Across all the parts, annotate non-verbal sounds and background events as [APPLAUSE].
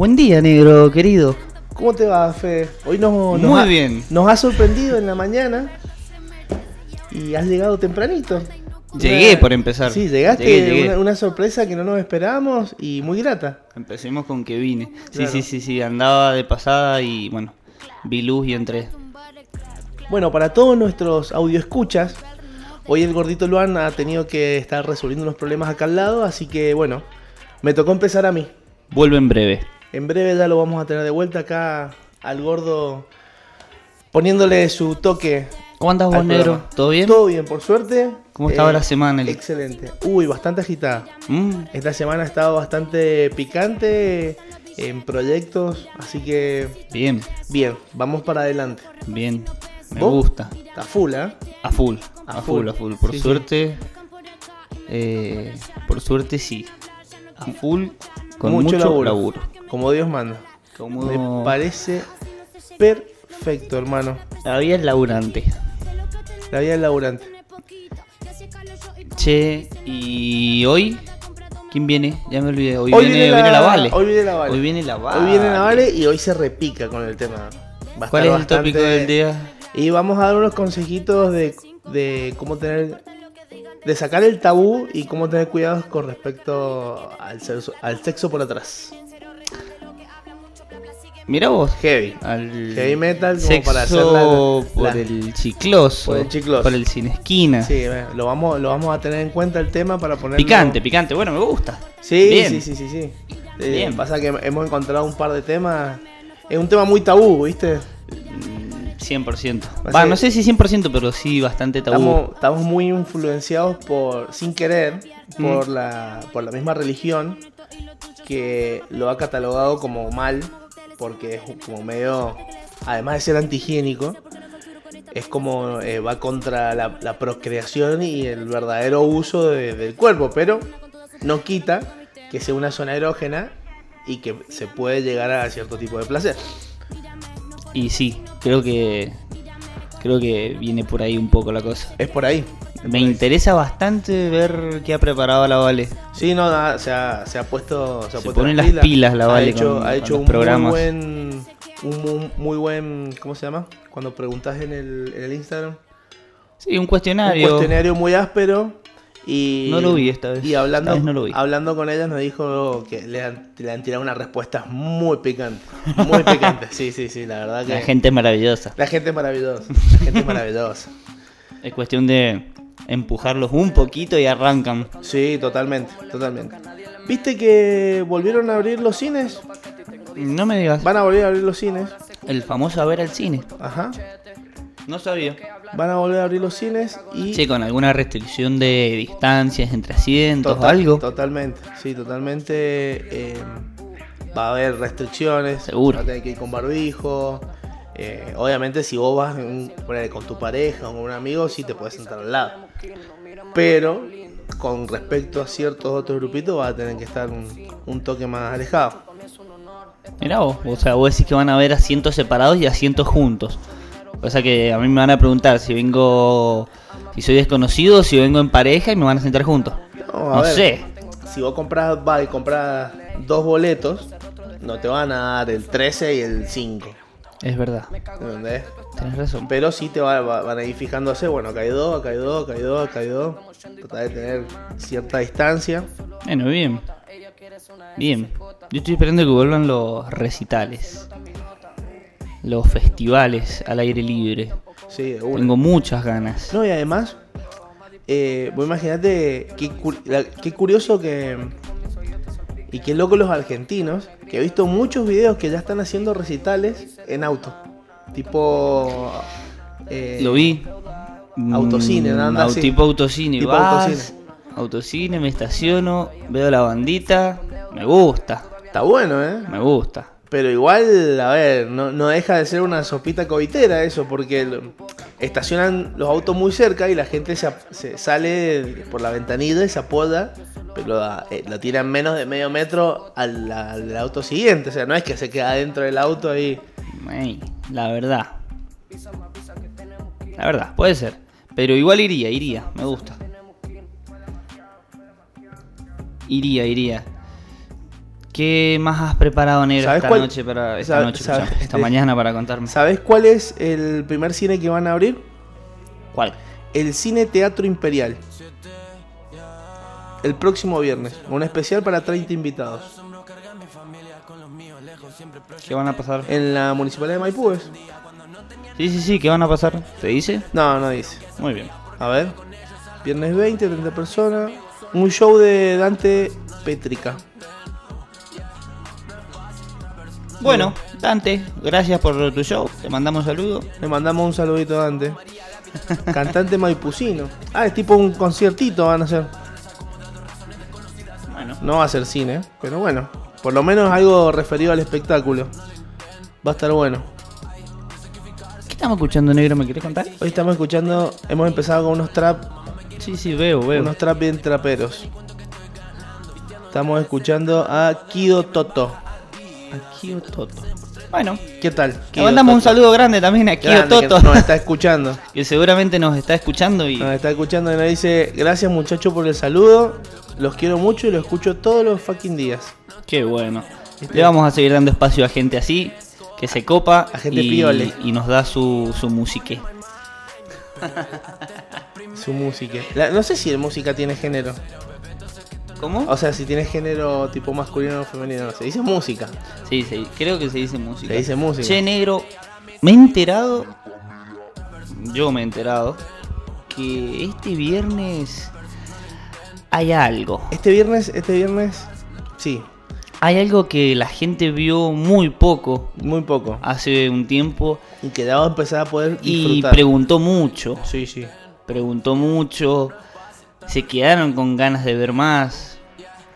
Buen día, negro, querido. ¿Cómo te va, Fe? Hoy nos, nos Muy ha- bien. Nos ha sorprendido en la mañana y has llegado tempranito. Llegué, por empezar. Sí, llegaste, Llegué, llegué. Una, una sorpresa que no nos esperábamos y muy grata. Empecemos con que vine. Sí, Claro. sí, sí, sí, andaba de pasada y bueno, vi luz y entré. Bueno, para todos nuestros audioescuchas, hoy el gordito Luan ha tenido que estar resolviendo unos problemas acá al lado, así que bueno, me tocó empezar a mí. Vuelvo en breve. En breve ya lo vamos a tener de vuelta acá al gordo poniéndole su toque. ¿Cómo andas vos, negro? ¿Todo bien? Todo bien, por suerte. ¿Cómo estaba la semana, Eli? Excelente. Uy, bastante agitada. Mm, Esta semana ha estado bastante picante en proyectos, así que bien, bien, vamos para adelante. bien. Me ¿Vos? gusta. Está full, ¿eh? A full, A a, full. full, a full. Por Sí, sí. suerte, eh, por suerte sí. A full, con mucho, laburo. Como Dios manda. Como Me parece perfecto, hermano. la vida es laburante. La vida del laburante. Che, y hoy, ¿quién viene? Ya me olvidé. Hoy, Hoy viene, viene viene la- la Vale. hoy viene la Vale. Hoy viene la Vale. Hoy viene Navale y hoy se repica con el tema. Va ¿Cuál es el tópico del día? Y vamos a dar unos consejitos de, de cómo tener. de sacar el tabú y cómo tener cuidados con respecto al sexo, al sexo por atrás. Mira vos. Heavy. Al Heavy metal como sexo para hacer la- por el chicloso. por el chicloso. Por el sin esquina. Sí, lo vamos, lo vamos a tener en cuenta el tema para poner. Picante, picante. Bueno, me gusta. Sí, Bien. sí, sí, sí, sí. Eh, Bien. Pasa que hemos encontrado un par de temas. Es un tema muy tabú, ¿viste? Mm, 100%. Así Va, no sé si 100%, pero sí bastante tabú. Estamos, estamos muy influenciados por, sin querer, Mm. por la, por la misma religión que lo ha catalogado como mal, porque es como medio, además de ser antihigiénico, es como eh, va contra la, la procreación y el verdadero uso de- del cuerpo, pero no quita que sea una zona erógena y que se puede llegar a cierto tipo de placer. Y sí, creo que. Creo que viene por ahí un poco la cosa. Es por ahí. Me interesa bastante ver qué ha preparado la Vale. Sí, no, se ha, se ha puesto. Se, ha Se puesto pone las pilas la ha Vale hecho, con- ha hecho un programas. muy buen. Un muy, muy buen. ¿Cómo se llama? Cuando preguntas en el, en el Instagram. Sí, un cuestionario. Un cuestionario muy áspero. Y, No lo vi esta vez. Y hablando, vez no lo vi. hablando con ella nos dijo que le han, le han tirado unas respuestas muy picantes. Muy picantes, sí, sí, sí, la verdad que. La gente es maravillosa. la gente es maravillosa. La gente es maravillosa. [LAUGHS] Es cuestión de empujarlos un poquito y arrancan. Sí, totalmente, totalmente. ¿Viste que volvieron a abrir los cines? No me digas. Van a volver a abrir los cines. El famoso a ver al cine. Ajá. No sabía. Van a volver a abrir los cines y. Sí, con alguna restricción de distancias entre asientos o algo. Totalmente, sí, totalmente. eh, va a haber restricciones. Seguro. Va a tener que ir con barbijo. eh, obviamente, si vos vas en- con tu pareja o con un amigo, sí te puedes sentar al lado. Pero con respecto a ciertos otros grupitos, va a tener que estar un, un toque más alejado. Mirá vos, o sea, vos decís que van a haber asientos separados y asientos juntos. O sea que a mí me van a preguntar si vengo, si soy desconocido si vengo en pareja y me van a sentar juntos. No, a No ver, sé. Si vos compras, vas y compras dos boletos, no te van a dar el 13 y el 5. Es verdad, ¿Entendés? tenés razón. Pero sí te va- va- van a ir fijándose, bueno, acá hay dos, acá hay dos, acá hay dos, acá hay dos. Tratar de tener cierta distancia. Bueno, bien. Bien. Yo estoy esperando que vuelvan los recitales. Los festivales al aire libre. Sí, de una. Tengo muchas ganas. No, y además, eh, vos imaginate qué, cu- la- qué curioso que. Y qué loco los argentinos, que he visto muchos videos que ya están haciendo recitales en auto. Tipo. eh, Lo vi. Autocine, Mm, anda au- así. Tipo autocine. Tipo Vas, autocine. autocine, me estaciono, veo la bandita. Me gusta, Está bueno, ¿eh? me gusta. Pero igual, a ver, no, no deja de ser una sopita covitera eso, porque estacionan los autos muy cerca y la gente se, se sale por la ventanilla y se apoya, pero eh, lo tiran menos de medio metro al, al auto siguiente. O sea, no es que se queda dentro del auto ahí. La verdad. La verdad, puede ser. Pero igual iría, iría, me gusta. Iría, iría. ¿Qué más has preparado, negro, ¿Sabes esta cuál- noche para esta sabe- noche, sabe- esta mañana para contarme? ¿Sabes cuál es el primer cine que van a abrir? ¿Cuál? El Cine Teatro Imperial. El próximo viernes. Un especial para 30 invitados. ¿Qué van a pasar? En la Municipalidad de Maipú. ¿es? Sí, sí, sí, ¿qué van a pasar? ¿Te dice? No, no dice. Muy bien. A ver. Viernes 20, 30 personas. Un show de Dante Pétrica. Bueno, Dante, gracias por tu show. Te mandamos un saludo. Le mandamos un saludito a Dante. Cantante maipucino. Ah, es tipo un conciertito van a hacer. Bueno, No va a ser cine, pero bueno. Por lo menos algo referido al espectáculo. Va a estar bueno. ¿qué estamos escuchando, negro? ¿Me querés contar? Hoy estamos escuchando, hemos empezado con unos trap, Sí, sí, veo, veo. unos trap bien traperos. Estamos escuchando a Kido Toto. Aquí Toto. Bueno, ¿Qué tal? le mandamos un Toto? saludo grande también a Kio Grande, que Toto, nos está escuchando. [LAUGHS] que seguramente nos está escuchando y Nos está escuchando y nos dice, gracias muchachos por el saludo. Los quiero mucho y los escucho todos los fucking días. qué bueno. Le vamos a seguir dando espacio a gente así, que se copa A gente y, piole. y nos da su, su musique. Su música. No sé si el música tiene género. ¿Cómo? O sea, si tiene género tipo masculino o femenino. Se dice música. Sí, sí, creo que se dice música. Se dice música. Che, negro, me he enterado, yo me he enterado, que este viernes hay algo. Este viernes, este viernes, sí, Hay algo que la gente vio muy poco muy poco. hace un tiempo Y que ya va a empezar a poder y disfrutar. preguntó mucho. Sí, sí. Preguntó mucho. Se quedaron con ganas de ver más.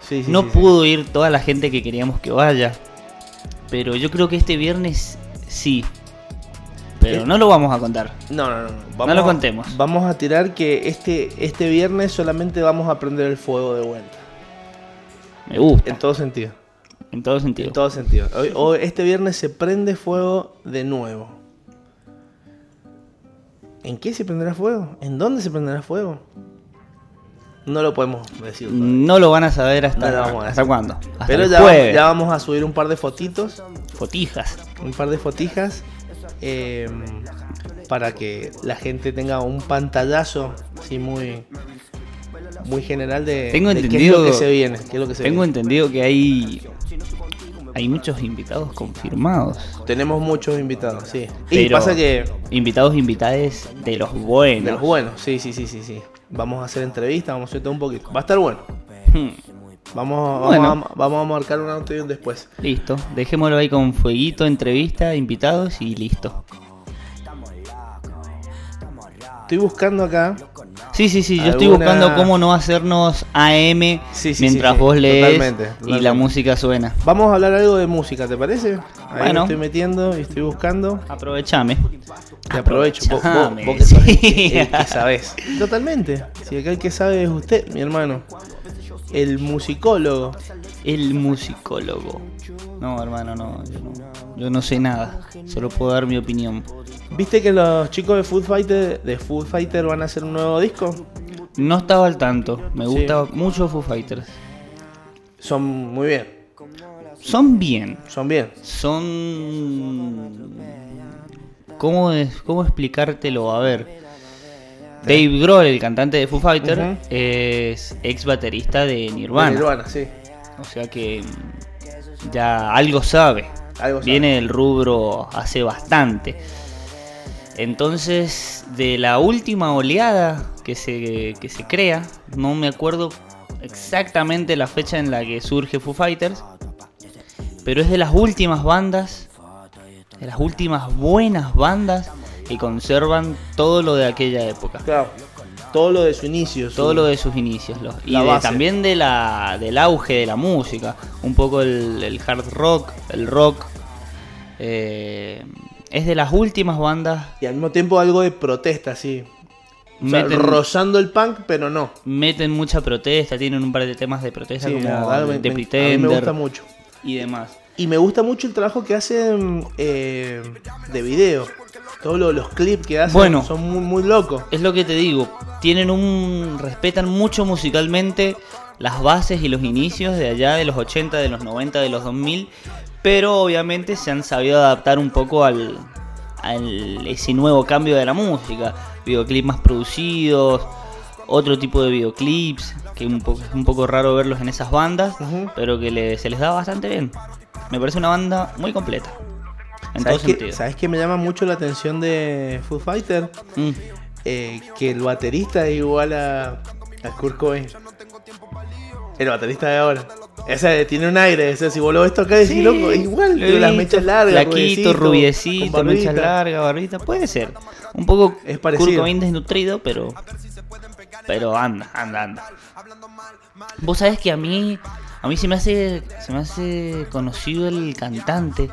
Sí, sí, no sí, pudo ir toda la gente que queríamos que vaya. Pero yo creo que este viernes sí. Pero ¿Qué? no lo vamos a contar. No, no, no. No lo a- contemos. Vamos a tirar que este, este viernes solamente vamos a prender el fuego de vuelta. Me gusta. En todo sentido. En todo sentido. En todo sentido. Hoy, hoy- este viernes se prende fuego de nuevo. ¿En qué se prenderá fuego? ¿En dónde se prenderá fuego? No lo podemos decir. todavía. No lo van a saber hasta, No a ¿hasta cuándo. Hasta Pero ya, jueves. ya vamos a subir un par de fotitos. Fotijas. un par de fotijas eh, para que la gente tenga un pantallazo así muy muy general de, Tengo de qué es entendido- lo que se viene, qué es lo que se Tengo viene. entendido que hay hay muchos invitados confirmados. Tenemos muchos invitados, sí. Y Pero pasa que invitados invitades de los buenos. de los buenos, sí, sí, sí, sí, sí. Vamos a hacer entrevistas, vamos a hacer todo un poquito. Va a estar bueno. Hmm, Vamos, vamos, Bueno. a, vamos a marcar un antes y un después. Listo, dejémoslo ahí con fueguito, entrevista, invitados y listo. Estoy buscando acá. Sí, sí, sí, yo estoy ¿Alguna- buscando cómo no hacernos AM Sí, sí, mientras sí, sí, vos lees totalmente, y totalmente. la música suena. Vamos a hablar algo de música, ¿te parece? Ahí Bueno. me estoy metiendo y estoy buscando. Aprovechame. Te aprovecho. Vos, vos- Aprovechame, vos que, sabés, sí. el que sabés. Totalmente. Si acá el que sabe es usted, mi hermano. El musicólogo. El musicólogo. No, hermano, no yo, no. yo no sé nada. Solo puedo dar mi opinión. ¿Viste que los chicos de Food Fighter, de Food Fighter van a hacer un nuevo disco? No estaba al tanto. Me Sí. gusta mucho Foo Fighters. Son muy bien. Son bien. Son bien. Son. ¿Cómo, es, ¿Cómo explicártelo? A ver. Dave Grohl, el cantante de Foo Fighter, Ujú. es ex baterista de Nirvana. De Nirvana, sí. O sea que ya algo sabe. Algo sabe. Viene del rubro hace bastante. Entonces, de la última oleada que se, que se crea, no me acuerdo exactamente la fecha en la que surge Foo Fighters, pero es de las últimas bandas, de las últimas buenas bandas que conservan todo lo de aquella época. Claro. Todo lo de su inicio. su- Todo lo de sus inicios. los- y de- también de la, del auge de la música. Un poco el, el hard rock, el rock. eh, es de las últimas bandas. Y al mismo tiempo algo de protesta, sí. O sea, Meten, rozando el punk, pero no. meten mucha protesta, tienen un par de temas de protesta Sí, como la verdad, me- The me- a mí me Pretender gusta mucho. y demás. Y me gusta mucho el trabajo que hacen eh, de video. Todos lo- los clips que hacen Bueno. son muy, muy locos. Es lo que te digo, tienen un respetan mucho musicalmente las bases y los inicios de allá de los 80, de los 90, de los 2000, pero obviamente se han sabido adaptar un poco al, al ese nuevo cambio de la música, videoclips más producidos, otro tipo de videoclips, que un poco, es un poco raro verlos en esas bandas, pero que le- se les da bastante bien. Me parece una banda muy completa. En todo ¿Sabes qué, sentido. ¿Sabes qué me llama mucho la atención de Foo Fighter? Mm. Eh, que el baterista es igual a, a Kurt Cobain. El baterista de ahora. O sea, tiene un aire. Si vos lo ves tocar, decís, Sí, loco, igual. las mechas largas, Flaquito, rubiecito, mechas largas, barbita. Puede ser. Un poco Es parecido. Desnutrido, pero. Pero anda, anda, anda. Vos sabés que a mí. A mí se me hace. Se me hace conocido el cantante.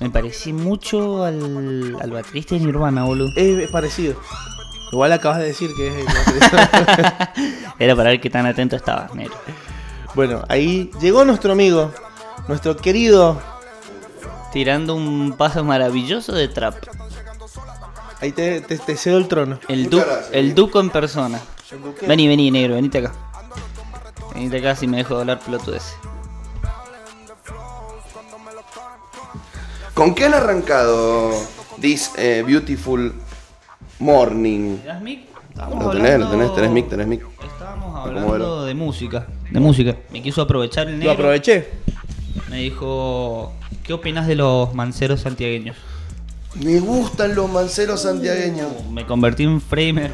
Me parecí mucho al, al baterista de Nirvana, boludo. Es, es parecido. Igual acabas de decir que es el baterista. [LAUGHS] Era para ver qué tan atento estaba, negro. Bueno, ahí llegó nuestro amigo. Nuestro querido. Tirando un paso maravilloso de trap. Ahí te, te, te cedo el trono. El, Muchas du gracias. el Duco en persona. Vení, vení, negro, venite acá. Venite acá si me dejo de hablar pelotudes. ¿Con qué han arrancado This eh, Beautiful Morning? Lo tenés, lo tenés, tenés mic, tenés mic. Estábamos hablando de música. De música. Me quiso aprovechar el Lo negro. aproveché. Me dijo, ¿qué opinas de los manceros santiagueños? Me gustan los manceros santiagueños. Me convertí en. Me quedé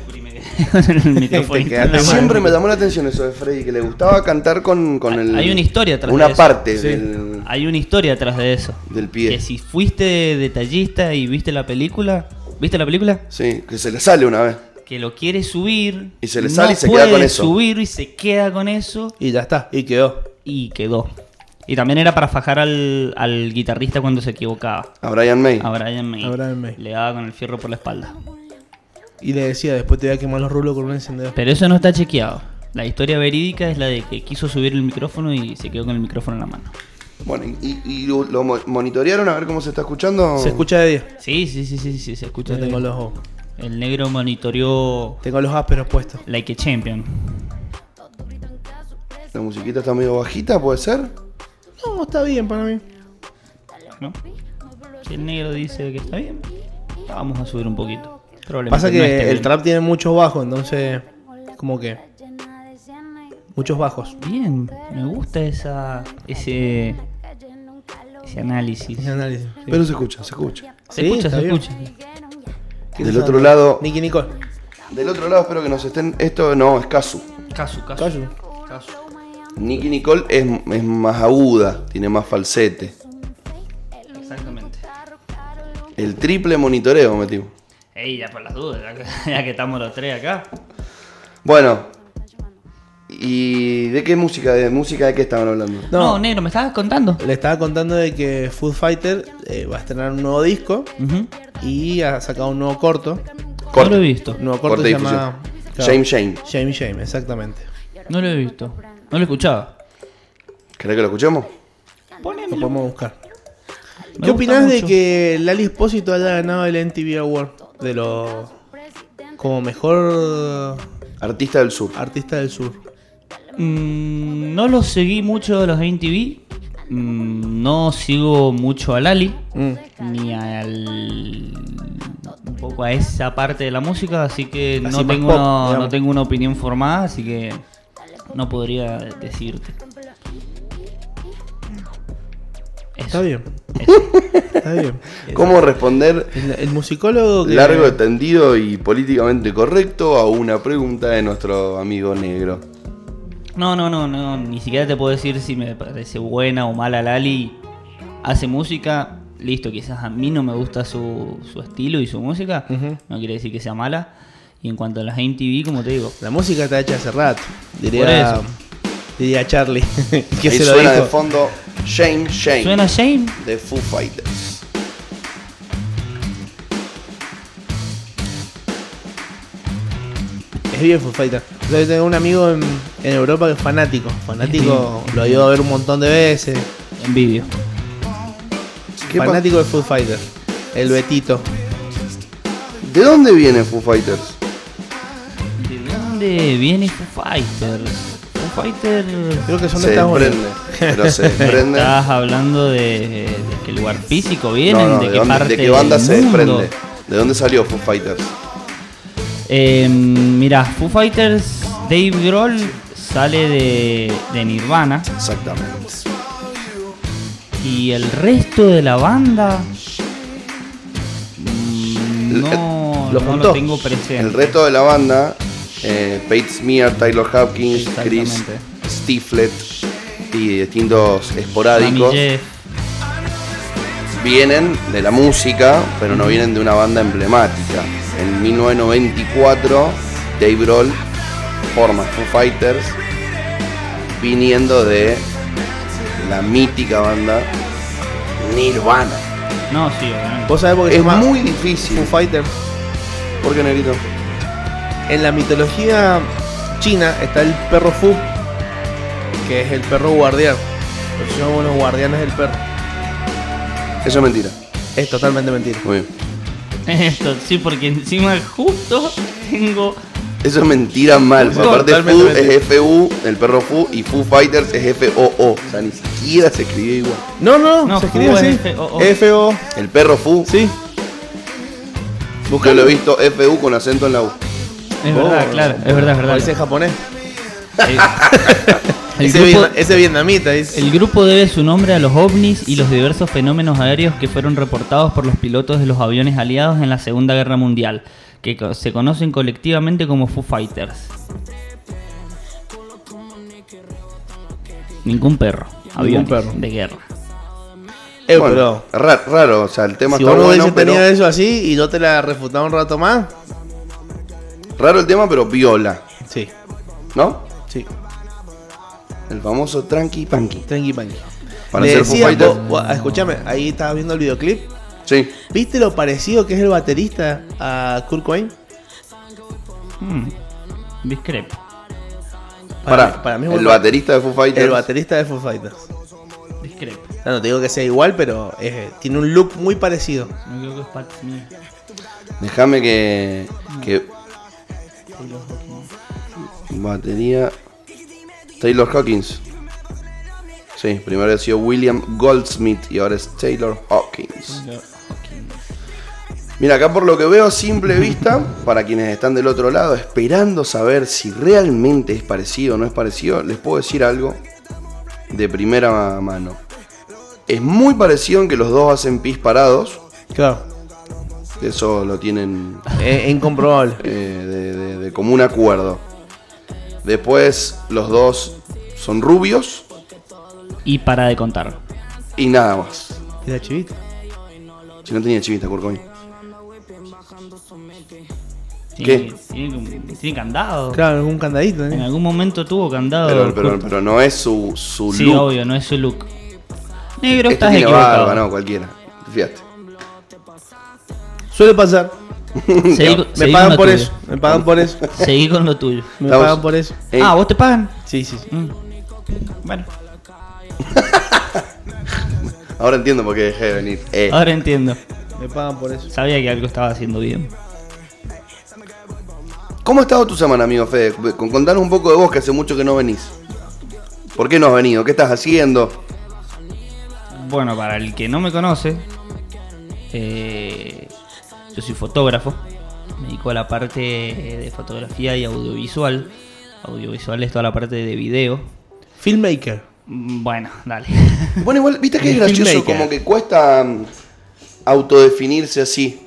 [LAUGHS] con el micrófono. Mal. Siempre [LAUGHS] me llamó la atención eso de Freddy, que le gustaba cantar con, con el. Hay una historia atrás Una de eso. parte Sí. del, Hay una historia atrás de eso. del pie. Que si fuiste detallista y viste la película, ¿viste la película? Sí, que se le sale una vez. Que lo quiere subir. Y se le sale no y se queda con puede eso. subir y se queda con eso Y ya está. Y quedó. y quedó. Y también era para fajar al, al guitarrista cuando se equivocaba. A Brian May. A Brian May. A Brian May. Le daba con el fierro por la espalda. Y le decía, después te voy a quemar los rulos con un encendedor. Pero eso no está chequeado. La historia verídica es la de que quiso subir el micrófono y se quedó con el micrófono en la mano. Bueno, ¿y, y lo, lo mo- monitorearon a ver cómo se está escuchando? Se escucha de día. Sí, sí, sí, sí, sí, se escucha. Yo tengo los, El negro monitoreó tengo los ásperos puestos. Like a Champion. La musiquita está medio bajita, ¿puede ser? No, está bien para mí. ¿no? Si el negro dice que está bien, vamos a subir un poquito. Pasa que el bien. trap tiene muchos bajos, entonces, como que, muchos bajos. Bien, me gusta esa ese ese análisis. Ese análisis. sí. Pero se escucha, se escucha. Se Sí, escucha, está se bien. escucha. ¿Qué Del otro lado, Nicky Nicole. del otro lado espero que nos estén. Esto no, es Casu. Casu, casu. Casu. casu. Nicky Nicole es, es más aguda, tiene más falsete. Exactamente. El triple monitoreo metimos. Ey, ya por las dudas, ya que, [LAUGHS] ya que estamos los tres acá. Bueno, ¿y de qué música? ¿De música de qué estaban hablando? No, No. negro, me estabas contando. Le estaba contando de que Food Fighter eh, va a estrenar un nuevo disco y ha sacado un nuevo corto. No lo he visto. Un nuevo corto Corte se de llama... Shame Shame. Shame Shame, exactamente. No lo he visto. No lo he escuchado. ¿Querés que lo escuchemos? Lo podemos buscar. Me ¿Qué opinás de que Lali Espósito haya ganado el MTV Award? De lo... Como mejor Artista del Sur. artista del sur. Mm, no lo seguí mucho de los MTV. Mm, no sigo mucho a Lali. Mm. Ni al. Un poco a esa parte de la música. Así que Así no tengo, pop, una, no tengo una opinión formada. Así que no podría decirte. Eso. Está bien, Eso. está bien. [LAUGHS] ¿Cómo responder El, el musicólogo que... largo, tendido y políticamente correcto a una pregunta de nuestro amigo negro? No, no, no, no, ni siquiera te puedo decir si me parece buena o mala Lali. Hace música, listo, quizás a mí no me gusta su, su estilo y su música, no quiere decir que sea mala. Y en cuanto a las MTV, como te digo, La música está hecha hace rato. Diría, diría Charlie. [LAUGHS] que Ahí se lo suena de fondo Shame Shame suena Shame. de Foo Fighters. Es bien Foo Fighter. Yo tengo un amigo en, en Europa que es fanático. Fanático, lo ha ido a ver un montón de veces. En vídeo. ¿Qué pa- fanático de Foo Fighter. El Betito. ¿De dónde viene Foo Fighters? ¿De dónde viene Foo Fighters? Foo Fighters. Creo que son de Se Estados Unidos. Pero se [LAUGHS] desprende. Estás hablando de, de qué lugar físico vienen, No, no, de, ¿de, qué dónde- parte de qué banda del se mundo. desprende? ¿De dónde salió Foo Fighters? Eh, mira, Foo Fighters, Dave Grohl sale de, de Nirvana Exactamente. y el resto de la banda no, Lo no lo tengo presente. El resto de la banda, eh, Pete Smear, Tyler Hopkins, Chris. Stiflett y distintos esporádicos vienen de la música, pero no vienen de una banda emblemática. En 1994, Dave Grohl forma Foo Fighters, viniendo de la mítica banda Nirvana. No, sí, obviamente. ¿Vos sabés por qué Es muy difícil. Foo Fighters? ¿Por qué, Negrito? En la mitología china está el perro Fu, que es el perro guardián. Los somos los guardianes del perro. Eso es mentira. Es totalmente mentira. Muy bien. [LAUGHS] Esto, sí, porque encima justo tengo. Eso es mentira mal. Eso Aparte, Fu es FU, el perro Fu, y Foo Fighters es FOO. O sea, ni siquiera se escribió igual. No, no, No, se Fu escribe es así. F-O-O. F-O. El perro Fu, Sí. yo lo he visto FU con acento en la U. Es verdad, claro, es verdad, es verdad. Parece japonés. [LAUGHS] El, ese, grupo, vietna- ese vietnamita es. el grupo debe su nombre a los ovnis y los diversos fenómenos aéreos que fueron reportados por los pilotos de los aviones aliados en la Segunda Guerra Mundial, que se conocen colectivamente como Foo Fighters. Ningún perro, aviones perro. de guerra. Eh, Bueno, pero. ra- raro, o sea, el tema Si está vos bueno, pero. tenido eso así y no te la refutaba un rato más. Raro el tema, pero viola, Sí, ¿no? sí. El famoso tranqui panqui. Tranqui, panqui. Para Le decía, Fighters. vos- vos- escuchame, ahí estabas viendo el videoclip. Sí. ¿Viste lo parecido que es el baterista a Kurt Cobain? Hmm, Discrepo. Para, mí- para mí es el un- baterista de Foo Fighters. El baterista de Foo Fighters. Discrepo. No, no te digo que sea igual, pero es- tiene un look muy parecido. No creo que es Pat. Déjame que. que. Batería. Taylor Hawkins. Sí, primero había sido William Goldsmith y ahora es Taylor Hawkins. Mira, acá por lo que veo a simple vista, para quienes están del otro lado, esperando saber si realmente es parecido o no es parecido, les puedo decir algo de primera mano. Es muy parecido en que los dos hacen pis parados, Claro. eso lo tienen Es, es incomprobable. eh, de, de- de común acuerdo. Después los dos son rubios Y para de contar. y nada más. Era chivito. Si no tenía chivista, Kurt Cobain. Tiene, candado. Claro, algún candadito. En ¿eh? algún momento tuvo candado. Pero, pero, pero no es su, su sí, look. obvio, no es su look. Negro, Este estás tiene equivocado. barba, no, cualquiera. Fíjate. Suele pasar. [LAUGHS] Seguí, Me seguí pagan por tuyo. eso. Me pagan por eso. [LAUGHS] Seguí con lo tuyo. [LAUGHS] Me Estamos- pagan por eso. Ey, Ah, ¿vos te pagan? Sí, sí. sí. Mm. Bueno, Ahora entiendo por qué dejé de venir. Eh, ahora entiendo. Me pagan por eso. Sabía que algo estaba haciendo bien. ¿Cómo ha estado tu semana, amigo Fede? Con- Contanos un poco de vos, que hace mucho que no venís. ¿Por qué no has venido? ¿Qué estás haciendo? Bueno, para el que no me conoce, eh, yo soy fotógrafo. Me dedico a la parte de fotografía y audiovisual. Audiovisual es toda la parte de video. Filmmaker. Mm, Bueno, dale. [LAUGHS] Bueno, igual, viste que es gracioso, filmmaker. como que cuesta mm, autodefinirse así.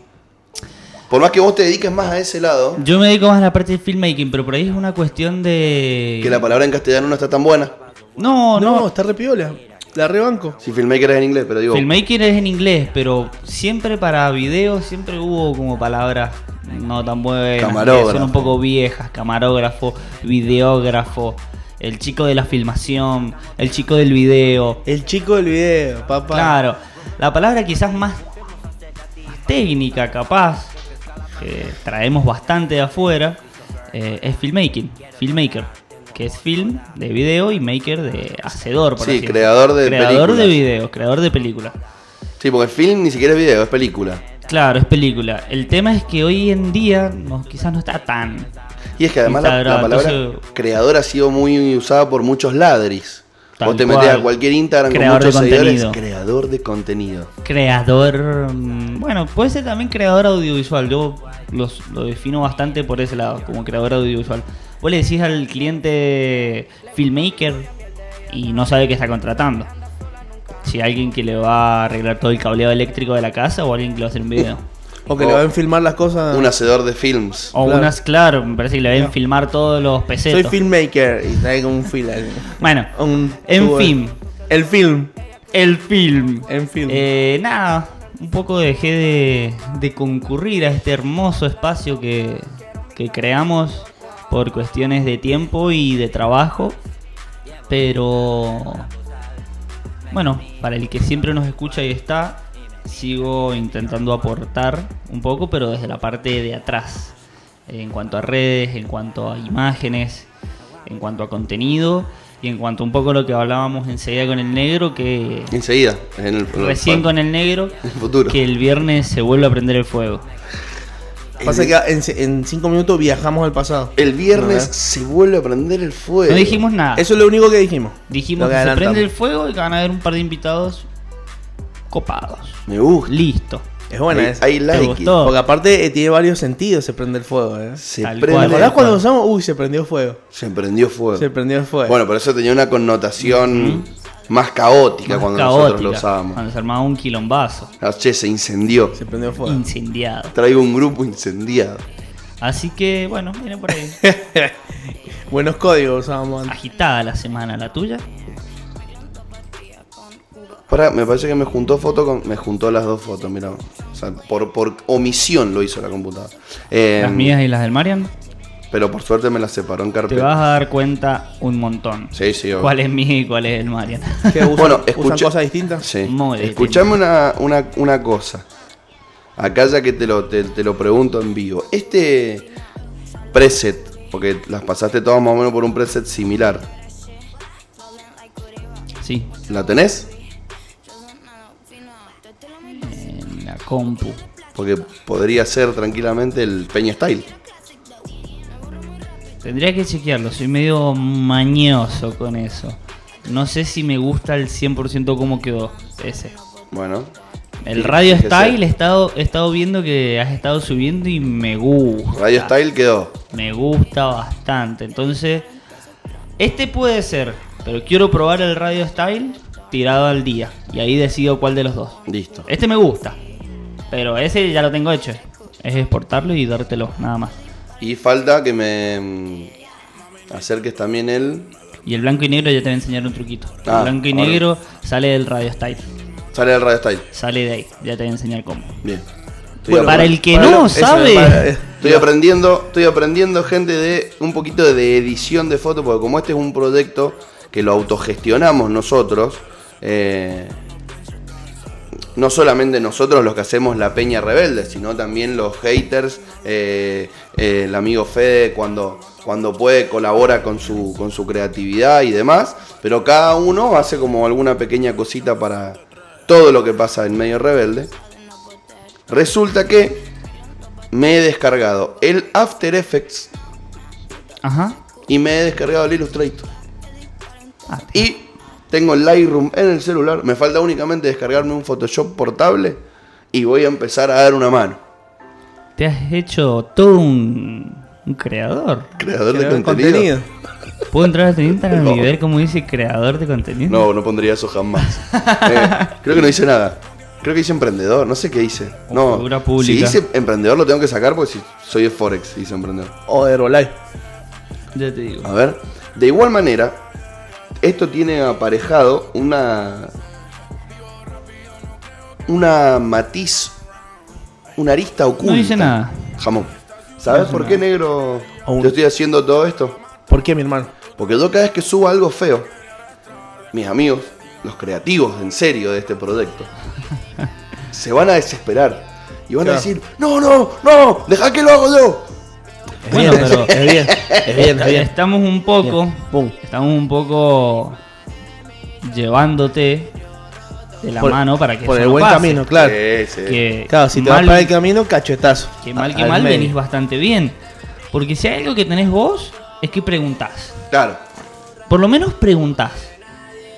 Por más que vos te dediques más a ese lado, Yo me dedico más a la parte de filmmaking, pero por ahí es una cuestión de... que la palabra en castellano no está tan buena. No, No, no. está re piola. La rebanco. Si filmmaker es en inglés, pero digo, Filmmaking es en inglés, pero siempre para video siempre hubo como palabras no tan buenas, que Camarógrafo. son un poco viejas, camarógrafo, videógrafo, el chico de la filmación, el chico del video. El chico del video, papá. Claro, la palabra quizás más, más técnica, capaz, que traemos bastante de afuera, eh, es filmmaking, filmmaker, que es film de video y maker de hacedor, por Sí, así creador de creador de películas. video, creador de películas. sí, porque film ni siquiera es video, es película. Claro, es película. El tema es que hoy en día no, quizás no está tan. Y es que además la, la Instagram, palabra entonces- creador ha sido muy usada por muchos ladris. Tal Vos te metés cual. a cualquier Instagram con Creador de muchos seguidores. contenido. Creador de contenido. Creador. mm, Bueno, puede ser también creador audiovisual. Yo los, lo defino bastante por ese lado, como creador audiovisual. Vos le decís al cliente filmmaker y no sabe qué está contratando. Si alguien que le va a arreglar todo el cableado eléctrico de la casa o alguien que le va a hacer un video. [LAUGHS] O que O le van a filmar las cosas. Un hacedor de films. O Claro. unas, claro, me parece que le deben filmar todos los Soy pesetos. filmmaker y traigo un film. Bueno, Un en tubo- fin, El film. el film. En film. Eh, nada, un poco dejé de, de concurrir a este hermoso espacio que, que creamos por cuestiones de tiempo y de trabajo. Pero bueno, para el que siempre nos escucha y está, sigo intentando aportar un poco, pero desde la parte de atrás. En cuanto a redes, en cuanto a imágenes, en cuanto a contenido y en cuanto a un poco lo que hablábamos enseguida con el negro, que Enseguida. En el, recién con el negro, el futuro. que el viernes se vuelve a prender el fuego. Pasa que en, en cinco minutos viajamos al pasado. El viernes se vuelve a prender el fuego. No dijimos nada. Eso es lo único que dijimos. Dijimos que, se prende el fuego y que van a haber un par de invitados copados. Me gusta. Listo. Es buena Hay- esa. hay like? Porque aparte eh, tiene varios sentidos, se prende el fuego, ¿eh? Se Tal ¿Te prende. cual. cuando usamos? Uy, se prendió fuego. Se prendió fuego. Se prendió el fuego. Bueno, pero eso tenía una connotación más caótica Más cuando nosotros lo usábamos. Cuando se armaba un quilombazo. Ah, che, se incendió. se prendió fuego. Incendiado. Traigo un grupo incendiado. Así que, bueno, viene por ahí. [LAUGHS] Buenos códigos usábamos antes. Agitada la semana, la tuya. Pará, me parece que me juntó foto con. Me juntó las dos fotos, mira. O sea, por, por omisión lo hizo la computadora. Eh, Las mías y las del Marian. Pero por suerte me las separó en Te carpeta. vas a dar cuenta un montón. Sí, sí, obvio. ¿Cuál es mía y cuál es el Marian? ¿Qué, usan, Bueno, usan escucha- cosas distintas? Sí. Muy. Escuchame una, una, una cosa. Acá ya que te lo, te, te lo pregunto en vivo. Este preset, porque las pasaste todas más o menos por un preset similar. Sí, ¿La tenés? en la compu. Porque podría ser tranquilamente el Peña Style. Tendría que chequearlo, soy medio mañoso con eso. No sé si me gusta el 100% cómo quedó ese. Bueno. El Radio. Style he estado, he estado viendo que has estado subiendo y me gusta. Radio Style quedó. Me gusta bastante. Entonces, este puede ser, pero quiero probar el Radio Style tirado al día. Y ahí decido cuál de los dos. Listo. Este me gusta, pero ese ya lo tengo hecho. Es exportarlo y dártelo, nada más. Y falta que me mm, acerques también el. Y el blanco y negro ya te voy a enseñar un truquito. Ah, el blanco y ahora. negro sale del Radio Style. Sale el Radio Style. Sale de ahí, ya te voy a enseñar cómo. Bien. Bueno, Para el que Para no lo- sabe, para- eh, estoy aprendiendo, estoy aprendiendo, gente, de un poquito de edición de fotos, porque como este es un proyecto que lo autogestionamos nosotros, eh, no solamente nosotros los que hacemos la Peña Rebelde, sino también los haters, eh, eh, el amigo Fede cuando, cuando puede colabora con su, con su creatividad y demás, pero cada uno hace como alguna pequeña cosita para todo lo que pasa en medio rebelde. Resulta que me he descargado el After Effects Ajá. y me he descargado el Illustrator. Ah, Y tengo el Lightroom en el celular. Me falta únicamente descargarme un Photoshop portable y voy a empezar a dar una mano. te has hecho todo un, un creador. Creador de contenido. ¿Puedo entrar a tu Instagram No. y ver cómo dice creador de contenido? No, no pondría eso jamás. [LAUGHS] Eh, creo que no hice nada. Creo que hice emprendedor, no sé qué hice. O No, figura si hice emprendedor lo tengo que sacar porque si soy de Forex, hice emprendedor. O de Herbalife. Ya te digo. A ver, de igual manera, esto tiene aparejado una. Una matiz. Una arista oculta. No dice nada. Jamón. ¿Sabes por nada. qué, negro? Aún. Yo estoy haciendo todo esto. ¿Por qué, mi hermano? Porque yo cada vez que subo algo feo, mis amigos, los creativos en serio de este proyecto, [LAUGHS] se van a desesperar. Y van a decir, no, no, no, deja que lo hago yo. Bueno, pero Es bien, es bien, es bien. estamos un poco, Bien. Estamos un poco llevándote de la Por- mano para que Por eso el no buen pase. camino, claro. Sí, sí. Que Claro, si te mal- vas para el camino, cachetazo. Que mal que Al mal medio. venís bastante bien. Porque si hay algo que tenés vos, es que preguntás. Claro. Por lo menos preguntás.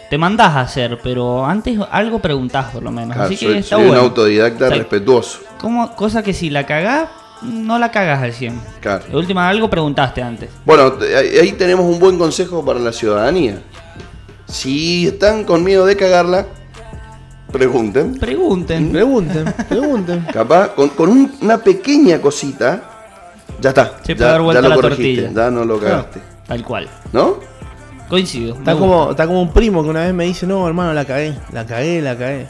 Te mandás a hacer, pero antes algo preguntás por lo menos. claro, Así que está soy bueno. un autodidacta O sea, respetuoso. como- cosa que si la cagás, no la cagas al 100. Claro. De última, algo preguntaste antes. Bueno, ahí tenemos un buen consejo para la ciudadanía. Si están con miedo de cagarla, pregunten. Pregunten. Pregunten, pregunten. [LAUGHS] Capaz, con, con un- una pequeña cosita, ya está. Se ya, puede dar vuelta ya lo la corregiste, tortilla. ya no lo cagaste. Tal cual. ¿No? Coincido. Como, está como un primo que una vez me dice, no, hermano, la cagué, la cagué, la cagué.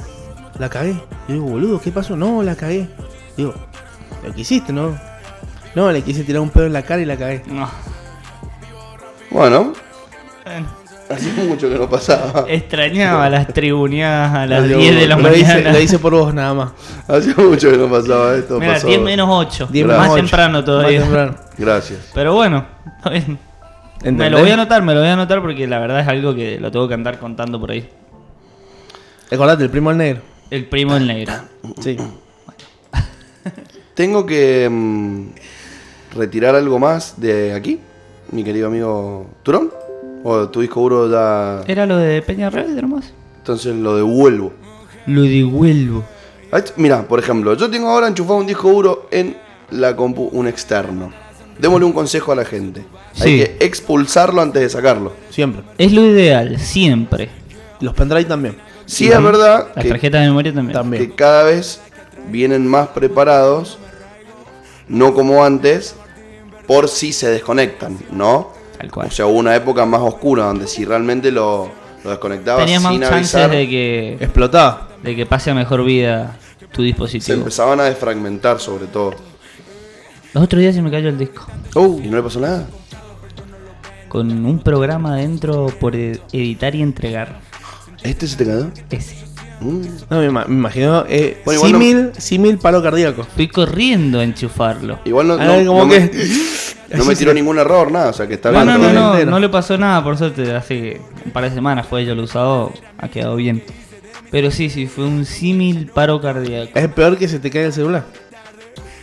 La cagué. Y digo, boludo, ¿qué pasó? No, la cagué. Digo, lo que hiciste, ¿no? No, le quise tirar un pedo en la cara y la cagué. No. Bueno, hacía mucho que no pasaba. Extrañaba las tribuneadas a [LAUGHS] las Adiós. 10 de la Lo hice, mañana. lo hice por vos nada más. Hacía mucho que no pasaba esto. Mira, pasó. 10 menos 8. 10 más temprano todavía. Más temprano. [LAUGHS] Gracias. Pero bueno, me lo voy a anotar, me lo voy a anotar porque la verdad es algo que lo tengo que andar contando por ahí. Acordate, el primo al negro. El primo del negro. Sí. Tengo que mm, retirar algo más de aquí, mi querido amigo Turón. O tu disco duro ya. ¿Era lo de Peña Rebelde nomás? Entonces lo devuelvo. Lo devuelvo. Mira, por ejemplo, yo tengo ahora enchufado un disco duro en la compu, un externo. Démosle un consejo a la gente. Hay Sí. que expulsarlo antes de sacarlo. Siempre. Es lo ideal, siempre. Los pendrive también. Sí, es verdad Las que, tarjetas de memoria también. También. que cada vez vienen más preparados, no como antes, por si se desconectan, ¿no? Tal cual. O sea, hubo una época más oscura donde si realmente lo, lo desconectabas Tenías más sin chances avisar, de que, Explotaba. de que pase a mejor vida tu se dispositivo. empezaban a desfragmentar sobre todo. Los otros días se me cayó el disco. ¿Y no le pasó nada? Con un programa adentro por e- editar y entregar. ¿Este se te quedó? Ese. Mm. No, me, ima- me imagino. Eh, Bueno, igual no- símil, símil paro cardíaco. Fui corriendo a enchufarlo. Igual no, A no- ver, como no me, que- no me tiró ningún error, nada. O sea, que está No, bien. no, todo no, bien. no, entero. no le pasó nada, por suerte. Hace un par de semanas fue yo lo he usado, ha quedado bien. Pero sí, sí, fue un símil paro cardíaco. Es peor que se te caiga el celular.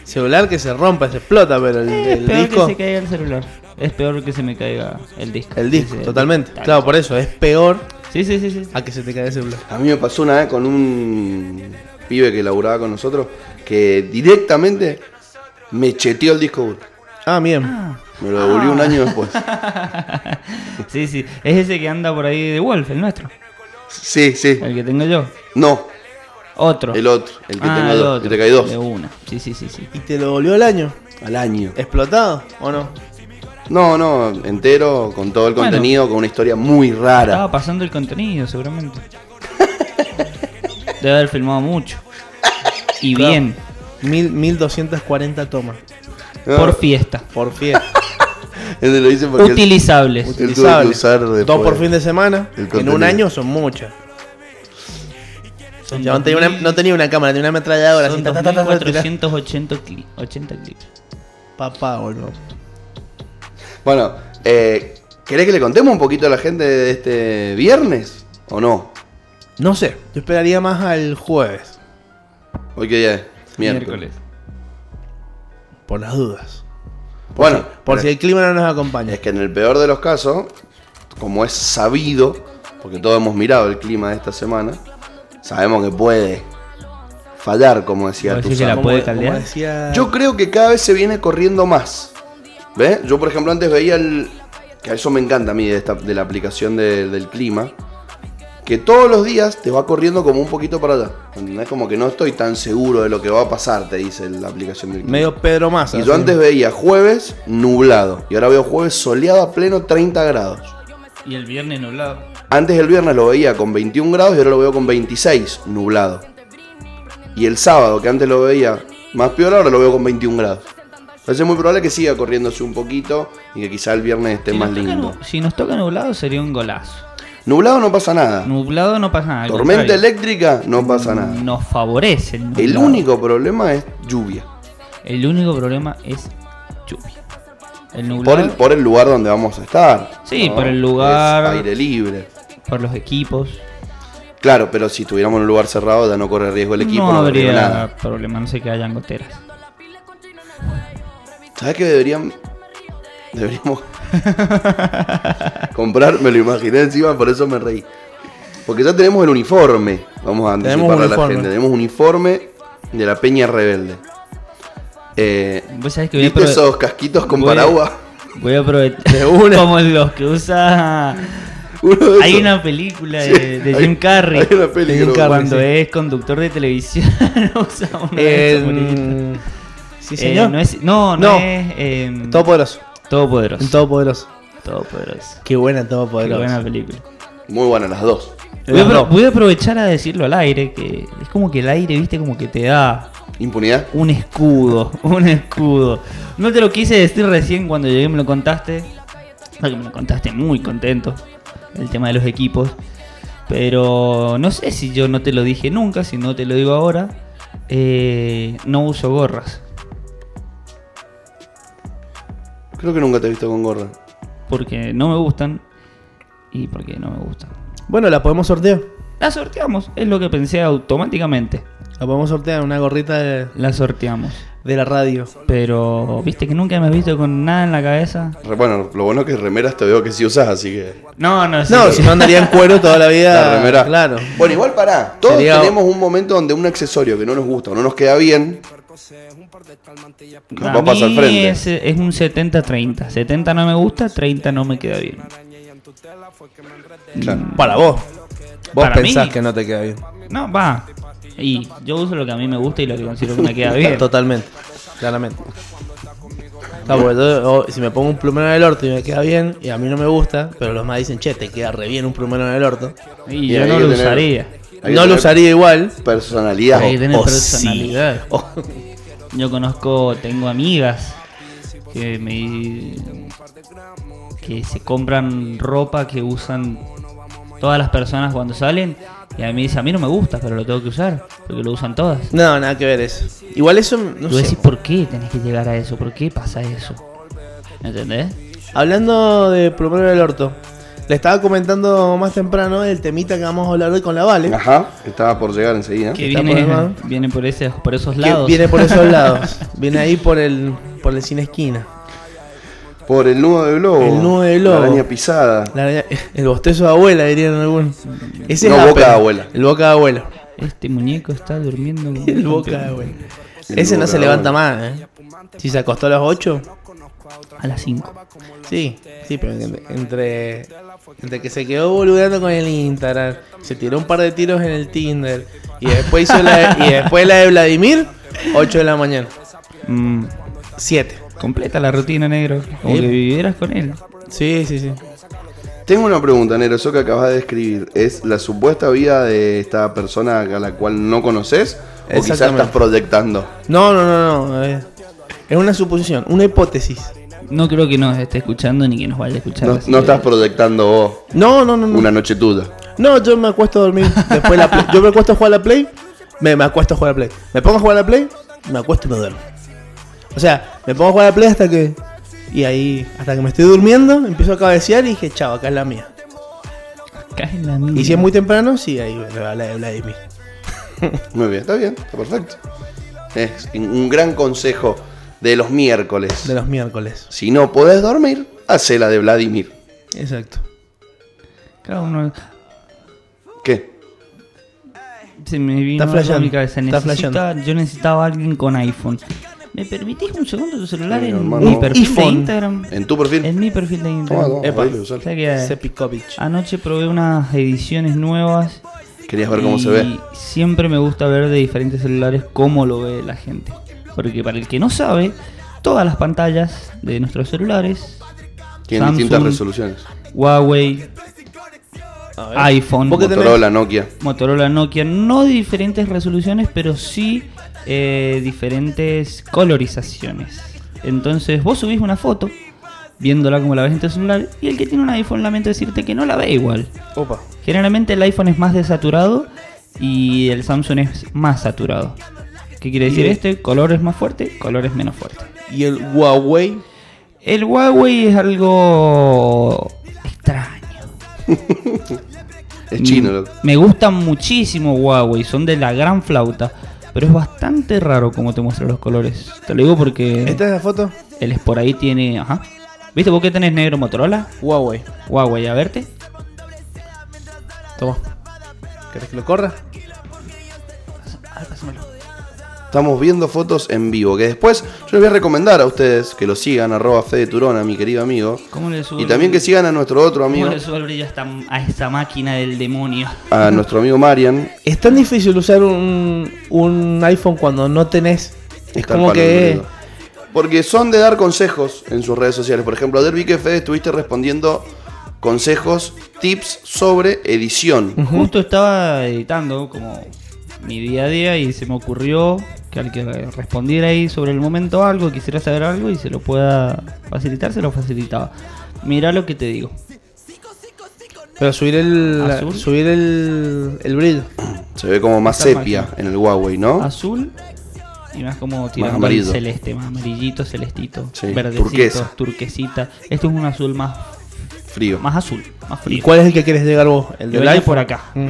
Celular que se rompa, se explota, pero el, Es el peor disco. que se caiga el celular. Es peor que se me caiga el disco. El disco, Sí, totalmente. tal Claro, por eso, es peor Sí, sí, sí, sí. a que se te caiga el celular. A mí me pasó una vez con un pibe que laburaba con nosotros que directamente me cheteó el disco duro. Ah, bien. Me lo devolvió un año después. [LAUGHS] Sí, sí. Es ese que anda por ahí de Wolf, el nuestro. Sí, sí. El que tengo yo. No, Otro. el otro, el que Ah, tengo el dos. otro. Que te caí dos De una. Sí, sí, sí, sí. ¿Y te lo volvió el año? al año. ¿Explotado o no? No, no, entero, con todo el Bueno. contenido, con una historia muy rara. Estaba pasando el contenido, seguramente. Debe haber filmado mucho. Y Claro. bien. Mil, 1240 tomas. No, Por fiesta. Por fiesta. [LAUGHS] él lo dice porque él- Utilizables. tuvo que Utilizable. usar después. Dos por fin de semana. En un año son muchas. Son chabón tenía una- 2000, no tenía una cámara, tenía una ametralladora. son ta, ta, ta, ta, ta, tirá. 2480 cli- 80 clips. Papá, boludo. Bueno, eh, ¿querés que le contemos un poquito a la gente de este viernes? ¿O no? No sé, yo esperaría más al jueves. Hoy qué día es? Miércoles. Por las dudas. Bueno, Por si el clima no nos acompaña. es que en el peor de los casos, como es sabido, porque todos hemos mirado el clima de esta semana, sabemos que puede fallar, como decía ¿Vos tu decís que la Como- puede como caldear? decía- Yo creo que cada vez se viene corriendo más. ¿Ves? Yo, por ejemplo, antes veía el. Que a eso me encanta a mí de, esta- de la aplicación de- del clima. Que todos los días te va corriendo como un poquito para allá. ¿Entendés? Como que no estoy tan seguro de lo que va a pasar, te dice la aplicación del clima. Medio Pedro Massa. y yo antes veía jueves nublado. Y ahora veo jueves soleado a pleno 30 grados. Y el viernes nublado. Antes el viernes lo veía con 21 grados y ahora lo veo con 26 nublado. Y el sábado, que antes lo veía más peor, ahora lo veo con 21 grados. Entonces es muy probable que siga corriéndose un poquito y que quizá el viernes esté Si más toca, lindo. si nos toca nublado sería un golazo. Nublado no pasa nada. Nublado no pasa nada. Tormenta contrario. eléctrica no pasa nada. Nos favorece el nublado. El único problema es lluvia. El único problema es lluvia. El nublado Por el, por el lugar donde vamos a estar. Sí, por el lugar. Es aire libre. por los equipos. Claro, pero si estuviéramos en un lugar cerrado ya no corre riesgo el equipo, no no, habría nada. problema, no sé que hayan goteras. ¿Sabes qué deberían Deberíamos [LAUGHS] comprar, me lo imaginé encima, por eso me reí. Porque ya tenemos el uniforme, vamos a Tenemos anticiparle a la gente. Tenemos uniforme de la Peña Rebelde. Eh, Vos sabés que voy a ¿Viste aprove- esos casquitos con voy a- paraguas? Voy a aprovechar. [LAUGHS] Una. [LAUGHS] Como los que usa. Uno Hay una película Sí, de, de hay- Jim Carrey. hay una Carrey. Cuando sí. es conductor de televisión. usa una de Sí, Eh, señor. no, es, no, no, No. es. em, Todopoderoso. Todopoderoso. Todopoderoso. Todopoderoso. Qué buena Qué Todopoderoso. buena película. Muy buenas las dos. Voy a, voy aprovechar a decirlo al aire, que es como que el aire, viste, como que te da Impunidad. un escudo, [LAUGHS] un escudo. No te lo quise decir recién cuando llegué, me lo contaste. Porque me lo contaste muy contento, el tema de los equipos. Pero no sé si yo no te lo dije nunca, si no te lo digo ahora. eh, no uso gorras, Creo que nunca te he visto con gorra. porque no me gustan y porque no me gustan. Bueno, la podemos sortear. La sorteamos, es lo que pensé automáticamente. La podemos sortear una gorrita de, La sorteamos. de la radio. Pero, viste que nunca me has visto con nada en la cabeza. Re- Bueno, lo bueno es que remeras te veo que sí usas, así que. No, no, No, si no andaría en cuero toda la vida. La remera. Claro. Bueno, igual pará. Todos Sería- tenemos un momento donde un accesorio que no nos gusta o no nos queda bien. Nos va a pasar al mí frente. Es, es un 70-30. 70 no me gusta, 30 no me queda bien. Claro. Para vos. Vos Para pensás mí. que no te queda bien. No, va. Y yo uso lo que a mí me gusta y lo que considero que me queda bien. [LAUGHS] Totalmente. Claramente. Claro, yo, si me pongo un plumero en el orto y me queda bien, y a mí no me gusta, pero los más dicen, che, te queda re bien un plumero en el orto. Y Y yo no lo tener- usaría. No lo usaría igual. Personalidad. Hay que tener o personalidad. sí. O- Yo conozco, tengo amigas que me que se compran ropa que usan todas las personas cuando salen y a mí dice, a mí no me gusta, pero lo tengo que usar, porque lo usan todas. No, nada que ver eso. Igual eso, no Tú sé. decís, ¿por qué tenés que llegar a eso? ¿Por qué pasa eso? ¿Entendés? Hablando de en el orto, le estaba comentando más temprano el temita que vamos a hablar hoy con la Vale. Ajá, estaba por llegar enseguida. Que Está viene, por [LAUGHS] viene por, ese, por esos que lados. viene por esos lados. [LAUGHS] Viene ahí por el, por el cine esquina. Por el nudo de globo. El nudo de globo. La araña pisada. La [LAUGHS] el bostezo de abuela, dirían algún. Ese No, es boca de abuela. El boca de abuela. Este muñeco está durmiendo. como El boca de abuela. El Ese no se levanta más, ¿eh? Si se acostó a las 8, A las 5. sí, sí, pero en- entre, entre que se quedó boludeando con el Instagram, se tiró un par de tiros en el Tinder y después hizo la de, y después la de Vladimir, 8 de la mañana. 7. Mm, completa la rutina, negro. Como Sí. que vivieras con él. Sí, sí, sí. Tengo una pregunta, Nero. Eso que acabas de describir, ¿es la supuesta vida de esta persona a la cual no conoces? ¿O quizás estás proyectando? No, no, no, no. Es una suposición, una hipótesis. No creo que nos esté escuchando ni que nos vaya a escuchar. No, estás proyectando vos No, no, no. no. una noche tuya. No, yo me acuesto a dormir. Después la Play. Yo me acuesto a jugar a la Play. Me, me acuesto a jugar a la Play. Me pongo a jugar a la Play. Me acuesto y me duermo. O sea, me pongo a jugar a la Play hasta que. Y ahí, hasta que me estoy durmiendo, empiezo a cabecear y dije, chao, acá es la mía. Acá es la mía. Y si es muy temprano, sí, ahí me va la de Vladimir. Muy bien, está bien, está perfecto. Es un gran consejo de los miércoles. De los miércoles. Si no podés dormir, hacé la de Vladimir. Exacto. Cada uno. ¿Qué? Se me vino Está flasheando, mi cabeza. está Necesita- yo necesitaba a alguien con iPhone. ¿Me permitís un segundo tu celular Sí, en hermano. mi perfil iPhone. de Instagram? ¿En tu perfil? En mi perfil de Instagram. toma, Epa. ahí lo usás. O sea que Sepikovic. anoche probé unas ediciones nuevas. Querías ver cómo y se ve. Siempre me gusta ver de diferentes celulares cómo lo ve la gente. Porque para el que no sabe, todas las pantallas de nuestros celulares, Tienen Samsung, distintas resoluciones. Huawei, iPhone. Motorola, Nokia. Motorola, Nokia, no de diferentes resoluciones, pero sí eh, diferentes colorizaciones. Entonces vos subís una foto viéndola como la ves en tu celular y el que tiene un iPhone lamento decirte que no la ve igual. Opa. Generalmente el iPhone es más desaturado y el Samsung es más saturado. ¿Qué quiere decir este? Color es más fuerte, color es menos fuerte. Y el Huawei. El Huawei es algo extraño. [LAUGHS] Es chino, loco. Me gustan muchísimo Huawei, son de la gran flauta. Pero es bastante raro como te muestra los colores. Te lo digo porque ¿Esta es la foto? el por ahí tiene. Ajá. ¿Viste vos que tenés negro Motorola? Huawei. Huawei, a verte. Toma. ¿Querés que lo corra? Pásamelo. Estamos viendo fotos en vivo. Que después yo les voy a recomendar a ustedes que lo sigan, arroba Fede Turona, mi querido amigo. ¿Cómo le subo Y el- también que sigan a nuestro otro amigo, ¿Cómo le subo el brillo a esta, a esta máquina del demonio? a [LAUGHS] nuestro amigo Marian. Es tan difícil usar un, un iPhone cuando no tenés. Es como que. Porque son de dar consejos en sus redes sociales. Por ejemplo, ayer vi que Fede estuviste respondiendo consejos, tips sobre edición. Justo estaba editando como mi día a día y se me ocurrió que al que respondiera ahí sobre el momento algo, quisiera saber algo y se lo pueda facilitar, se lo facilitaba. Mira lo que te digo. Pero subir el. Azul. Subir el, el brillo. Se ve como más Está sepia máquina. en el Huawei, ¿no? Azul y más como tirando amarillo. celeste, más amarillito, celestito, Sí, verdecito, turquesa. turquesita. Este es un azul más, Frío. más azul, más ¿Y frío. cuál es el que quieres llegar vos? ¿El iPhone? por acá. Mm.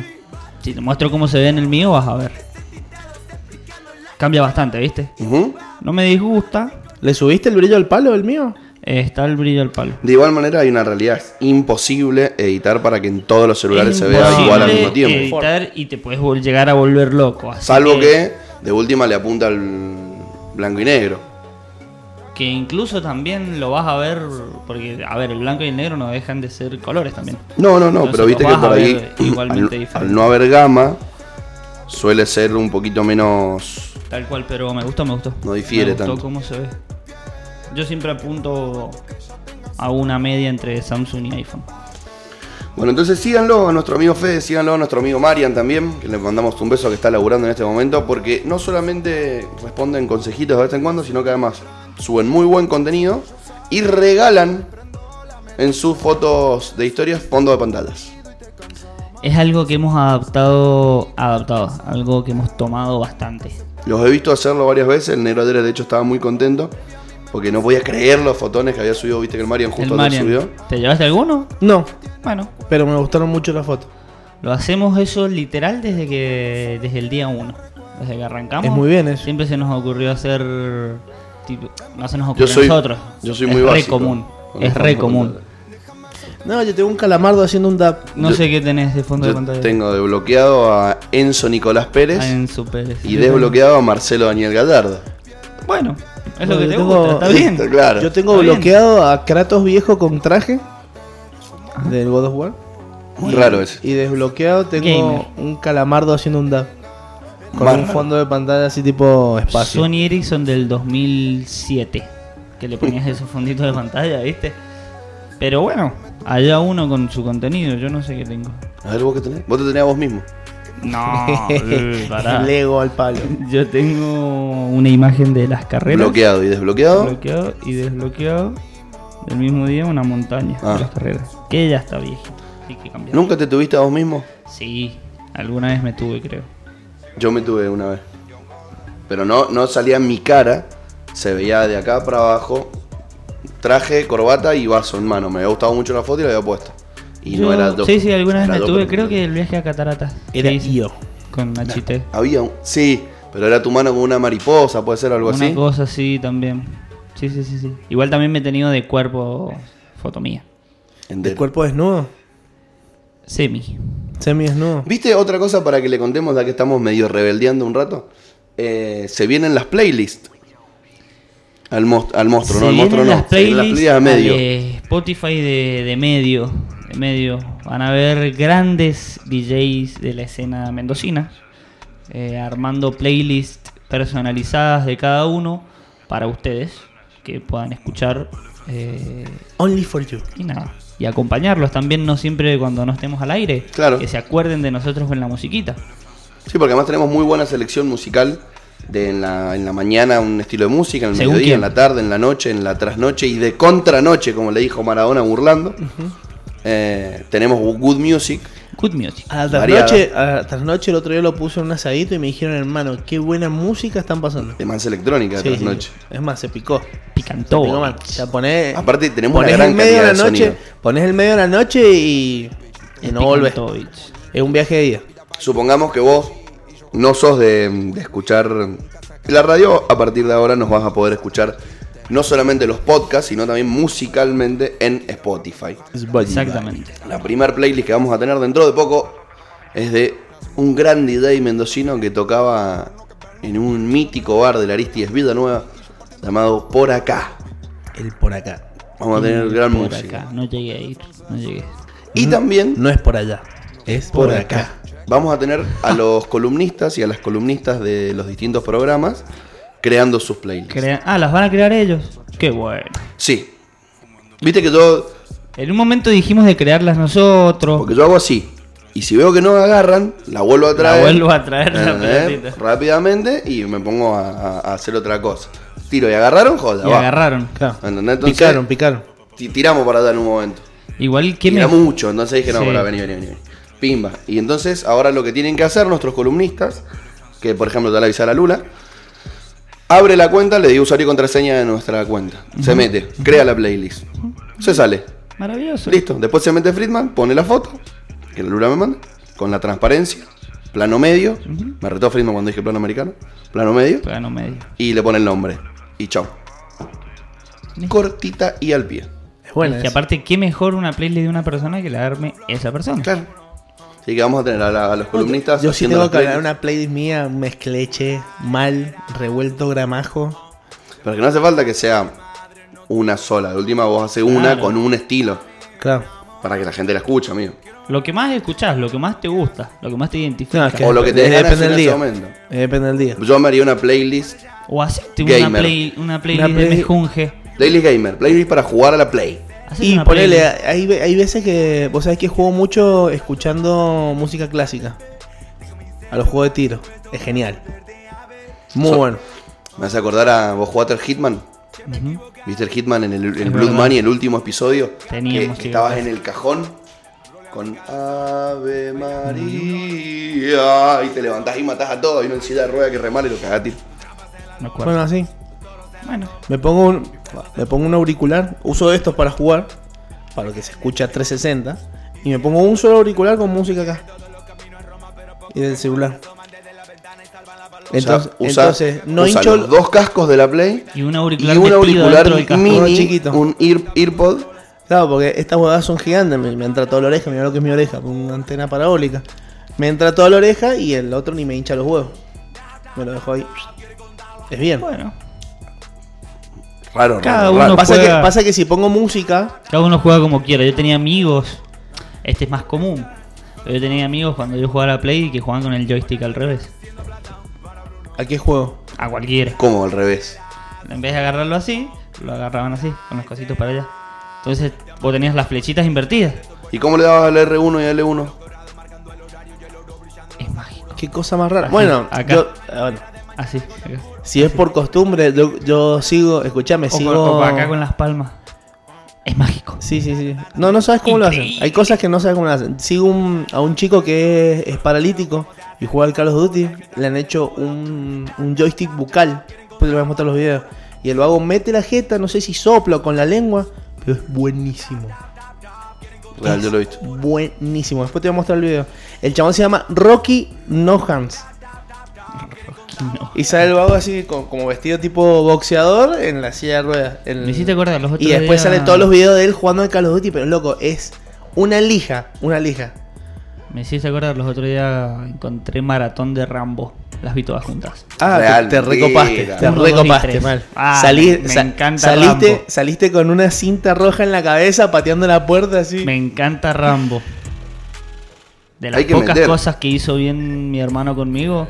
Si te muestro cómo se ve en el mío, vas a ver. Cambia bastante, ¿viste? Ujú. No me disgusta. ¿Le subiste el brillo al palo el mío? eh, Está el brillo al palo. De igual manera hay una realidad. Es imposible editar para que en todos los celulares Es se vea igual al mismo tiempo. editar y te puedes vol- llegar a volver loco. así Salvo que de última le apunta al blanco y negro. Que incluso también lo vas a ver. Porque, a ver, el blanco y el negro no dejan de ser colores también. No, no, no, Entonces pero lo viste que vas a por ahí, ver igualmente al, diferente. al no haber gama, suele ser un poquito menos. Tal cual, pero me gustó, me gustó. No difiere me gustó tanto. cómo se ve. Yo siempre apunto a una media entre Samsung y iPhone. Bueno, entonces síganlo a nuestro amigo Fede, síganlo a nuestro amigo Marian también, que le mandamos un beso que está laburando en este momento, porque no solamente responden consejitos de vez en cuando, sino que además suben muy buen contenido y regalan en sus fotos de historias fondo de pantallas. Es algo que hemos adaptado, adaptado, algo que hemos tomado bastante. Los he visto hacerlo varias veces, el Negro Adere de hecho estaba muy contento, porque no podía creer los fotones que había subido, viste que el Marian El justo Marian, subió. ¿Te llevaste alguno? No, Bueno, pero me gustaron mucho las fotos. lo hacemos eso literal desde que desde el día 1. Desde que arrancamos. Es muy bien eso. Siempre se nos ocurrió hacer tipo, no se nos ocurrió Yo soy- a nosotros. yo soy es muy re básico. común. Es re común. No, yo tengo un calamardo haciendo un dab. No Yo- sé qué tenés de fondo de Yo pantalla. tengo desbloqueado a Enzo Nicolás Pérez Ah, en Super. y desbloqueado a Marcelo Daniel Gallardo. Bueno, es lo que yo te tengo- gusta, está bien. [LAUGHS] Claro. Yo tengo Está bien. bloqueado a Kratos viejo con traje del God of War. Muy raro ese. Y desbloqueado tengo Gamer. un calamardo haciendo un dab. Con un fondo de pantalla así tipo espacio. Sony Ericsson del 2007. Que le ponías esos fonditos de pantalla, ¿viste? Pero bueno, allá uno con su contenido, yo no sé qué tengo. A ver, vos qué tenés. Vos te tenés a vos mismo. No, [LAUGHS] pará. Lego al palo. Yo tengo una imagen de las carreras. Bloqueado y desbloqueado. Bloqueado y desbloqueado. Del mismo día una montaña Ah. de las carreras. Que ya está viejito. Así que cambiar. ¿Nunca te tuviste a vos mismo? Sí, alguna vez me tuve, creo. Yo me tuve una vez. Pero no, no salía en mi cara. Se veía de acá para abajo. Traje, corbata y vaso en mano. Me había gustado mucho la foto y la había puesto. Y no era dos. Sí, sí, alguna vez me tuve, creo que el viaje a Cataratas. Era yo. Con Nachite. Había un. Sí, pero era tu mano con una mariposa, puede ser algo Una así. cosa así también. Sí, sí, sí, sí. Igual también me he tenido de cuerpo foto mía. ¿De cuerpo desnudo? Semi. Semi desnudo. ¿Viste otra cosa para que le contemos, ya que estamos medio rebeldeando un rato? Eh, se vienen las playlists. Al, mos- al monstruo, no, al monstruo no. las las playlists a medio. de Spotify de, de medio. De medio. Van a ver grandes DJs de la escena mendocina. eh, armando playlists personalizadas de cada uno para ustedes. Que puedan escuchar. eh, Only for you. y nada. Y acompañarlos también, no siempre cuando no estemos al aire. Claro. Que se acuerden de nosotros con la musiquita. Sí, porque además tenemos muy buena selección musical. De en, la, en la mañana un estilo de música, en el ¿Según mediodía, quién? en la tarde, en la noche, en la trasnoche y de contranoche, como le dijo Maradona burlando. Eh, tenemos Good Music. Good music. A la trasnoche, a la trasnoche el otro día lo puse en un asadito y me dijeron, hermano, qué buena música están pasando. de más electrónica Sí, sí. trasnoche. Es más, se picó. Picantó. Picó mal. O sea, ponés, Aparte tenemos ponés una gran el medio de la noche, pones el medio de la noche y, y no volvés. Es un viaje de día. Supongamos que vos no sos de, de escuchar la radio, a partir de ahora nos vas a poder escuchar no solamente los podcasts, sino también musicalmente en Spotify. Exactamente. La primer playlist que vamos a tener dentro de poco es de un gran DJ mendocino que tocaba en un mítico bar de la Aristides Vida Nueva llamado Por Acá. El por acá. Vamos a tener gran Por música. acá. No llegué a ir. No llegué. Y también No es por allá, es por, acá. Vamos a tener a los columnistas y a las columnistas de los distintos programas creando sus playlists. Crea- Ah, las van a crear ellos. Qué bueno. Sí. Viste que yo, En un momento dijimos de crearlas nosotros. porque yo hago así. Y si veo que no agarran, la vuelvo a La traer. vuelvo a traer la rápidamente y me pongo a, hacer otra cosa. Tiro y agarraron, joda. Y va. agarraron. Claro. Picaron, picaron. Ti- Tiramos para allá en un momento. Igual que Tira me. mucho, entonces dije, no, Sí. para, vení, vení, vení. Pimba. Y entonces ahora lo que tienen que hacer nuestros columnistas, que por ejemplo te la avisa la Lula, abre la cuenta, le dio usuario y contraseña de nuestra cuenta. Se mete, crea la playlist. Se sale. Maravilloso. Listo. Después se mete Friedman, pone la foto, que la Lula me manda, con la transparencia, plano medio. Me retó Friedman cuando dije plano americano. Plano medio. Plano medio. Y le pone el nombre. Y chau. Cortita y al pie. Es buena. Esa. aparte, qué mejor una playlist de una persona que la arme esa persona. Claro. Así que vamos a tener a, la- a los columnistas. Yo sí haciendo tengo que hablar una playlist mía, mezcleche, mal, revuelto gramajo. Pero que no hace falta que sea una sola. De última vos haces una con un estilo. Claro. Para que la gente la escuche, amigo. Lo que más escuchás, lo que más te gusta, lo que más te identifica. No, es que O lo que te depende ganas en del ese día. momento. Eh, Depende del día. Yo me haría una playlist. O hacete una, Gamer. play, una playlist Una de play- mejunje. Playlist gamer. Playlist para jugar a la play. Hacete Y una ponele, hay, hay veces que, vos sabés que juego mucho escuchando música clásica. A los juegos de tiro. Es genial. Muy So- bueno. Me hace acordar a vos jugaste el Hitman. Ujú. ¿Viste el Hitman en el, Blood. Money, el último episodio? Tenía que, estabas en el cajón con Ave María. Y te levantás y matás a todos. Y en silla de rueda que remale y lo cagás a tiro. Me acuerdo. Bueno, así. Bueno, Me pongo un, me pongo un auricular. Uso estos para jugar. Para que se escuche a 360. Y me pongo un solo auricular con música acá. Y del celular. Entonces, O sea, usa- entonces no usa hincho. los dos cascos de la Play y un y auricular, un metido auricular mini, chiquito. un ear, earpod. Claro, porque estas huevadas son gigantes, me, me entra toda la oreja, mira lo que es mi oreja, con una antena parabólica. Me entra toda la oreja y el otro ni me hincha los huevos. Me lo dejo ahí. Es bien. Bueno, Raro, Cada raro, uno raro. pasa, que, juega- pasa que si pongo música, cada uno juega como quiera. Yo tenía amigos, este es más común. Pero yo tenía amigos cuando yo jugaba a la Play que jugaban con el joystick al revés. ¿a qué juego? A cualquiera. ¿Cómo al revés? En vez de agarrarlo así, lo agarraban así, con los cositos para allá. Entonces vos tenías las flechitas invertidas. ¿Y cómo le dabas al R1 y al L1? Es mágico. ¿Qué cosa más rara? Así, bueno, acá. yo- ah, bueno, Así. acá. si es por costumbre, yo, yo sigo, con- sigo... o acá con las palmas. Es mágico. Sí, sí, sí. No, no sabes cómo lo hacen. Hay cosas que no sabes cómo lo hacen. Sigo un- a un chico que es, es paralítico y juega al Call of Duty. Le han hecho un, un joystick bucal. Después te lo voy a mostrar los videos. Y el vago mete la jeta, no sé si sopla o con la lengua, pero es buenísimo. Real, yo lo he visto. Buenísimo. Después te voy a mostrar el video. El chabón se llama Rocky No Hands. [LAUGHS] No. Y sale el vago así co- como, vestido tipo boxeador en la silla de ruedas. En- Me hiciste acordar los otros y después días- salen todos los videos de él jugando al Call of Duty, pero loco, es una lija, una lija. Me hiciste acordar los otros días encontré maratón de Rambo. Las vi todas juntas. Ah, Real, te, te recopaste, te Uno, dos y recopaste mal. Ah, Salí- me sa- encanta saliste, Rambo. saliste con una cinta roja en la cabeza pateando la puerta así. Me encanta Rambo. De las pocas meter. cosas que hizo bien mi hermano conmigo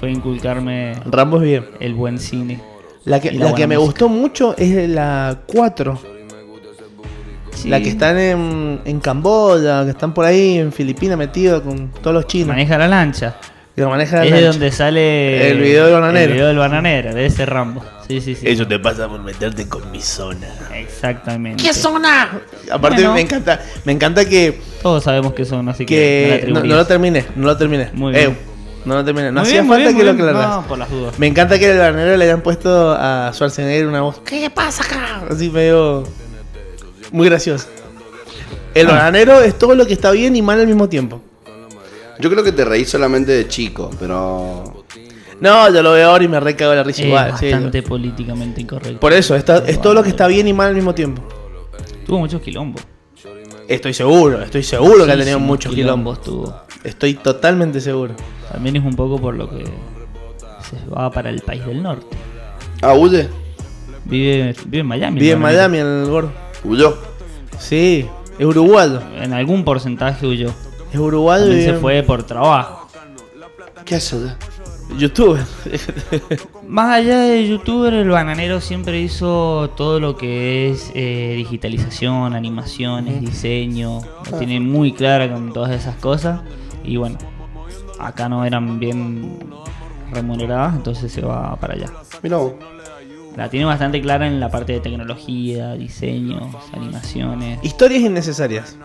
fue inculcarme Rambo es bien. el buen cine. La que, la la que me música. gustó mucho es la 4. Sí. La que están en, en Camboya, que están por ahí en Filipinas metidos con todos los chinos. maneja la lancha. Que lo maneja la es de lancha. donde sale El video del bananero. El video del bananero, de ese Rambo. Sí, sí, sí. te pasa por meterte con mi zona. Exactamente. zona? Aparte Bueno. me encanta, me encanta que, Todos sabemos que son, así que, no la que no, no atribuís. lo terminé, no lo terminé. Muy Eh, bien. No lo terminé. No Muy hacía bien, falta bien, que lo aclararas. No, por las dudas. Me encanta que el bananero le hayan puesto a Schwarzenegger una voz. ¿Qué pasa acá? Así medio. Muy gracioso. El Ah. bananero es todo lo que está bien y mal al mismo tiempo. Yo creo que te reí solamente de chico, pero. No, yo lo veo ahora y me recago la risa Es igual. sí, bastante políticamente incorrecto. Por eso, está- es todo lo que está bien y mal al mismo tiempo. Tuvo muchos quilombos. Estoy seguro, estoy seguro que ha tenido muchos quilombos. tuvo. Estoy totalmente seguro. También es un poco por lo que se va para el país del norte. Ah, huye. Vive, vive en Miami. Vive en ¿no? Miami el gordo. Huyó. Sí, es uruguayo. En algún porcentaje huyó. Es uruguayo y También se fue por trabajo. ¿Qué hace allá? Youtuber. Más allá de youtuber, el bananero siempre hizo todo lo que es eh, digitalización, animaciones, diseño. Lo tiene muy clara con todas esas cosas. Y bueno, acá no eran bien remuneradas, entonces se va para allá. Mira vos. La tiene bastante clara en la parte de tecnología, diseños, animaciones. Historias innecesarias.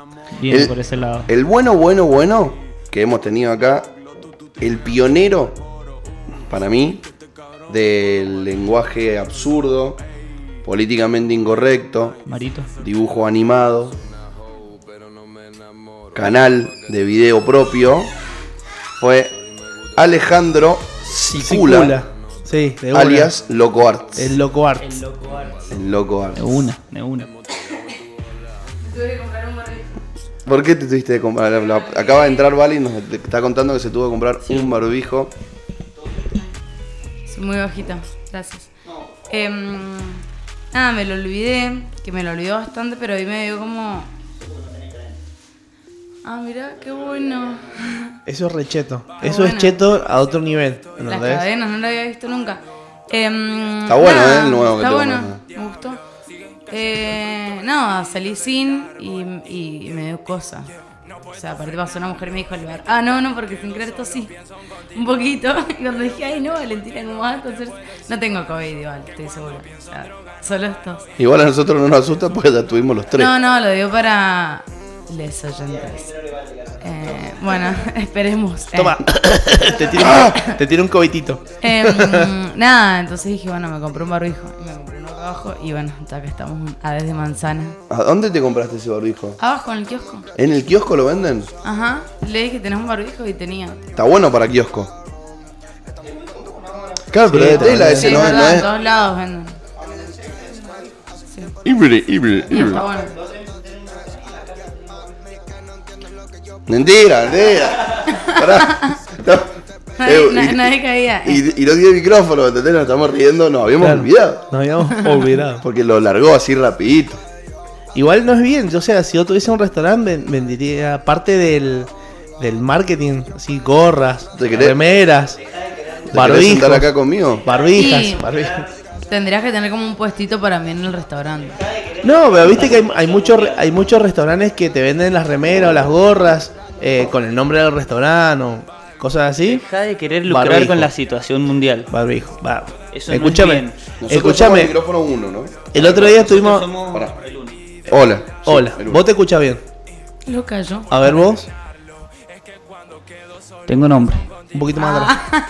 Bien El- por ese lado. El bueno, bueno, bueno que hemos tenido acá, el pionero, para mí, del lenguaje absurdo, políticamente incorrecto, Marito. dibujo animado, canal de video propio, fue Alejandro Sicula. Sí, de una. alias Loco Arts. El loco arts. El Loco Arts. De una, de una. ¿Por qué te tuviste que comprar? Acaba de entrar Vale y nos está contando que se tuvo que comprar un barbijo. Muy bajita, gracias. Em, nada, me lo olvidé, que me lo olvidó bastante, pero ahí me dio como... Ah, mira, qué bueno. Eso es recheto. Eso es cheto a otro nivel. Las ¿entendés? cadenas, no lo había visto nunca. Em, Está bueno, nada, ¿eh? El nuevo que Está bueno, me gustó. Eh, nada, salí sin y, y me dio cosa. O sea, aparte pasó una mujer y me dijo al bar, ah, no, no, porque sin creer esto sí. Un poquito. [LAUGHS] Y cuando dije, ay, no, Valentina, ¿cómo vas a hacer? No tengo COVID igual, estoy segura. O sea, solo estos. Igual a nosotros no nos asusta porque ya tuvimos los tres. No, no, lo digo para les oyentes. Eh, bueno, [LAUGHS] esperemos. Eh, Toma. [LAUGHS] te, tiro un, te tiro un cobitito. Em, nada, entonces dije, bueno, me compré un barbijo. Y me compré abajo. Y bueno, ya que estamos a desde manzana. ¿A dónde te compraste ese barbijo? Abajo en el kiosco. ¿En el kiosco lo venden? Ajá. Le dije, ¿tenés un barbijo? Y tenía. Está bueno para kiosco. Claro, pero Sí, de tela ese Sí, no es es. verdad, en No todos lados venden. Sí, es... Híbride, híbride, híbride. está bueno. Mentira, mentira. [LAUGHS] Pará. Nadie, Eh, na- y- nadie caía. Y, y no tiene micrófono, ¿entendés? Nos estamos riendo, nos habíamos Claro. olvidado. Nos habíamos [LAUGHS] olvidado. Porque lo largó así rapidito. Igual no es bien. O sea, si yo tuviese un restaurante, ven- vendería parte del, del marketing. Así, gorras, ¿Te querés- remeras, ¿Te querés barbijos. sentar acá conmigo? Barbijas, barbijas. Tendrías que tener como un puestito para mí en el restaurante. No, pero viste que hay, hay muchos re- hay muchos restaurantes que te venden las remeras o las gorras eh, con el nombre del restaurante o cosas así. Deja de querer lucrar Barbijo. con la situación mundial. Barbijo. Va. Eso no es escúchame, bien. Nosotros somos el escúchame. micrófono uno, ¿no? El otro día estuvimos. El uno. Hola. Sí, Hola, el uno. vos te escuchas bien. Lo callo. A ver vos, Tengo nombre. un poquito más atrás.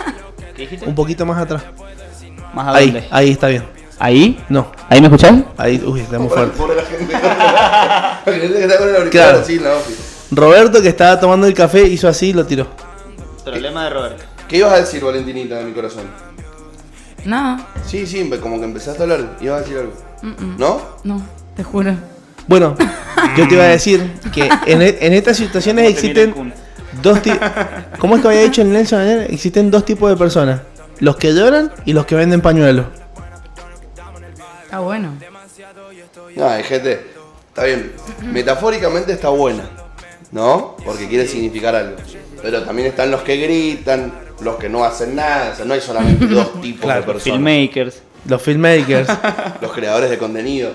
¿Qué dijiste? Un poquito más atrás. ¿Más a Ahí, dónde? ahí está bien. ¿Ahí? No, ¿Ahí me escuchás? ahí, uy, está muy fuerte. [LAUGHS] Claro. Roberto, que estaba tomando el café, hizo así y lo tiró. Problema de Roberto. ¿Qué ibas a decir, Valentinita, de mi corazón? No, Sí, sí, como que empezaste a hablar. Ibas a decir algo. mm-mm. ¿No? no, te juro. Bueno, [LAUGHS] yo te iba a decir que en, e- en estas situaciones existen dos tipos. ¿Cómo es que había dicho en Nelson ayer? Existen dos tipos de personas: los que lloran y los que venden pañuelos. Está bueno. No, hay gente. Está bien. Metafóricamente está buena. ¿No? Porque quiere significar algo. Pero también están los que gritan, los que no hacen nada. O sea, no hay solamente dos [LAUGHS] tipos Claro, de personas. Filmmakers. Los filmmakers, [LAUGHS] Los creadores de contenido.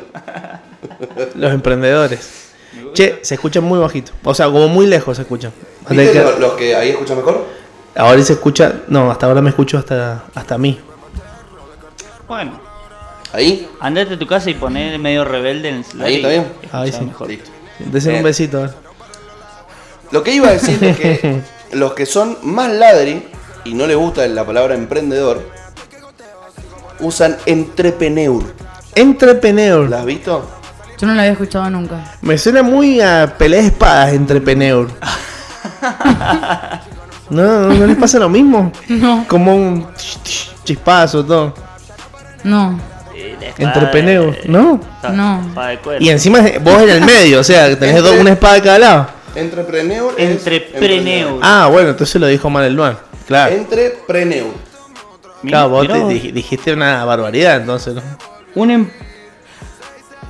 [LAUGHS] los emprendedores. Che, se escuchan muy bajito. O sea, como muy lejos se escuchan. ¿Viste Que- lo- los que ahí escuchan mejor? Ahora se escucha. No, hasta ahora me escucho hasta, hasta a mí. Bueno, Ahí. andate a tu casa y poné medio rebelde en el. Ahí está bien. Ahí sí. mejor. Listo. Desen Eh, un besito. a ver. Lo que iba a decir es que los que son más ladri y no les gusta la palabra emprendedor, usan entrepreneur. Entrepreneur. ¿La has visto? Yo no lo había escuchado nunca. Me suena muy a pelea de espadas, entrepreneur. [LAUGHS] No, no les pasa lo mismo. No, Como un chispazo, todo. no. La espada Entre de- peneos, ¿no? No. Y encima vos en el medio, o sea, tenés [LAUGHS] dos- una espada de cada lado. Entrepreneur es Entrepreneur. Ah, bueno, entonces lo dijo mal el Luan. Claro. Entrepreneur. Claro, vos te dij- dijiste una barbaridad, entonces, ¿no? Un em-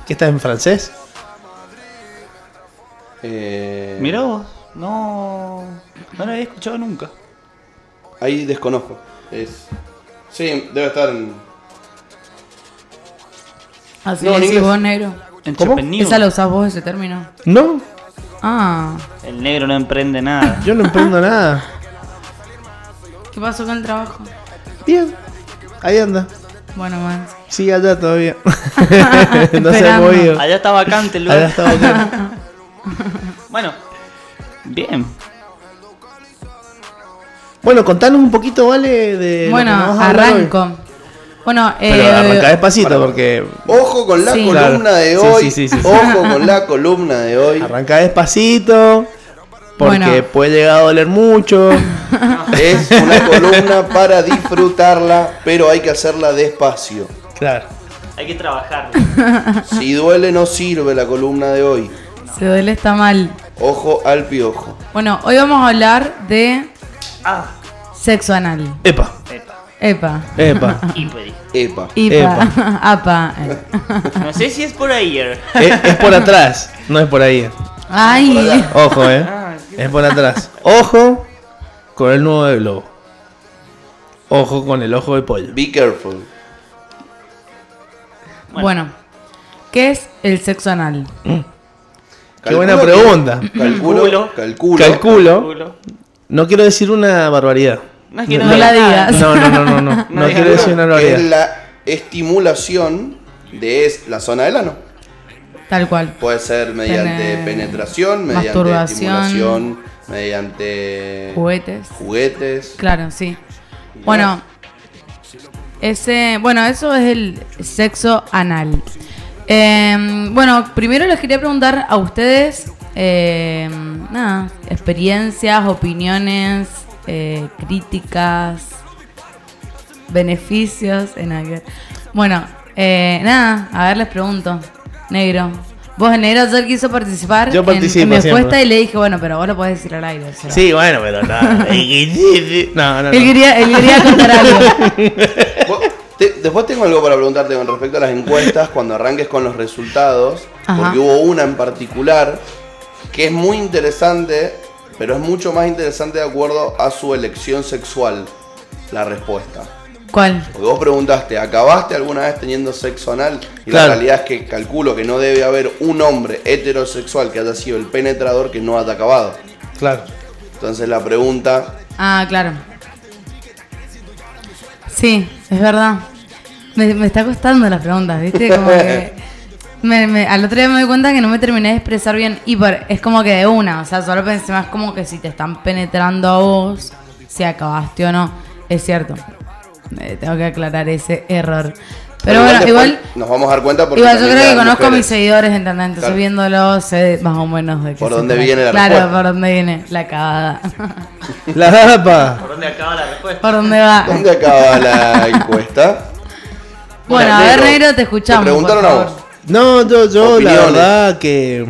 ¿Qué estás en francés? Eh, Mirá vos. No. No lo había escuchado nunca. Ahí desconozco. Es... Sí, debe estar en. Así No, en decís inglés. vos, negro. Entrepreneur. Esa la usás vos, ese término. No, Ah, El negro no emprende nada. [LAUGHS] yo no emprendo nada. ¿qué pasó con el trabajo? Bien, ahí anda. Bueno, man. Sigue allá todavía. [LAUGHS] [LAUGHS] no se ha movido. Allá está vacante el Allá lugar. está bacán. Bueno. Bien. Bueno, contanos un poquito, ¿vale? De lo Bueno, arranco. Bueno, Pero eh, arranca despacito porque Ojo con la Sí. columna de hoy. sí, sí, sí, sí. Ojo con la columna de hoy. arranca despacito. Porque Bueno. puede llegar a doler mucho. [LAUGHS] Es una columna para disfrutarla, pero hay que hacerla despacio. claro. Hay que trabajar. [LAUGHS] Si duele, no sirve la columna de hoy. se duele está mal. Ojo al piojo. Bueno, hoy vamos a hablar de Ah. sexo anal. Epa, Epa. Epa. epa. Impedi. Epa. Ipa. [LAUGHS] Apa. eh. No sé si es por ayer. es, es por atrás, no es por ahí. Ay. Ojo, eh. Ah, Es por atrás. Ojo con el nudo de globo. Ojo con el ojo de pollo. Be careful. Bueno, ¿qué es el sexo anal? Qué buena pregunta. que- Calculo. Calculo. Calculo. Calculo. culo. No quiero decir una barbaridad. No es que No, no, no la digas. No, no, no, no, no. [LAUGHS] No, quiero decir una es la estimulación de es- la zona del ano. Tal cual. Puede ser mediante Pene- penetración, mediante estimulación, mediante Juguetes. juguetes. Claro, sí. Bueno, ese, bueno, eso es el sexo anal. Eh, bueno, primero les quería preguntar a ustedes, eh, nada, experiencias, opiniones, eh, críticas, beneficios en aquel. Bueno, eh, nada, a ver, les pregunto, negro. Vos, el negro, ayer quiso participar Yo en- participo en, mi siempre. encuesta y le dije, bueno, pero vos lo podés decir al aire. o sea. Sí, bueno, pero no. [LAUGHS] No, no, Él no. quería, él quería contar algo. [LAUGHS] Te- después tengo algo para preguntarte con respecto a las encuestas cuando arranques con los resultados, Ajá. porque hubo una en particular que es muy interesante, pero es mucho más interesante de acuerdo a su elección sexual, la respuesta. ¿Cuál? Porque vos preguntaste, ¿acabaste alguna vez teniendo sexo anal? Y Claro. la realidad es que calculo que no debe haber un hombre heterosexual que haya sido el penetrador que no haya acabado. Claro. Entonces la pregunta, Ah, claro. Sí, es verdad. Me, me está costando las preguntas, ¿viste? Como que [LAUGHS] me- me- al otro día me doy cuenta que no me terminé de expresar bien. Y por- es como que de una, o sea, solo pensé más como que si te están penetrando a vos, si acabaste o no. Es cierto. Eh, tengo que aclarar ese error. Pero bueno, igual, nos vamos a dar cuenta porque igual yo creo que conozco a mis seguidores, ¿entendés? Entonces Claro. viéndolo sé más o menos de qué Por dónde viene la Claro, respuesta. por dónde viene la acabada. La dapa. ¿Por dónde acaba la respuesta? ¿Por dónde va? ¿Dónde acaba la encuesta? Bueno, a ver, negro, te escuchamos. Te preguntaron por a vos. No, yo, yo la verdad que,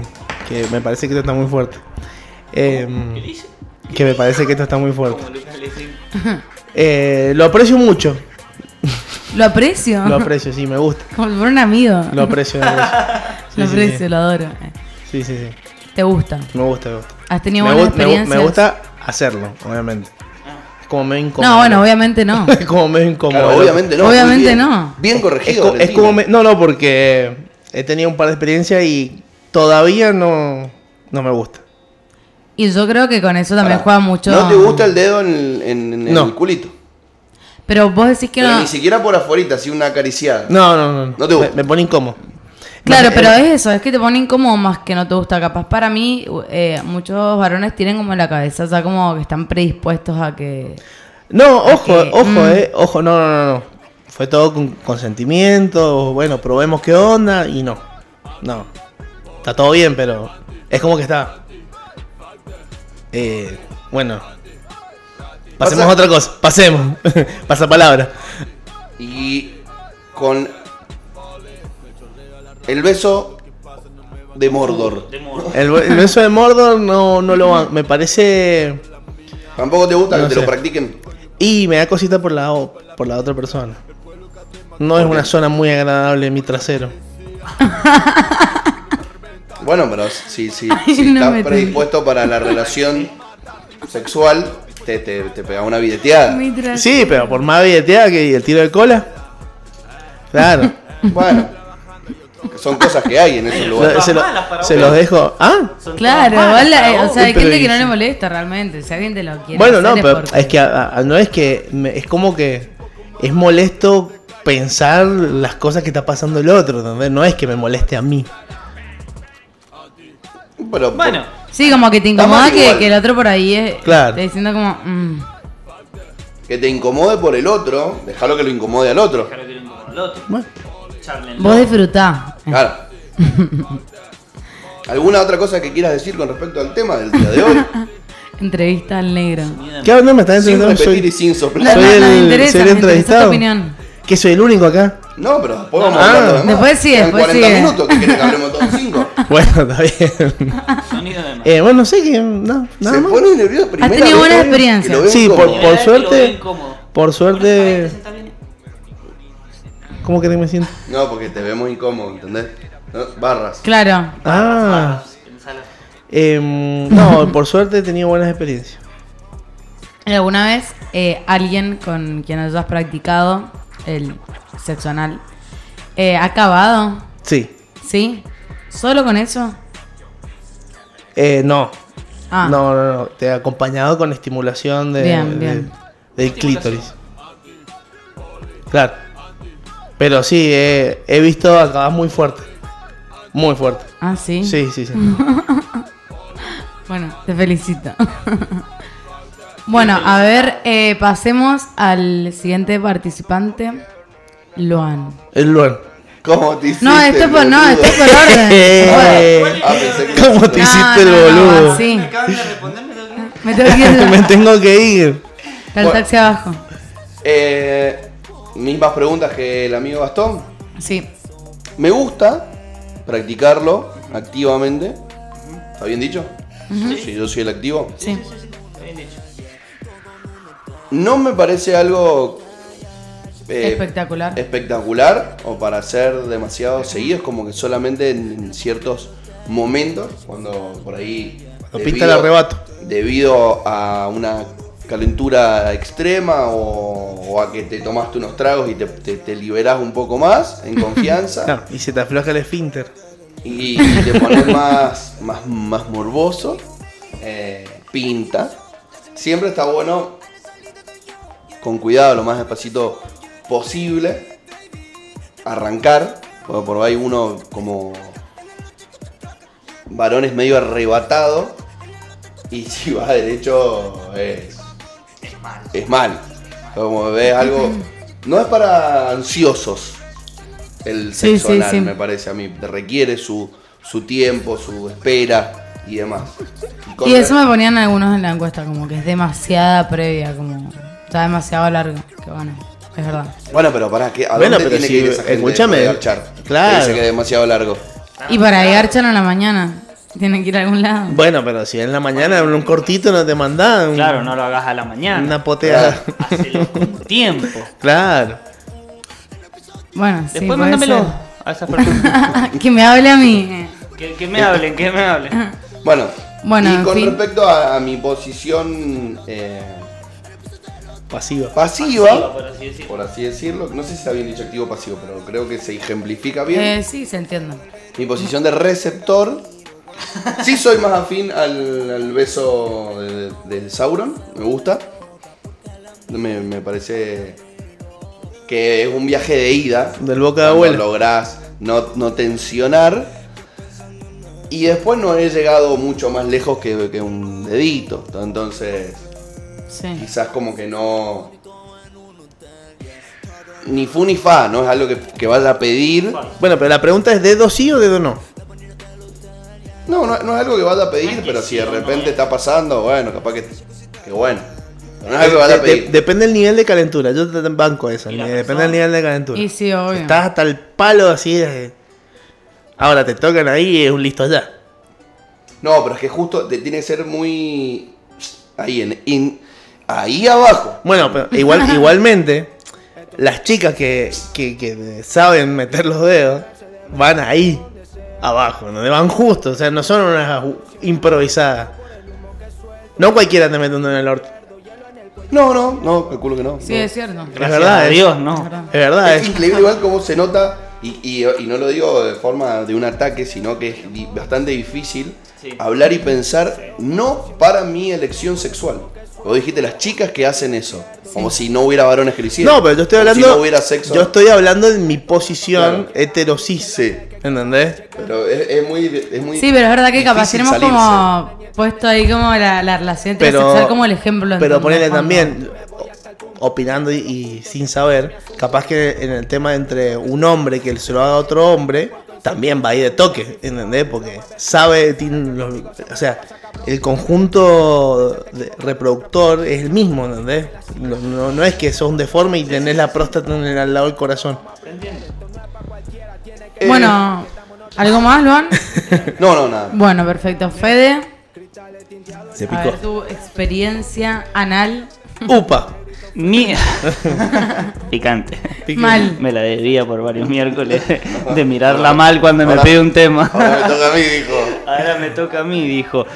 que me parece que esto está muy fuerte. Em, ¿Qué dice? que me parece que esto está muy fuerte. [LAUGHS] Eh, lo aprecio mucho. Lo aprecio. Lo aprecio, sí, me gusta. [LAUGHS] Como fuera un amigo. Lo aprecio, lo [LAUGHS] aprecio. Sí, Lo aprecio, sí. lo adoro. Sí, sí, sí. ¿Te gusta? Me gusta, me gusta. ¿Has tenido Me, buenas me gu- experiencias? me gusta hacerlo, obviamente. Es como medio incómodo. No, bueno, obviamente no. Es como medio incómodo. Claro, obviamente no. Obviamente bien. no. Bien Es, corregido. co- es Valentina. como me- no, no, porque he tenido un par de experiencias y todavía no, no me gusta. Y yo creo que con eso también juega mucho. ¿No te gusta el dedo en, el- en- en No. el culito? Pero vos decís que Pero no. ni siquiera por afuera, así una acariciada. No, no, no. ¿No te gusta? Me, me pone incómodo. Claro, pero es eso, es que te pone incómodo más que no te gusta. Capaz para mí, eh, muchos varones tienen como en la cabeza, o sea, como que están predispuestos a que. No, ojo, que- ojo, mm. eh. Ojo, no, no, no, no. Fue todo con consentimiento. Bueno, probemos qué onda y no. No. Está todo bien, pero es como que está. Eh, bueno. Pasemos Pasa- a otra cosa. Pasemos. [LAUGHS] Pasa palabra. Y con el beso de Mordor. De. El, el beso de Mordor no, no lo van. Me parece. ¿Tampoco te gusta No que te sé. lo practiquen? Y me da cosita por la, por la otra persona. No es una zona muy agradable mi trasero. [LAUGHS] Bueno, pero si, si, Ay, si no estás predispuesto para la relación sexual, te, te, te pega una tra- Sí, pero por más billeteada que el tiro de cola. Claro. [LAUGHS] Bueno, son cosas que hay en esos lugares. se lo- los dejo. Ah, Son Claro, para eh, o sea, hay gente que no le molesta realmente. Si alguien te lo quiere bueno, no, pero porque- es que a- a- no es que. me- es como que. Es molesto pensar las cosas que está pasando el otro. ¿entendés? No es que me moleste a mí. Pero, Bueno, Sí, como que te incomoda que, el otro por ahí es, Claro. diciendo como... mm, que te incomode por el otro, déjalo que lo incomode al otro. claro que lo incómodo al otro. Bueno, vos disfrutá. Claro. [LAUGHS] ¿Alguna otra cosa que quieras decir con respecto al tema del día de hoy? [LAUGHS] Entrevista al negro. ¿Qué no me estás Sin y Soy, sin No, soy el, no me interesa, soy el me interesa tu entrevistado. opinión. Que soy el único acá. No, pero después vamos Ah. a hablar de. Después sí, después 40 sigue. minutos, ¿qué querés que hablemos todos [LAUGHS] cinco? Bueno, está bien. Sonido de más. Eh, bueno, no sé que. No, nada Se más. pone nervioso primera tenido vez buena experiencia. Sí, por- por suerte-. Por suerte. Te. ¿Cómo que me siento? No, porque te vemos incómodo, ¿entendés? ¿No? Barras. Claro. Ah. Em, no, por suerte he tenido buenas experiencias. ¿Alguna vez eh, alguien con quien hayas practicado el sexo anal eh, acabado? Sí. ¿Sí? ¿Solo con eso? Eh, no. Ah, No, no, no. Te he acompañado con estimulación de, Bien, de- bien. del clítoris. Claro. Pero sí, he, he visto acabar muy fuerte. Muy fuerte. Ah, sí. Sí, sí, sí. [LAUGHS] Bueno, te felicito. [LAUGHS] bueno, a ver, eh, pasemos al siguiente participante, Luan. El Luan. ¿Cómo te hiciste? No, esto es por, no, esto es por orden. [LAUGHS] Eh, Ah, pensé que- ¿Cómo te hiciste no, el no, boludo? así. Acaban de responderme lo que- Me tengo que ir Me tengo que ir. al taxi abajo. Eh, mismas preguntas que el amigo Gastón. Sí. Me gusta practicarlo activamente. ¿Está bien dicho? Sí, yo soy el activo. Sí. No me parece algo eh, Espectacular. espectacular o para ser demasiado seguido. Es como que solamente en, en ciertos momentos, cuando por ahí. Cuando pinta el arrebato. Debido a una calentura extrema o, o a que te tomaste unos tragos y te, te, te liberás un poco más en [LAUGHS] confianza. Claro, y se te afloja el esfínter. y te pones más, más, más morboso, eh, pinta. Siempre está bueno, con cuidado, lo más despacito posible, arrancar, porque por ahí uno como varón es medio arrebatado y [LAUGHS] si va derecho es, es mal. Como ves algo, no es para ansiosos el sexo sí, anal, sí. me parece a mí. Requiere su, su tiempo, su espera y demás. con Y eso me ponían algunos en la encuesta, como que es demasiada previa, como está demasiado largo. Que bueno, es verdad. Bueno, pero para ¿a Bueno, dónde pero tiene si- que ir esa gente escúchame, garchar? claro. Que dice que es demasiado largo. Y para llegar chano en la mañana, tienen que ir a algún lado. Bueno, pero si en la mañana en un cortito no te mandan. Claro, no lo hagas a la mañana. Una poteada. Hacelo con [LAUGHS] tiempo. Claro. Bueno, sí. Después puede mándamelo ser. a esas personas. [LAUGHS] que me hable a mí. que, que me hablen, que me hablen. Bueno, Bueno, y con fin. respecto a, a mi posición eh, Pasiva. pasiva, Pasiva, por así decirlo. por así decirlo, no sé si está bien dicho activo o pasivo, pero creo que se ejemplifica bien. Eh, sí, se entiende. Mi posición de receptor. Sí soy más afín al, al beso de, de Sauron, me gusta. Me, me parece que es un viaje de ida. Del boca de abuela. lográs no, no tensionar. Y después no he llegado mucho más lejos que, que un dedito. Entonces, Sí. quizás como que no. Ni fu ni fa, no es algo que, que vaya a pedir. Bueno, pero la pregunta es: ¿dedo sí o dedo no? No, no, no es algo que vaya a pedir, pero si de repente está pasando, bueno, capaz que, que bueno. No es algo que vas a De- de- pedir. depende del nivel de calentura. Yo te banco eso. La Depende persona. del nivel de calentura. Y sí, obvio. Estás hasta el palo así. de- Ahora te tocan ahí y es un listo allá. No, pero es que justo te- tiene que ser muy. Ahí, en, in- ahí abajo. Bueno, pero igual, [LAUGHS] igualmente, las chicas que, que, que saben meter los dedos van ahí abajo, donde van justo, o sea, no son unas improvisadas. No cualquiera te mete un dedo en el orto. No, no, no, calculo que no. Sí, no. es cierto. Gracias verdad, a es- Dios, Es no. verdad. Es verdad, Es es. increíble igual cómo se nota, y, y- y no lo digo de forma de un ataque, sino que es bastante difícil Sí. hablar y pensar, no para mi elección sexual. Vos dijiste las chicas que hacen eso, como si no hubiera varones que lo hicieran. No, pero yo estoy Como hablando. Si no hubiera sexo. Yo estoy hablando de mi posición Claro. heterosis. Sí, ¿Entendés? pero es, es muy, es muy. Sí, pero es verdad que capaz tenemos salirse. como puesto ahí como la, la relación Pero, heterosexual como el ejemplo. pero ponele Cuando- también, opinando y, y sin saber, capaz que en el tema entre un hombre que se lo haga a otro hombre, también va ahí de toque, ¿entendés? Porque sabe, tiene los- o sea, el conjunto de- reproductor es el mismo, ¿entendés? No, no- no es que sos un deforme y tenés la próstata en el- al lado del corazón. Eh, Bueno, ¿algo más, Luan? [LAUGHS] No, no, nada. bueno, perfecto. Fede, Se a picó. ver tu experiencia anal. ¡Upa! Mi... [LAUGHS] Picante. Mal. Me la debía por varios miércoles de [LAUGHS] mirarla mal cuando me pide un tema. Ahora me toca a mí, dijo. Ahora me toca a mí, dijo.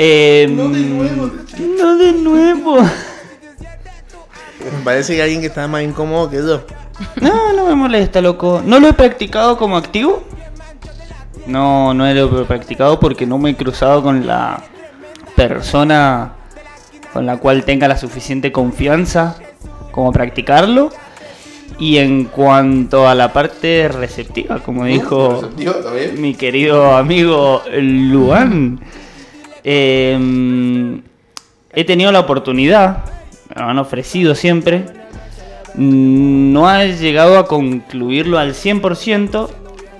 Eh, no de nuevo. No de nuevo. Me [LAUGHS] parece que alguien que está más incómodo que yo. No, no me molesta, loco. No lo he practicado como activo. No, no lo he practicado porque no me he cruzado con la persona con la cual tenga la suficiente confianza como practicarlo. Y en cuanto a la parte receptiva, como dijo mi querido amigo Luan, eh, he tenido la oportunidad, me lo han ofrecido siempre, no he llegado a concluirlo al 100%,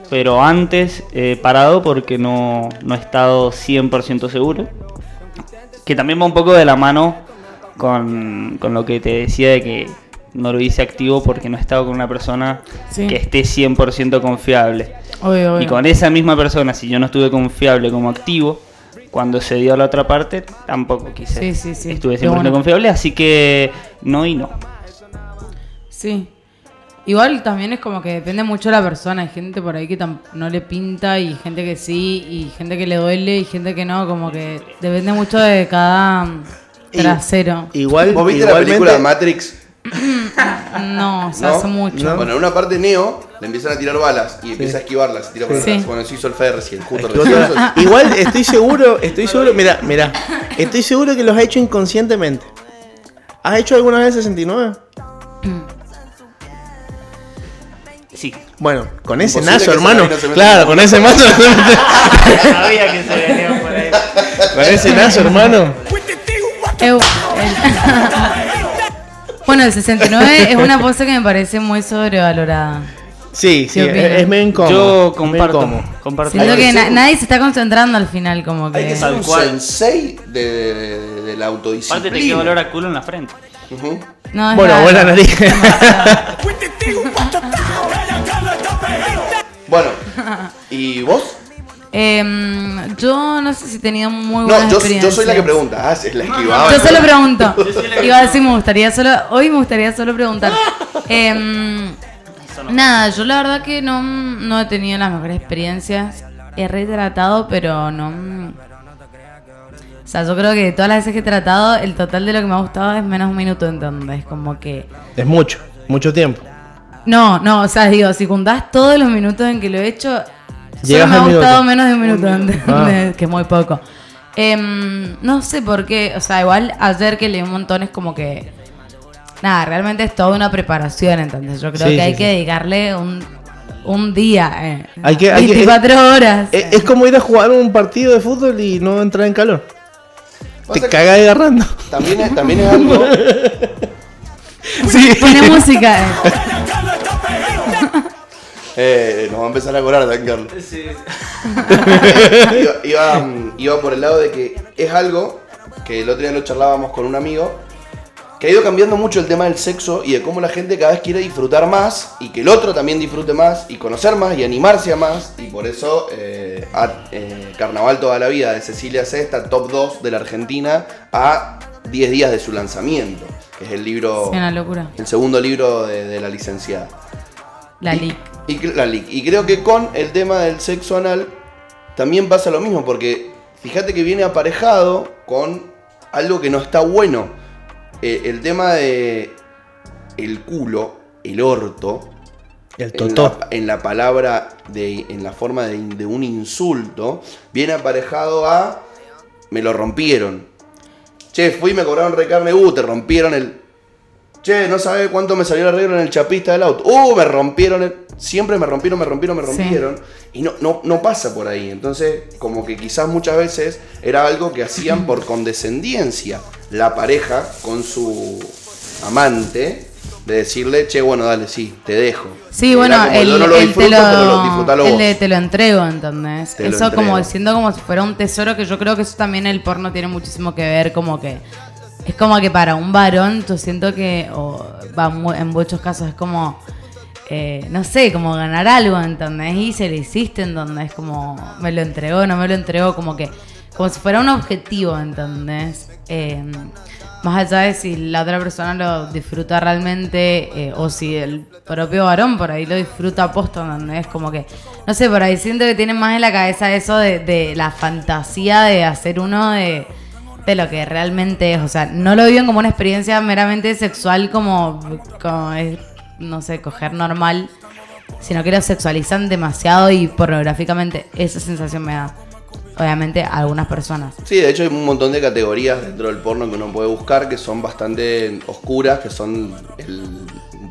pero antes he parado porque no, no he estado 100% seguro. Que también va un poco de la mano con, con lo que te decía de que no lo hice activo porque no he estado con una persona Sí. que esté 100% confiable. Obvio, obvio. Y con esa misma persona, si yo no estuve confiable como activo, cuando se dio a la otra parte, tampoco quise. Sí, sí, sí. Estuve 100% bueno. confiable, así que no y no. Sí. Igual también es como que depende mucho de la persona. Hay gente por ahí que no le pinta y gente que sí y gente que le duele y gente que no. Como que depende mucho de cada Y- trasero. Igual, ¿Vos viste la película Matrix? [COUGHS] No, ¿No? hace mucho. No. Bueno, en una parte Neo le empiezan a tirar balas y empieza a esquivarlas. Tira para Sí. atrás. Bueno, eso hizo el Fede recién, justo recién. Igual estoy seguro, estoy seguro, mira, mira, estoy seguro que los has hecho inconscientemente. ¿Has hecho alguna vez 69? Sí. Bueno, con ese que hermano. no se Claro, con ese mazo. Sabía que se venía por ahí. con ese naso, hermano. Bueno, el 69 es una pose que me parece muy sobrevalorada. Sí, sí, ¿Qué es, medio incómodo. Yo comparto. comparto. Siento que que na- nadie se está concentrando al final, como Hay que. que ser un sensei de, de, de la autodisciplina. Aparte te queda olor a culo en la frente. Ujú. No, es Bueno, buena nariz. [LAUGHS] Bueno, ¿y vos? Em, yo no sé si he tenido muy No, buenas yo, yo soy la que pregunta. Ah, es la esquivaba. Yo solo pregunto. Iba a decir, me gustaría solo. Hoy me gustaría solo preguntar. [LAUGHS] Em, nada, yo la verdad que no, no he tenido las mejores experiencias. He retratado, pero no. O sea, yo creo que de todas las veces que he tratado, el total de lo que me ha gustado es menos un minuto, entonces, como que. Es mucho, mucho tiempo. No, no, o sea, digo, si juntás todos los minutos en que lo he hecho, solo me ha gustado menos de un minuto. Ah. [LAUGHS] que es muy poco. Em, no sé por qué, o sea, igual ayer que leí un montón es como que. Nada, realmente es toda una preparación, entonces yo creo Sí, que sí, hay sí. que dedicarle un, un día, eh, Hay que- hay que- 24 horas. Es, es como ir a jugar un partido de fútbol y no entrar en calor. Te que cagas agarrando. También es, también es algo. [LAUGHS] Sí. Pone [LAUGHS] música. Eh. Nos va a empezar a cobrar, Dan Carlos. iba, iba, iba por el lado de que es algo que el otro día lo charlábamos con un amigo que ha ido cambiando mucho el tema del sexo y de cómo la gente cada vez quiere disfrutar más y que el otro también disfrute más y conocer más y animarse a más. Y por eso eh, a- eh, Carnaval toda la vida de Cecilia C está top 2 de la Argentina a 10 días de su lanzamiento, que es el libro, Es una locura. el segundo libro de, de la licenciada. La Y- leak. Y, la leak. Y creo que con el tema del sexo anal también pasa lo mismo, porque fíjate que viene aparejado con algo que no está bueno. Eh, el tema de el culo, el orto, El en totó. la, en la palabra, de, en la forma de, de un insulto, viene aparejado a me lo rompieron. Che, fui y me cobraron recarne, uh, te rompieron el. Che, no sabe cuánto me salió el arreglo en el chapista del auto. Uh, me rompieron el. Siempre me rompieron, me rompieron, me Sí. rompieron. Y no, no, no pasa por ahí. Entonces, como que quizás muchas veces era algo que hacían por condescendencia la pareja con su amante. De decirle, che, bueno, dale, sí, te dejo. Sí, bueno, el, no lo el disfruto, te lo, pero lo, el de te lo entrego, ¿entendés? Te eso como siendo como si fuera un tesoro que yo creo que eso también el porno tiene muchísimo que ver, como que es como que para un varón yo siento que, o va en muchos casos es como, eh, no sé, como ganar algo, ¿entendés? Y se lo hiciste, ¿entendés? Como me lo entregó, no me lo entregó, como que, como si fuera un objetivo, ¿entendés? Eh, más allá de si la otra persona lo disfruta realmente eh, o si el propio varón por ahí lo disfruta a posto, ¿entendés? Como que, no sé, por ahí siento que tienen más en la cabeza eso de la fantasía de hacer uno de, lo que realmente es. O sea, no lo viven como una experiencia meramente sexual como, es, no sé, coger normal, sino que lo sexualizan demasiado y pornográficamente esa sensación me da. Obviamente a algunas personas. Sí, de hecho hay un montón de categorías dentro del porno que uno puede buscar que son bastante oscuras, que son el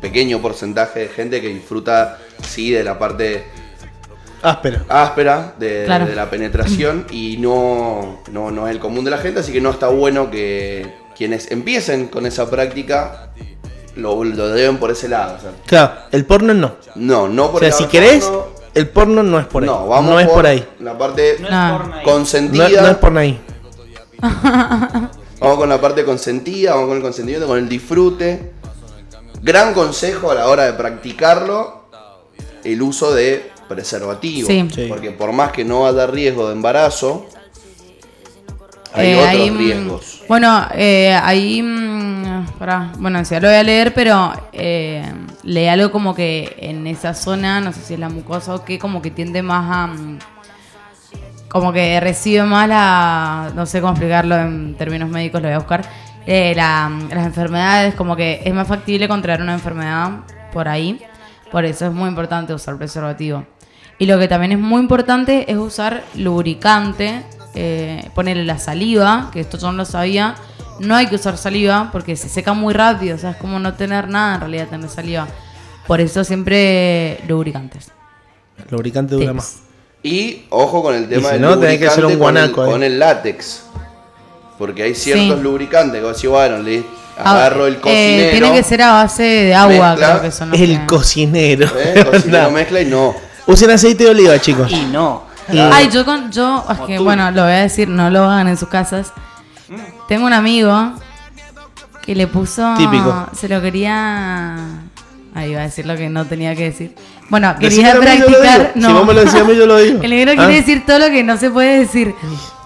pequeño porcentaje de gente que disfruta, sí, de la parte Áspero. áspera de, Claro. de la penetración y no, no, no es el común de la gente, así que no está bueno que quienes empiecen con esa práctica lo, lo deben por ese lado. o sea, Claro, el porno no. no, no O por sea, el si querés, porno, el porno no es por ahí. no, vamos no es por ahí. La parte No No. consentida. no es por ahí. Vamos con la parte consentida, vamos con el consentimiento, con el disfrute. Gran consejo a la hora de practicarlo, el uso de preservativo. Sí. Sí. Porque por más que no haya riesgo de embarazo, hay Eh, otros mm, riesgos. Bueno, eh, ahí. mm, pará, bueno, ya lo voy a leer, pero eh, lee algo como que en esa zona, no sé si es la mucosa o qué, como que tiende más a. mm, como que recibe más la. No sé cómo explicarlo en términos médicos, lo voy a buscar. eh, la- las enfermedades, como que es más factible contraer una enfermedad por ahí. Por eso es muy importante usar preservativo. Y lo que también es muy importante es usar lubricante, eh, ponerle la saliva, que esto yo no lo sabía. No hay que usar saliva porque se seca muy rápido, o sea, es como no tener nada en realidad tener saliva. Por eso siempre lubricantes. El lubricante dura Tips. más. Y ojo con el tema si del no, tenés que hacer un lubricante con el- guanaco, eh. con el látex. Porque hay ciertos Sí. lubricantes que vos decís, bueno, le Ah, agarro el eh, cocinero. tiene que ser a base de agua, mezcla, creo que son los El que- cocinero. ¿eh? Cocinero [LAUGHS] No. mezcla y no. Usen aceite de oliva, chicos. Y no. Ay, yo con yo, es que tú. bueno, lo voy a decir, no lo hagan en sus casas. Tengo un amigo que le puso Típico. se lo quería Ahí iba a decir lo que no tenía que decir. Bueno, Decime quería practicar. digo. Si vos me lo mí, yo lo digo. [LAUGHS] El negro Ah. quiere decir todo lo que no se puede decir.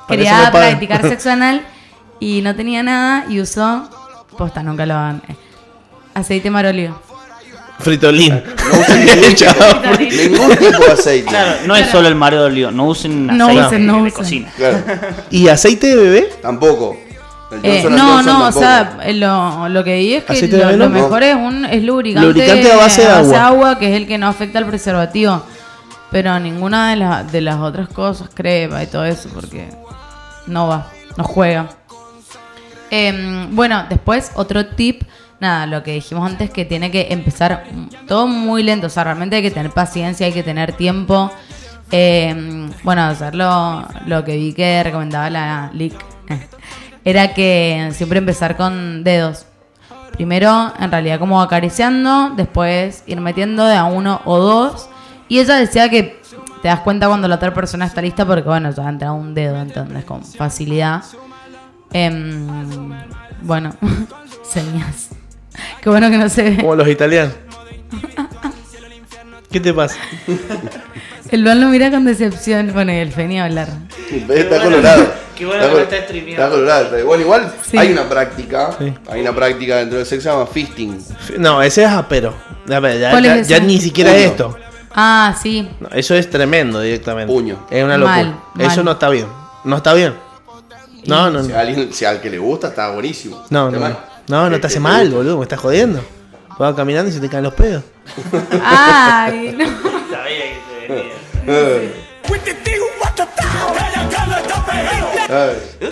Quería practicar [LAUGHS] sexo anal y no tenía nada y usó. Posta, nunca lo hagan. eh, Aceite marolio. Fritolín. No usen [LAUGHS] ningún, Chao. tipo, ningún tipo de aceite. Claro, no es solo el mareo de olivo, no usen No aceite usen, no de usen. cocina. Claro, ¿Y aceite de bebé? tampoco. Eh, no, no, o sea, eh, lo, lo que vi es que ¿Aceite de lo, No. mejor es un es lubricante, Lubricante a base de agua. que es el que no afecta al preservativo. Pero ninguna de, las de las otras cosas, crema y todo eso, porque no va, no juega. Em, bueno, después otro tip, nada, lo que dijimos antes, que tiene que empezar todo muy lento, o sea, realmente hay que tener paciencia, hay que tener tiempo. Em, bueno, hacerlo, lo que vi que recomendaba la LIC, [LAUGHS] era que siempre empezar con dedos. Primero, en realidad, como acariciando, después ir metiendo de a uno o dos. Y ella decía que te das cuenta cuando la otra persona está lista porque, bueno, ya ha entrado un dedo, entonces, con facilidad. Em, bueno, [LAUGHS] señas. Qué bueno que no se ve. Como los italianos. ¿Qué te pasa? El Luan lo mira con decepción. Bueno, y el Feni a hablar. Está bueno- colorado. qué bueno que col- no está streameado. Está colorado. está- Igual, igual Sí. hay una práctica. Sí. Hay una práctica dentro del sexo que se llama fisting. No, ese es apero. A ver, ya, ¿Cuál ya- es ya ese? ni siquiera Puño. es esto. Ah, sí. No, eso es tremendo directamente. Puño. Es una locura. Mal, Eso mal. no está bien. No está bien. No, no, Si, no. a alguien, si al que le gusta, está buenísimo. No, Está no, mal. No, no te hace que mal, gusta. boludo, me estás jodiendo. Vas caminando y se te caen los pedos. Ay, [LAUGHS] no. Sabía que se venía. Eh, eh.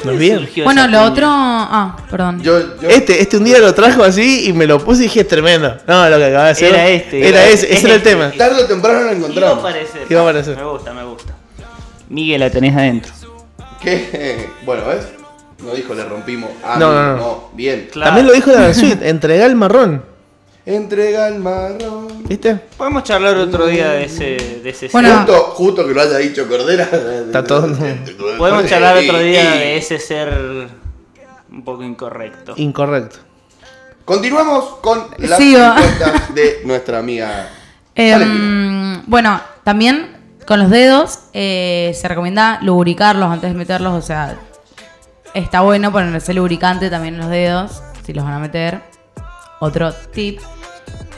No es bien. Bueno, lo otro. Ah, perdón. Yo, yo, Este, este un día lo trajo así y me lo puse y dije, es tremendo. No, lo que acaba de hacer. Era este, Era era ese, este. ese era el tema. tarde o temprano lo Iba a encontramos. aparecer. Iba a aparecer. Me gusta, me gusta. Miguel, la tenés adentro. ¿Qué? Bueno, ¿ves? No dijo le rompimos. Ah, No, no, no. Bien. Claro. También lo dijo la [LAUGHS] Versuit, entrega el marrón. Entrega el marrón. ¿Viste? Podemos charlar otro día de ese, de ese Bueno. ser. Justo, justo que lo haya dicho Cordera. Está todo- [LAUGHS] Podemos charlar otro día de ese ser un poco incorrecto. Incorrecto. Continuamos con las respuestas [LAUGHS] de nuestra amiga. Eh, Valentina. bueno, también con los dedos eh, se recomienda lubricarlos antes de meterlos. O sea, está bueno ponerse lubricante también en los dedos si los van a meter. Otro tip.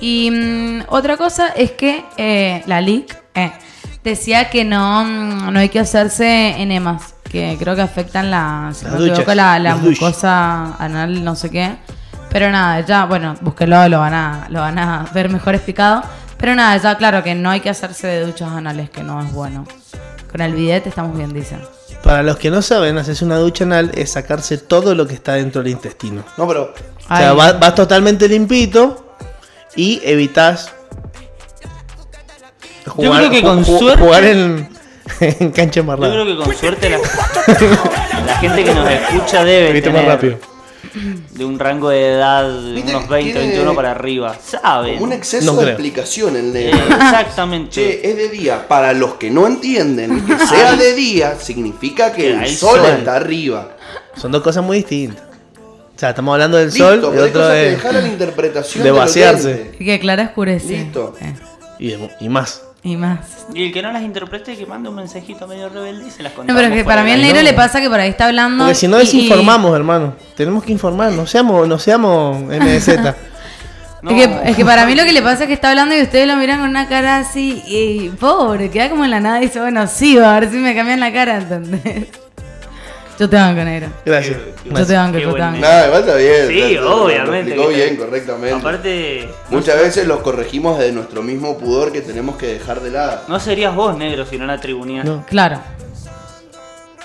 Y mm, otra cosa es que eh, la LIC eh, decía que no, mm, no hay que hacerse enemas, que creo que afectan la, si no me equivoco, la, la las duchas. mucosa anal, no sé qué. Pero nada, ya, bueno, búsquelo, lo van a, lo van a ver mejor explicado. Pero nada, ya claro que no hay que hacerse de duchas anales, que no es bueno. Con el bidet estamos bien, dicen. Para los que no saben, hacerse una ducha anal es sacarse todo lo que está dentro del intestino. No, pero. O sea, vas, vas totalmente limpito y evitas jugar, creo que con ju- suerte- jugar en, [LAUGHS] en cancha Yo embarrada. creo que con suerte la, la gente que nos escucha debe Viste más tener rápido. De un rango de edad de unos que 20, tiene 21 para arriba. ¿Saben? Un exceso No de creo. explicación el Eh, exactamente. Che, es de día. Para los que no entienden, [LAUGHS] que sea de día significa que Que el sol sol. está arriba. Son dos cosas muy distintas. O sea, estamos hablando del Listo, sol y otro que de, dejar a la interpretación de del vaciarse. Y que Clara oscurece. Listo. Eh, y, de- y más. Y más. Y el que no las interprete, que mande un mensajito medio rebelde y se las No, contamos. pero que fuera para mí aire. negro no. le pasa que por ahí está hablando. Porque si no y- desinformamos, hermano. Tenemos que informar, no seamos, no seamos MZ. [LAUGHS] No. Es, que, es que para mí lo que le pasa es que está hablando y ustedes lo miran con una cara así y pobre, queda como en la nada y dice, bueno, sí, va a ver si me cambian la cara, ¿entendés? Yo te banco, negro. Gracias. Yo te banco, yo te buen banco. Nada, igual está bien. Sí, obviamente. Lo bien, correctamente. Aparte, Muchas veces los corregimos de nuestro mismo pudor que tenemos que dejar de lado. no serías vos negro si no la tribunías. No. Claro.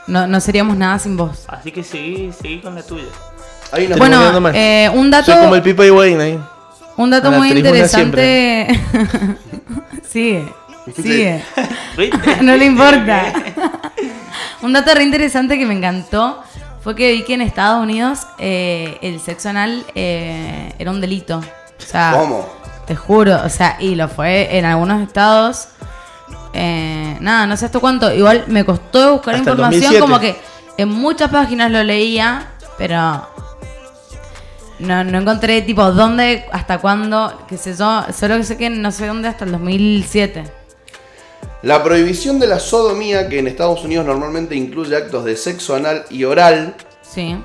No, no seríamos nada sin vos. Así que seguí, seguí con la tuya. Hay una Bueno, Bueno, mal. eh, un dato, Soy como el Pipo y Wayne ahí. un dato muy interesante. [LAUGHS] sigue, [LAUGHS] sigue. [LAUGHS] No le importa. Un dato re interesante que me encantó fue que vi que en Estados Unidos eh, el sexo anal eh, era un delito. O sea, ¿Cómo? te juro, o sea, y lo fue en algunos estados. eh, nada, no sé hasta cuánto. Igual me costó buscar Hasta información, 2007. como que en muchas páginas lo leía, pero no, no encontré tipo dónde, hasta cuándo, qué sé yo. Solo que sé que no sé dónde hasta el 2007. La prohibición de la sodomía, que en Estados Unidos normalmente incluye actos de sexo anal y oral, Sí.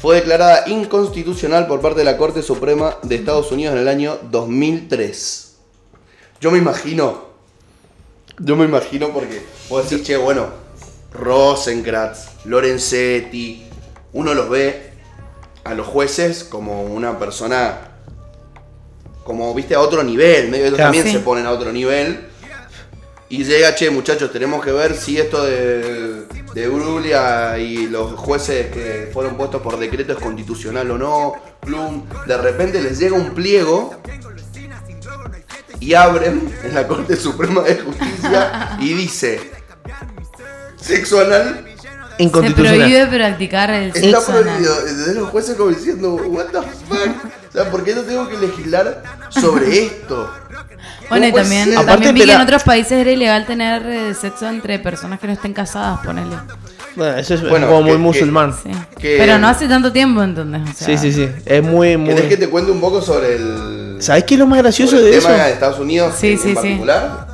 fue declarada inconstitucional por parte de la Corte Suprema de Estados Unidos en el año 2003. Yo me imagino, yo me imagino porque vos decís, che, bueno, Rosencrantz, Lorenzetti, uno los ve a los jueces como una persona, como, viste, a otro nivel, medio ellos Claro. también Sí. se ponen a otro nivel. Y llega, che, muchachos, tenemos que ver si esto de, de Brulia y los jueces que fueron puestos por decreto es constitucional o no. Plum. De repente les llega un pliego y abren en la Corte Suprema de Justicia y dice: Sexo anal Se Inconstitucional. prohíbe practicar el está sexo anal. prohibido. Desde los jueces como diciendo: ¿What the fuck? O sea, ¿por qué no tengo que legislar sobre esto? Bueno, y ¿Cómo puede también, ser? también Aparte, vi que en otros países era ilegal tener eh, sexo entre personas que no estén casadas, ponele. Bueno, eso es Bueno, como que- muy que- musulmán. Sí. Que- Pero no hace tanto tiempo, ¿entendés? O sea, Sí, sí, sí. Es muy, muy. ¿Querés que te cuente un poco sobre el. ¿Sabés qué es lo más gracioso sobre el de eso? tema de Estados Unidos Sí, en, sí, en sí. particular?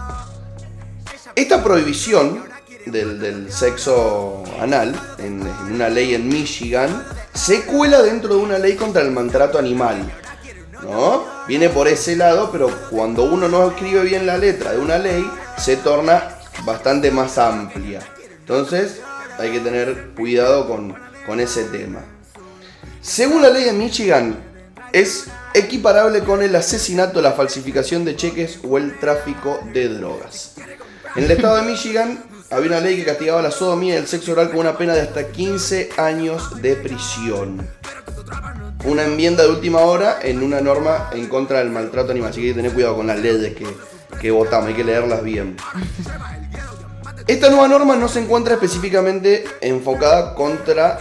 Esta prohibición del, del sexo anal en, en una ley en Michigan se cuela dentro de una ley contra el maltrato animal. ¿No? Viene por ese lado, pero cuando uno no escribe bien la letra de una ley, se torna bastante más amplia. Entonces, hay que tener cuidado con, con ese tema. Según la ley de Michigan, es equiparable con el asesinato, la falsificación de cheques o el tráfico de drogas. En el estado de Michigan había una ley que castigaba la sodomía y el sexo oral con una pena de hasta 15 años de prisión. Una enmienda de última hora en una norma en contra del maltrato animal. Así que hay que tener cuidado con las leyes que, que votamos, hay que leerlas bien. Esta nueva norma no se encuentra específicamente enfocada contra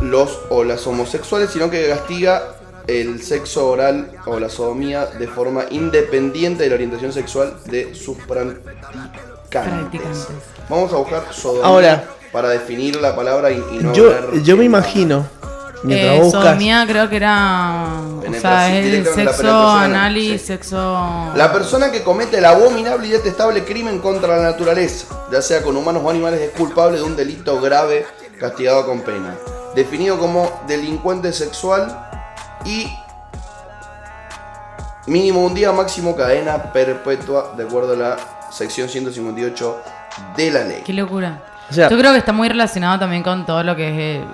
los o las homosexuales, sino que castiga el sexo oral o la sodomía de forma independiente de la orientación sexual de sus practicantes. Practicantes. Vamos a buscar sodomía Ahora. para definir la palabra y, y no Yo, yo me imagino. Mientras Eh, buscas. sodomía creo que era. O sea, es el sexo anal anal, y sí. sexo. La persona que comete el abominable y detestable crimen contra la naturaleza, ya sea con humanos o animales, es culpable de un delito grave castigado con pena. Definido como delincuente sexual y mínimo un día, máximo cadena perpetua, de acuerdo a la sección 158 de la ley. Qué locura. O sea- Yo creo que está muy relacionado también con todo lo que es, eh,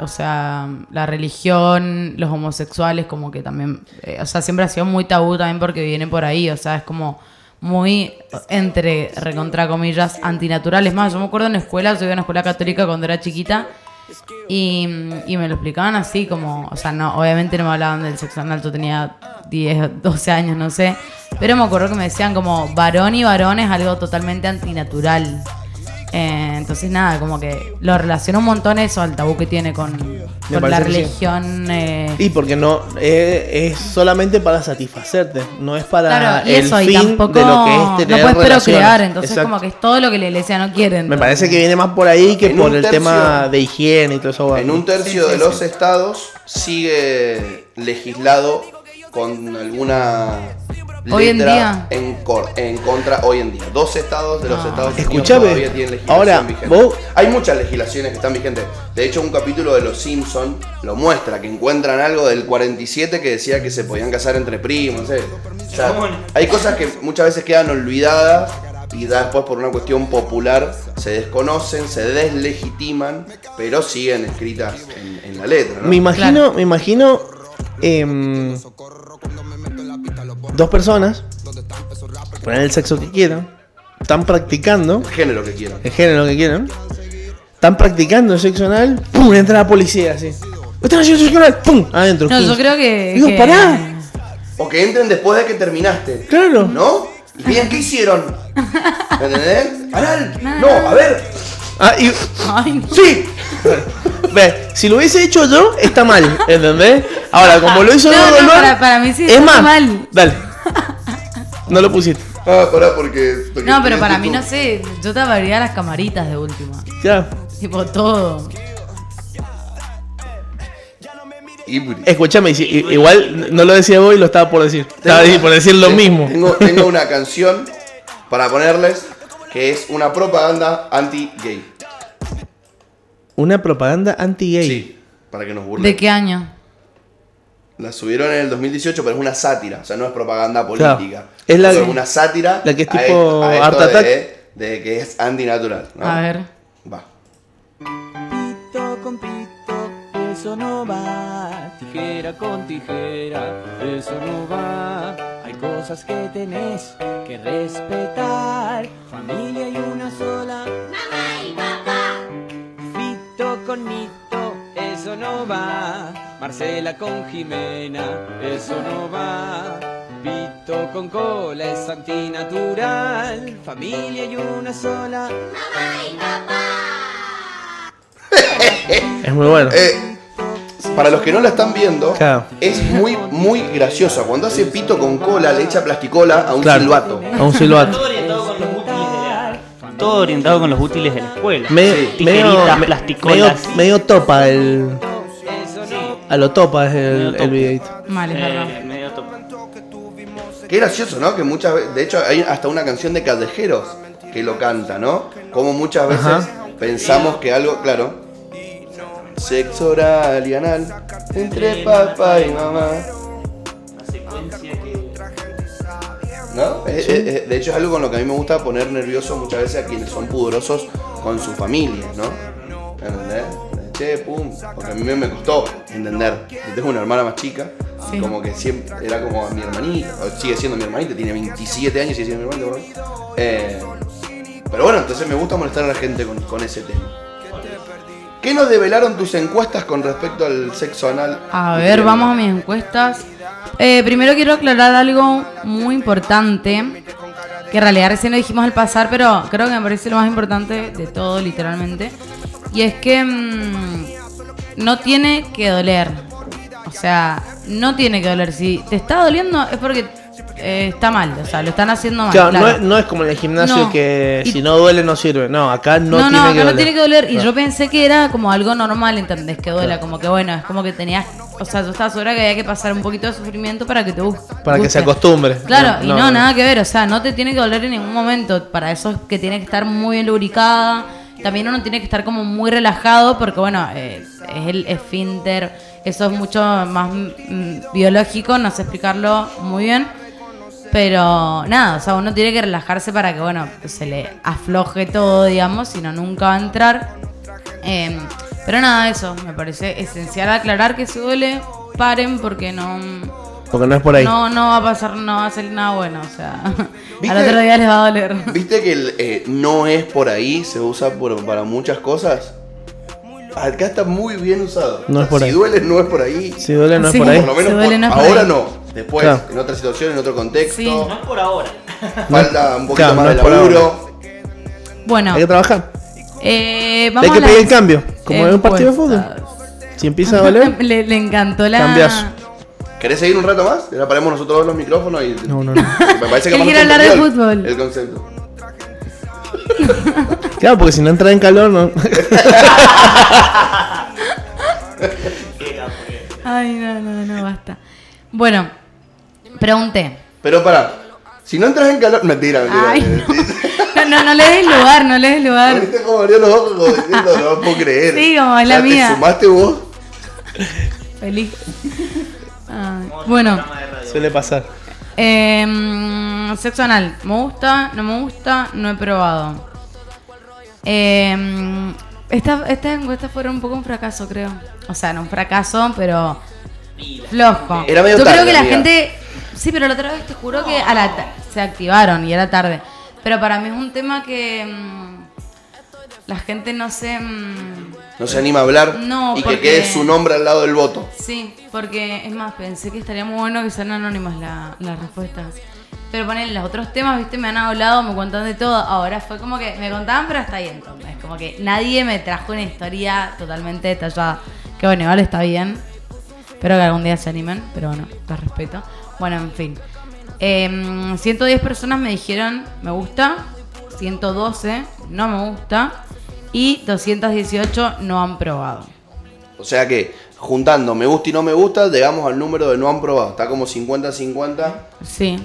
o sea, la religión, los homosexuales, como que también, eh, o sea, siempre ha sido muy tabú también porque viene por ahí, o sea, es como muy, entre, recontra comillas, antinatural. Es más, yo me acuerdo en la escuela, yo iba a una escuela católica cuando era chiquita y, me lo explicaban así, como, o sea, no, obviamente no me hablaban del sexo anal, yo tenía 10, 12 años, no sé, pero me acuerdo que me decían como varón y varón es algo totalmente antinatural. Eh, entonces nada, como que lo relaciono un montón eso al tabú que tiene con, con la sí. religión. eh, Y porque no eh, es solamente para satisfacerte, no es para claro, y el eso, y fin tampoco de lo que es no tener puedes procrear, entonces Exacto. como que es todo lo que la iglesia no quiere. Me parece que viene más por ahí que En por el tercio- tema de higiene y todo eso. En un tercio Sí, sí, de los estados sigue legislado con alguna Hoy en letra día. En, cor- en contra hoy en día. Dos estados de los No. Estados Unidos Escuchame, todavía tienen legislación ahora, vigente. vos- Hay muchas legislaciones que están vigentes. De hecho, un capítulo de Los Simpson lo muestra, que encuentran algo del 47 que decía que se podían casar entre primos. O sea, hay cosas que muchas veces quedan olvidadas y después por una cuestión popular se desconocen, se deslegitiman, pero siguen escritas en, en la letra. ¿no? Me imagino, me imagino em, dos personas ponen el sexo que quieran, están practicando El género que quieran. el género que quieran, están practicando el sexo anal, pum, entra la policía así. Están haciendo sexo anal, pum, adentro. No, yo 15. creo que. Digo, que- pará. O que entren después de que terminaste. Claro. ¿No? Y bien, ¿qué hicieron? [LAUGHS] ¿Entendés? Anal. No, a ver. Ah, y, Ay, no. sí. Ve, si lo hubiese hecho yo, está mal, ¿entendés? Ahora, como lo hizo No, no, para- para mí sí es está más, mal. Dale. No lo pusiste. Ah, pará, porque. porque No, pero para mí no sé. Yo te abriría las camaritas de última. Ya. Tipo todo. Escúchame, igual no lo decía vos y lo estaba por decir. Estaba Tengo- por decir lo tengo- mismo. Tengo, tengo [LAUGHS] una canción para ponerles que es una propaganda anti-gay. Una propaganda anti-gay. Sí, para que nos burlen. ¿De qué año? La subieron en el 2018, pero es una sátira, o sea, no es propaganda política. Es la- una sátira. la que es a tipo esto- a esto. De, de que es antinatural. ¿no? A ver. Va. Pito con pito, eso no va. Tijera con tijera, eso no va. Hay cosas que tenés que respetar. Familia y una sola. Mamá y papá. Fito con Nito, eso no va. Marcela con Jimena, eso no va. Pito con cola es antinatural. Familia y una sola. [LAUGHS] Es muy bueno. Eh, para los que no la están viendo, Claro. es muy, muy graciosa. Cuando hace pito con cola, le echa plasticola a un Claro. silbato. A un silbato. Todo orientado con los útiles de la- Todo orientado con los útiles de la escuela. Medio, Tijeritas, medio, me- plasticolas. medio, medio topa el. A lo topa es el, el videito. Mal, es verdad. Eh, medio. Qué gracioso, ¿no? Que muchas veces, de hecho, hay hasta una canción de Callejeros que lo canta, ¿no? Como muchas veces Ajá. pensamos que algo, claro, sexo oral y anal entre papá y mamá, La secuencia que. ¿no? Es- es- es- de hecho, es algo con lo que a mí me gusta poner nervioso muchas veces a quienes son pudorosos con su familia, ¿no? ¿Entendés? Che, pum, porque a mí me, costó entender. Yo tengo una hermana más chica, y como que siempre era como mi hermanita, o sigue siendo mi hermanita, tiene 27 años y sigue siendo mi hermanita. Eh, pero bueno, entonces me gusta molestar a la gente con, con ese tema. ¿Qué nos develaron tus encuestas con respecto al sexo anal? A ver, vamos a mis encuestas. Eh, primero quiero aclarar algo muy importante, que en realidad recién lo dijimos al pasar, pero creo que me parece lo más importante de todo, literalmente. Y es que mm, no tiene que doler. O sea, no tiene que doler. Si te está doliendo es porque eh, está mal, o sea, lo están haciendo mal. Claro, no, es, no es como en el gimnasio No. que Y- si no duele no sirve. No, acá no, tiene acá que no doler. tiene que doler. Y yo pensé que era como algo normal, ¿entendés? Que duela, como que bueno, es como que tenías. O sea, yo estaba segura que había que pasar un poquito de sufrimiento para que te guste. Para que se acostumbre. Claro, y no, nada que ver, o sea, no te tiene que doler en ningún momento. Para eso es que tiene que estar muy bien lubricada. También uno tiene que estar como muy relajado porque, bueno, eh, es el esfínter. Eso es mucho más mm, biológico, no sé explicarlo muy bien. Pero nada, o sea, uno tiene que relajarse para que, bueno, se le afloje todo, digamos, si no, nunca va a entrar. Eh, pero nada, eso, me parece esencial aclarar que si duele, paren porque no... Porque no es por ahí. No, no va a pasar, no va a salir nada bueno, o sea, [LAUGHS] al otro día les va a doler. ¿Viste que el eh, no es por ahí se usa por- para muchas cosas? Acá está muy bien usado. No es por si ahí. duele, no es por ahí. Si duele no Sí. es por ahí. Por lo menos Si duele, por- no es por ahora ahí. no. Después, Claro. en otra situación, en otro contexto. Sí. No es por ahora. Falta un poquito Claro, más no de laburo. Bueno, Hay que trabajar. eh, Hay que pedir el cambio. Como en un partido de fútbol. Si empieza a [LAUGHS] doler, le, le encantó la... Cambias. ¿Querés seguir un rato más? Le paramos nosotros dos los micrófonos y. No, no, no. [LAUGHS] Me parece que quiere hablar de fútbol. El concepto. [LAUGHS] Claro, porque si no entra en calor, no. Ay, no, no, no, basta. Bueno, pregunté. Pero para, si no entras en calor. Mentira, mentira. Ay, mentira. no. No, no, no le des lugar, no le des lugar. ¿Viste cómo abrió los ojos como diciendo, no puedo creer? Sí, como es la Ya mía. ¿Te sumaste vos? Feliz. Ay, [LAUGHS] Bueno, Suele pasar. eh, sexo anal. ¿Me gusta? ¿No me gusta? No he probado. Eh, esta, esta encuesta fue un poco un fracaso, creo. O sea, no un fracaso, pero flojo. Era medio Yo creo que la amiga. gente... Sí, pero la otra vez te juro que a la se activaron y era tarde. Pero para mí es un tema que... mm, la gente no se... mm, No se anima a hablar No, y porque- que quede su nombre al lado del voto. Sí, porque es más, pensé que estaría muy bueno que sean anónimas la- las respuestas. Pero ponen los otros temas, viste, me han hablado, me cuentan de todo. Ahora fue como que me contaban, pero hasta ahí entonces. Como que nadie me trajo una historia totalmente detallada. Que bueno, igual está bien. Espero que algún día se animen, pero bueno, los respeto. Bueno, en fin. Em, 110 personas me dijeron me gusta, 112 no me gusta y 218 no han probado. O sea que, juntando me gusta y no me gusta, llegamos al número de no han probado. Está como 50-50. Sí.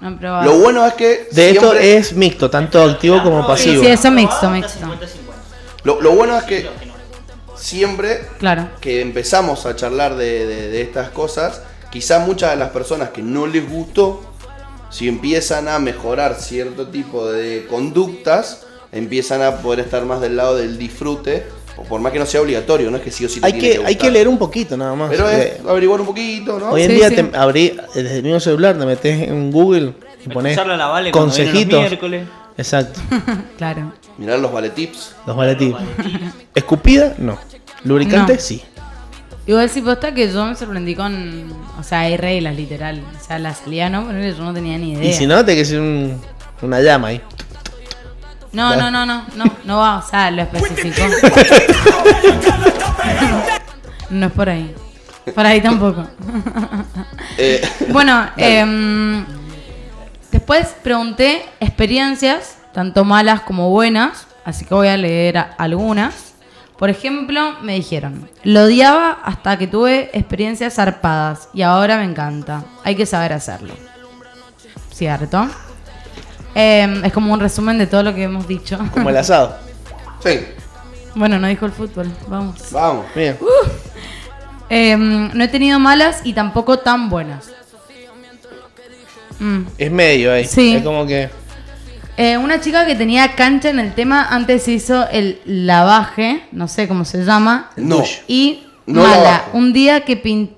No han probado. Lo bueno es que. De esto es mixto, tanto activo como Sí, pasivo. sí, eso mixto, mixto. Lo, lo bueno es que siempre Claro. que empezamos a charlar de, de- de estas cosas, quizá muchas de las personas que no les gustó, si empiezan a mejorar cierto tipo de conductas, empiezan a poder estar más del lado del disfrute, o por más que no sea obligatorio, no es que sí o sí te Hay tiene que, hay gustar. que leer un poquito nada más. Pero es Eh, averiguar un poquito, ¿no? Hoy en Sí, día sí. te abrí desde el mismo celular, te metes en Google y pones la Vale consejitos. miércoles. Exacto, [LAUGHS] Claro. Mirar los vale tips. los valetips. Escupida, no. Lubricante, No. sí. Igual si posta que yo me sorprendí con. O sea, hay reglas, literal. O sea, la salida no, pero yo no tenía ni idea. Y si no, te que ser un- una llama ahí. No, no, no, no, no, no va, o sea, lo especificó. no es por ahí. Por ahí tampoco. Eh, Bueno, [LAUGHS] em, después pregunté experiencias tanto malas como buenas, así que voy a leer algunas. Por ejemplo, me dijeron, lo odiaba hasta que tuve experiencias zarpadas y ahora me encanta. Hay que saber hacerlo. ¿Cierto? Eh, es como un resumen de todo lo que hemos dicho. Como el asado. [LAUGHS] Sí, Bueno, no dijo el fútbol, vamos. vamos. Bien. Eh, no he tenido malas y tampoco tan buenas. Mm. Es medio ahí. Sí. Es como que. Eh, una chica que tenía cancha en el tema antes hizo el lavaje, no sé cómo se llama, No. y No mala. lavaje. Un día que pintó,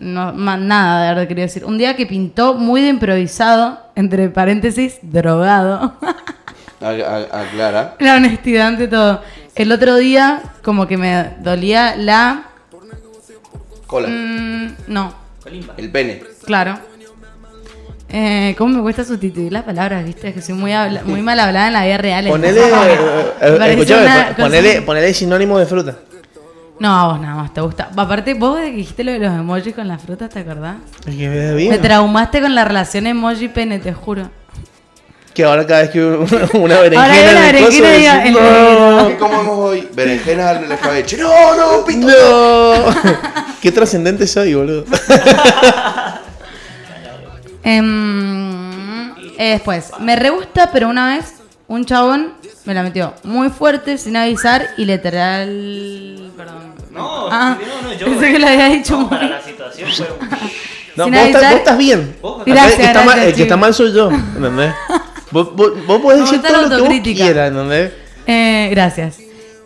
no, nada de verdad quería decir, un día que pintó muy de improvisado, entre paréntesis, drogado. [LAUGHS] A- a- Aclara. La honestidad ante todo. El otro día como que me dolía la... Cola. mm, no, El pene. claro. Eh, ¿Cómo me cuesta sustituir las palabras, viste? Que soy muy, habla- muy mal hablada en la vida real. Ponele. eh, eh, escuchame, ponele, ponele sinónimo de fruta. No, a vos nada más te gusta. Aparte, vos de que dijiste lo de los emojis con las frutas, ¿te acordás? Es que me Me bien. traumaste con la relación emoji-pene, te juro. Que ahora cada vez que [LAUGHS] una berenjena. Ahora una berenjena el no, ¿Qué comemos hoy? Berenjena al escabeche. [LAUGHS] No, no, pito. no. [LAUGHS] Qué trascendente soy, boludo. Em, eh, después, me re gusta, pero una vez un chabón me la metió muy fuerte, sin avisar y literal. Perdón. No, Ah, no, no, yo. pensé que lo había dicho No, para la situación fue. No, Sin vos, estás, vos estás bien. Vos- Gracias, el que está mal, gracias, el que está mal soy yo, ¿entendés? Vos, vos, vos podés Me decir todo la lo que vos autocrítica. quieras, ¿entendés? Eh, gracias.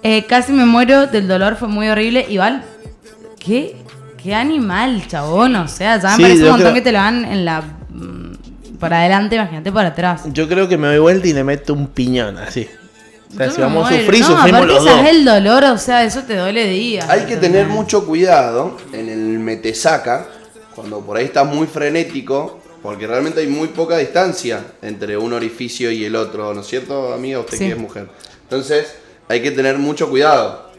Eh, casi me muero del dolor, fue muy horrible. Igual, ¿qué, qué animal, chabón? O sea, ya me Sí, parece un montón creo- que te lo dan en la. Por adelante, imagínate por atrás. Yo creo que me doy vuelta y le meto un piñón, así. O sea, Yo si vamos a sufrir, no, sufrimos los dos. el dolor, o sea, eso te duele días. Hay que tener mucho cuidado en el metesaca cuando por ahí está muy frenético, porque realmente hay muy poca distancia entre un orificio y el otro, ¿no es cierto, amiga? Usted Sí. que es mujer. Entonces, hay que tener mucho cuidado.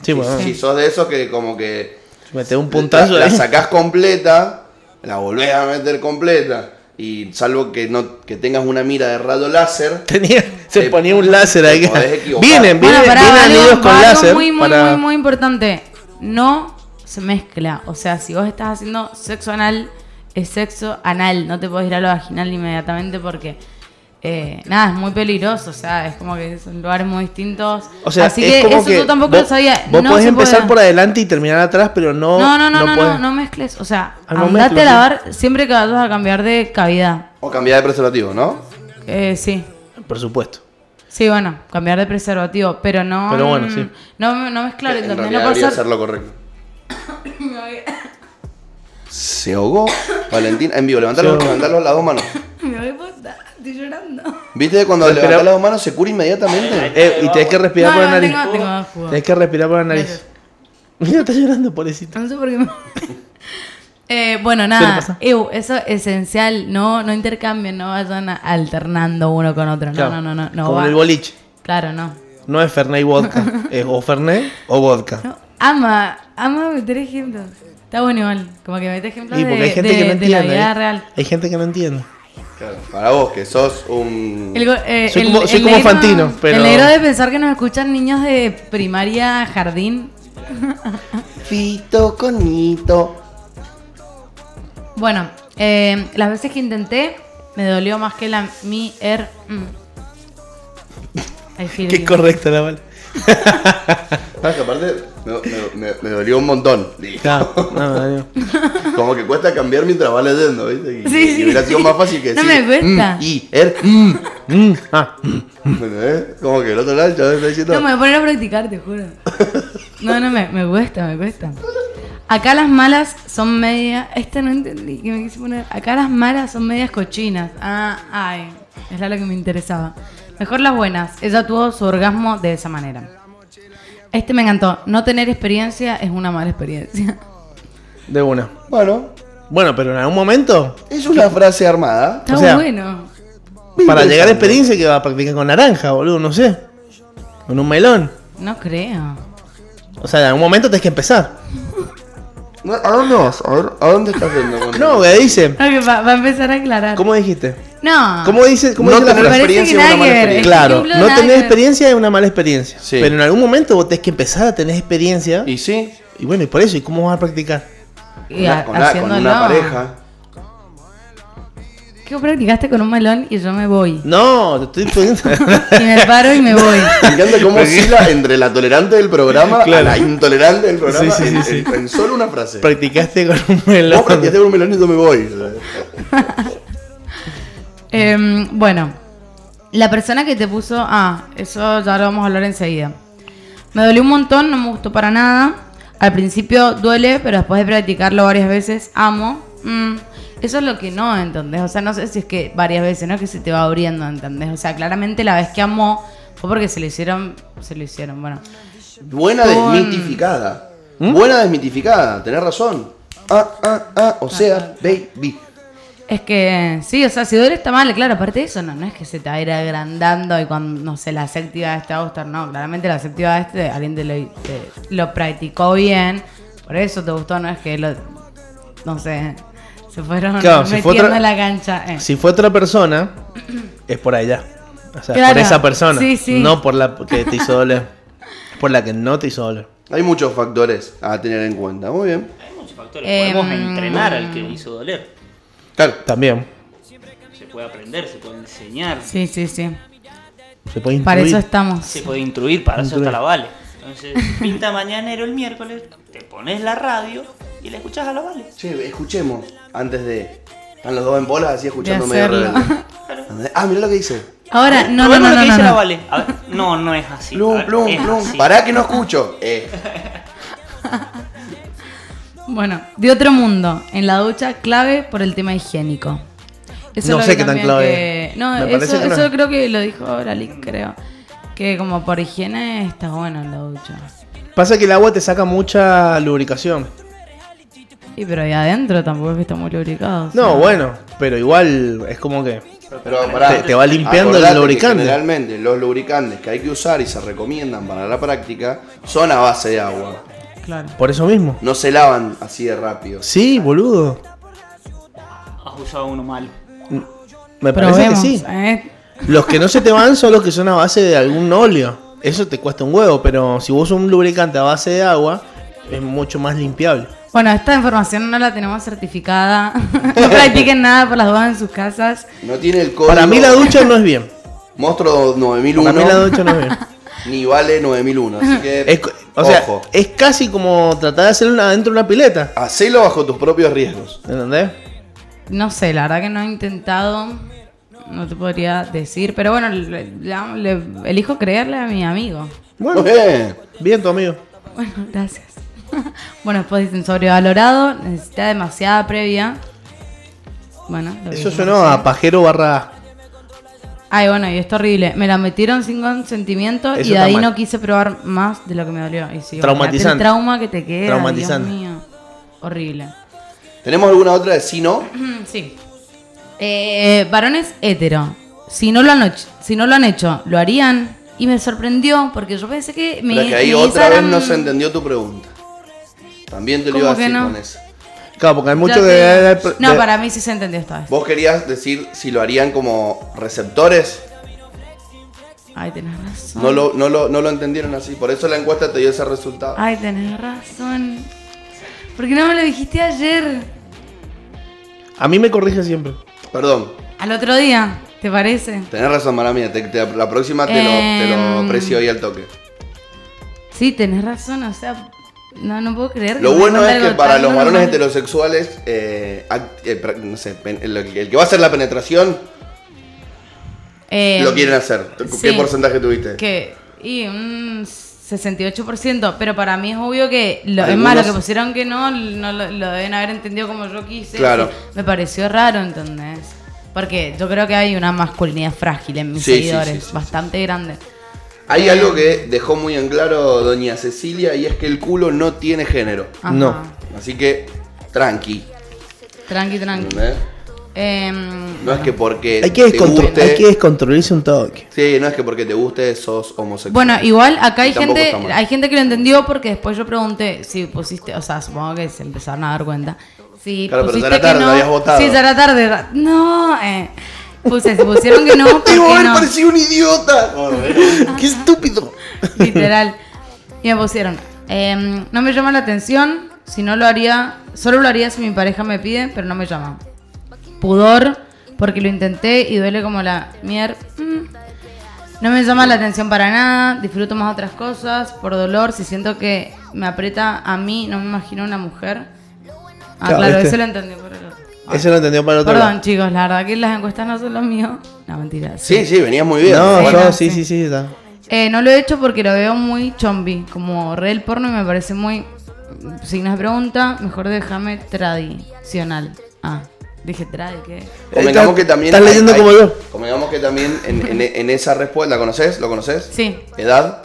Sí, bueno, Si sos de esos que como que meter un puntazo la, la sacás completa, la volvés a meter completa, y salvo que no que tengas una mira de rayo láser, [LAUGHS] Tenía, se Te- ponía un láser ahí. equivocar. Vienen, Bueno, vienen, vienen con láser. muy, muy, para... muy, muy importante. No se mezcla. O sea, si vos estás haciendo sexo anal, es sexo anal. No te podés ir a lo vaginal inmediatamente porque. Eh, nada, es muy peligroso, o sea, es como que son lugares muy distintos. O sea, Así es que como eso que yo tampoco vos, lo sabía. Vos no podés empezar puede. por adelante y terminar atrás, pero no. No, no, no, no, no, no mezcles. O sea, Ah, no andate mezclo, a sí. lavar siempre que vayas a cambiar de cavidad. o cambiar de preservativo, ¿no? Eh, sí. Por supuesto. Sí, bueno, cambiar de preservativo, pero no. Pero bueno, sí. No, no mezclar, en ¿entendés? realidad No pasar. ser lo correcto. [COUGHS] Se ahogó Valentín en vivo. Levantalo las dos manos. Estoy llorando. ¿Viste cuando Respira- levantás las manos se cura inmediatamente? Eh, y tenés que respirar No, por la no, nariz. tengo, tengo. Tenés que respirar por la nariz. Mira, está llorando, pobrecito. No sé por qué me... [LAUGHS] Eh, bueno, Suele nada, pasar. Ew, eso es esencial, no, no intercambien, no vayan a- alternando uno con otro, no, Claro. no, no, no, no Como va. en el boliche. Claro, no. No es Fernet y vodka. [LAUGHS] es o Fernet o vodka. No, Ama, ama meter ejemplos. Está bueno igual, como que mete ejemplos Y de, porque hay gente de- que no de entiende. la vida ¿eh? real. Hay gente que no entiende. Claro, para vos, que sos un. El eh, Soy el- como- soy el como negro- Fantino, pero- El negro de pensar que nos escuchan niños de primaria, jardín. [LAUGHS] Fito conito. Bueno, eh, las veces que intenté, me dolió más que la mi er. mm. [LAUGHS] Qué correcta la bala. [LAUGHS] Que aparte me, me- me- me dolió un montón. Claro, no, no, no. [LAUGHS] Como que cuesta cambiar mientras vas leyendo, ¿viste? Y, Sí, y sí. hubiera sido más fácil que No decir. me cuesta. "Mm", y, er, mm. Mm, ah, mm. ¿Entendés? Como que el otro lado el chaval está diciendo. No, me voy a poner a practicar, te juro. No, no, me, me cuesta, me cuesta. Acá las malas son medias. Esta no entendí que me quise poner. Acá las malas son medias cochinas. Ah, ay. Es la que me interesaba. Mejor las buenas. Ella tuvo su orgasmo de esa manera. Este me encantó. No tener experiencia es una mala experiencia. De una. Bueno, Bueno, pero en algún momento, es una frase armada. Está O sea, bueno. para llegar a experiencia que va a practicar con naranja, boludo, no sé. Con un melón. No creo. O sea, en algún momento tenés que empezar. No, ¿A dónde vas? A ver, ¿a dónde estás yendo? con- [LAUGHS] No, que dice. Ok, va, va a empezar a aclarar. ¿Cómo dijiste? No. ¿Cómo dice, cómo No dice la tener? Parece experiencia es una mala experiencia. Claro, no tener experiencia es una mala experiencia. Sí. Pero en algún momento vos tenés que empezar a tener experiencia. Y, Y sí, bueno, y por eso, ¿y cómo vas a practicar? Y una- a- con, la- con una pareja. ¿Qué practicaste con un melón y yo me voy? No, te estoy poniendo. [LAUGHS] Y me paro y me voy. Me encanta cómo oscila entre la tolerante del programa Claro. a la intolerante del programa Sí, sí, sí, en, sí. en- en solo una frase. Practicaste con un Vos melón. practicaste con un melón y yo me voy. [LAUGHS] Em, bueno, la persona que te puso. Ah, eso ya lo vamos a hablar enseguida. Me dolió un montón, no me gustó para nada. Al principio duele, pero después de practicarlo varias veces, amo. Mm, eso es lo que no, ¿entendés? O sea, no sé si es que varias veces, no es que se te va abriendo, ¿entendés? O sea, claramente la vez que amó fue porque se lo hicieron. Se lo hicieron, bueno. Buena Con- desmitificada. Buena desmitificada, tenés razón. Ah, ah, ah, o sea, baby. Es que, sí, o sea, si duele está mal, claro, aparte de eso, no, no es que se te va a ir agrandando y cuando, no sé, la séptima vez te va a gustar, no, claramente la séptima vez te- alguien te lo, te- lo practicó bien, por eso te gustó, no es que lo, no sé, se fueron Claro, si metiendo fue otra- en la cancha. eh. Si fue otra persona, es por allá. O sea, Claro, por esa persona. sí, sí. No por la que te hizo doler. Por la que no te hizo doler. Hay muchos factores a tener en cuenta. Muy bien. Hay muchos factores. Em, Podemos entrenar al que hizo doler. Claro. También. Se puede aprender, se puede enseñar, Sí, sí, sí, Se puede para eso instruir. estamos. se puede instruir, para eso Instruir. está la Vale. Entonces, pinta mañanero el miércoles, te pones la radio y la escuchás a la Vale. Che, escuchemos. Antes de. Están los dos en bolas así escuchando medio rebelde. Ah, mira lo que dice. Ahora, no, no, no, lo no, que no, dice la no. Vale. A ver, no, no es así. Plum, plum, plum. Pará que no escucho. Eh. [LAUGHS] Bueno, de otro mundo, en la ducha, clave por el tema higiénico. Eso No es lo sé qué tan clave que- es. No, eso, parece que no eso es. creo que lo dijo Lali, creo. Que como por higiene está bueno en la ducha. Pasa que el agua te saca mucha lubricación. Y pero ahí adentro tampoco es que está muy lubricado. sea. No, bueno, pero igual es como que. Pero pará, Te- te va limpiando el lubricante. Generalmente los lubricantes que hay que usar y se recomiendan para la práctica son a base de agua. Claro. Por eso mismo. No se lavan así de rápido. Sí, boludo. Has usado uno malo. Me parece que sí. ¿eh? Los que no se te van son los que son a base de algún óleo. Eso te cuesta un huevo, pero si vos usas un lubricante a base de agua, es mucho más limpiable. Bueno, esta información no la tenemos certificada. [LAUGHS] no practiquen nada por las dudas en sus casas. No tiene el código. Para mí la ducha no es bien. Monstruo 9001. Para mí la ducha no es bien. Ni vale 9001. Así que. Es, o sea, ojo. es casi como tratar de hacerlo una- dentro de una pileta. Hacelo bajo tus propios riesgos. ¿Entendés? No sé, la verdad que no he intentado. No te podría decir. Pero bueno, le, le- le- elijo creerle a mi amigo. Bueno, Eh, bien tu amigo. Bueno, [LAUGHS] gracias. [LAUGHS] bueno, después dicen sobrevalorado, necesita demasiada previa. Bueno, lo Eso mismo, sonó a pajero barra. Ay, bueno, y esto horrible. Me la metieron sin consentimiento Eso y de ahí mal. no quise probar más de lo que me dolió. Y sí, Traumatizante. El trauma que te queda. Traumatizante. Dios mío. Horrible. ¿Tenemos alguna otra de sí no? [CLEARS THROAT] Sí. Eh, varones hetero. Si no, lo han hecho, si no lo han hecho, ¿lo harían? Y me sorprendió porque yo pensé que mi, Pero es que ahí otra vez no se entendió tu pregunta. También te lo ¿Cómo iba a decir no? con eso. Claro, porque hay mucho. No, para mí sí se entendió esta vez. Vos querías decir si lo harían como receptores. Ay, tenés razón. No lo, no, lo, no lo entendieron así. Por eso la encuesta te dio ese resultado. Ay, tenés razón. ¿Por qué no me lo dijiste ayer? A mí me corrige siempre. Perdón. Al otro día, ¿te parece? Tenés razón, mala mía. Te- te- la próxima te, lo, te lo Em. aprecio ahí al toque. Sí, tenés razón, o sea, no, no puedo creer. que Lo bueno es que para los varones heterosexuales, eh, act- eh, no sé, el, el que va a hacer la penetración, Eh, lo quieren hacer. ¿Qué sí. porcentaje tuviste? Que, y un 68%, pero para mí es obvio que, lo, es más, lo que pusieron que no, no lo, lo deben haber entendido como yo quise. Claro. Me pareció raro, ¿entendés? Porque yo creo que hay una masculinidad frágil en mis Sí, seguidores, sí. bastante grande. Hay algo que dejó muy en claro doña Cecilia y es que el culo no tiene género. Ajá. No. Así que, tranqui. Tranqui, tranqui. Em, No es que porque Hay que, te descontro- guste. hay que descontrolarse un toque. Sí, no es que porque te guste sos homosexual. Bueno, igual acá hay gente, hay gente que lo entendió porque después yo pregunté si pusiste, o sea, supongo que se empezaron a dar cuenta. Si Claro, pero ya pusiste era tarde, que lo habías votado. Sí, ya era tarde. No, eh. Puse, se pusieron que no, ¿por Tío, qué él no? parecía un idiota. ¡Qué estúpido! Literal. Y me pusieron, em, no me llama la atención, si no lo haría, solo lo haría si mi pareja me pide, pero no me llama. Pudor, porque lo intenté y duele como la mier. mm. No me llama la atención para nada, disfruto más otras cosas, por dolor, si siento que me aprieta a mí, no me imagino una mujer. Ah, Claro, claro, ¿viste? eso lo entendí. Eso lo entendió para el otro Perdón, lado. chicos, la verdad que las encuestas no son lo mío. No, mentira. Sí, sí, venías muy bien. No, Bueno, yo sí. sí, sí, sí, está. Eh, no lo he hecho porque lo veo muy chombi, como re el porno y me parece muy... Signos de pregunta, mejor déjame tradicional. Ah, dije tradi, ¿qué? Convengamos Estás- que también. estás leyendo hay- como yo. Convengamos que también en, en- en esa respuesta. ¿La conoces? ¿Lo conoces? Sí, ¿Edad?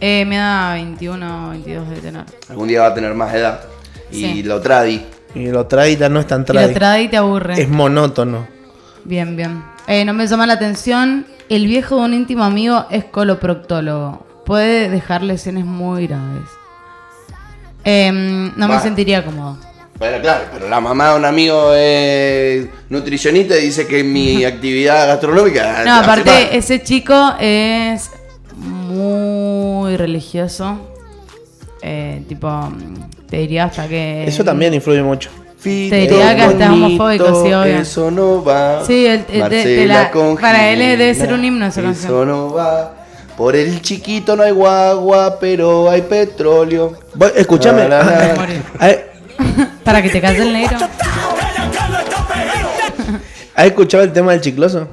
eh, me da 21, 22 de tener. Algún día va a tener más edad. Y Sí. lo tradi. Y lo traita no es tan Y lo tradi. tradi te aburre. Es monótono. Bien, bien. Eh, no me llama la atención. El viejo de un íntimo amigo es coloproctólogo. Puede dejar lesiones muy graves. Em, no me sentiría cómodo. Bueno, claro, pero la mamá de un amigo es nutricionista y dice que mi [LAUGHS] actividad gastronómica. No, mal. aparte, ese chico es muy religioso. Eh, tipo, te diría hasta que. Eso también influye mucho. Fito Te diría que hasta homofóbico, sí, obvio. Eso no va. Sí, el- el de- la- para él debe ser un himno esa Eso canción. no va. Por el chiquito no hay guagua, pero hay petróleo. Vos, escuchame. La, la, [LAUGHS] la. Me morí. ¿Has [LAUGHS] Para que te calles el negro. has escuchado el tema del chicloso?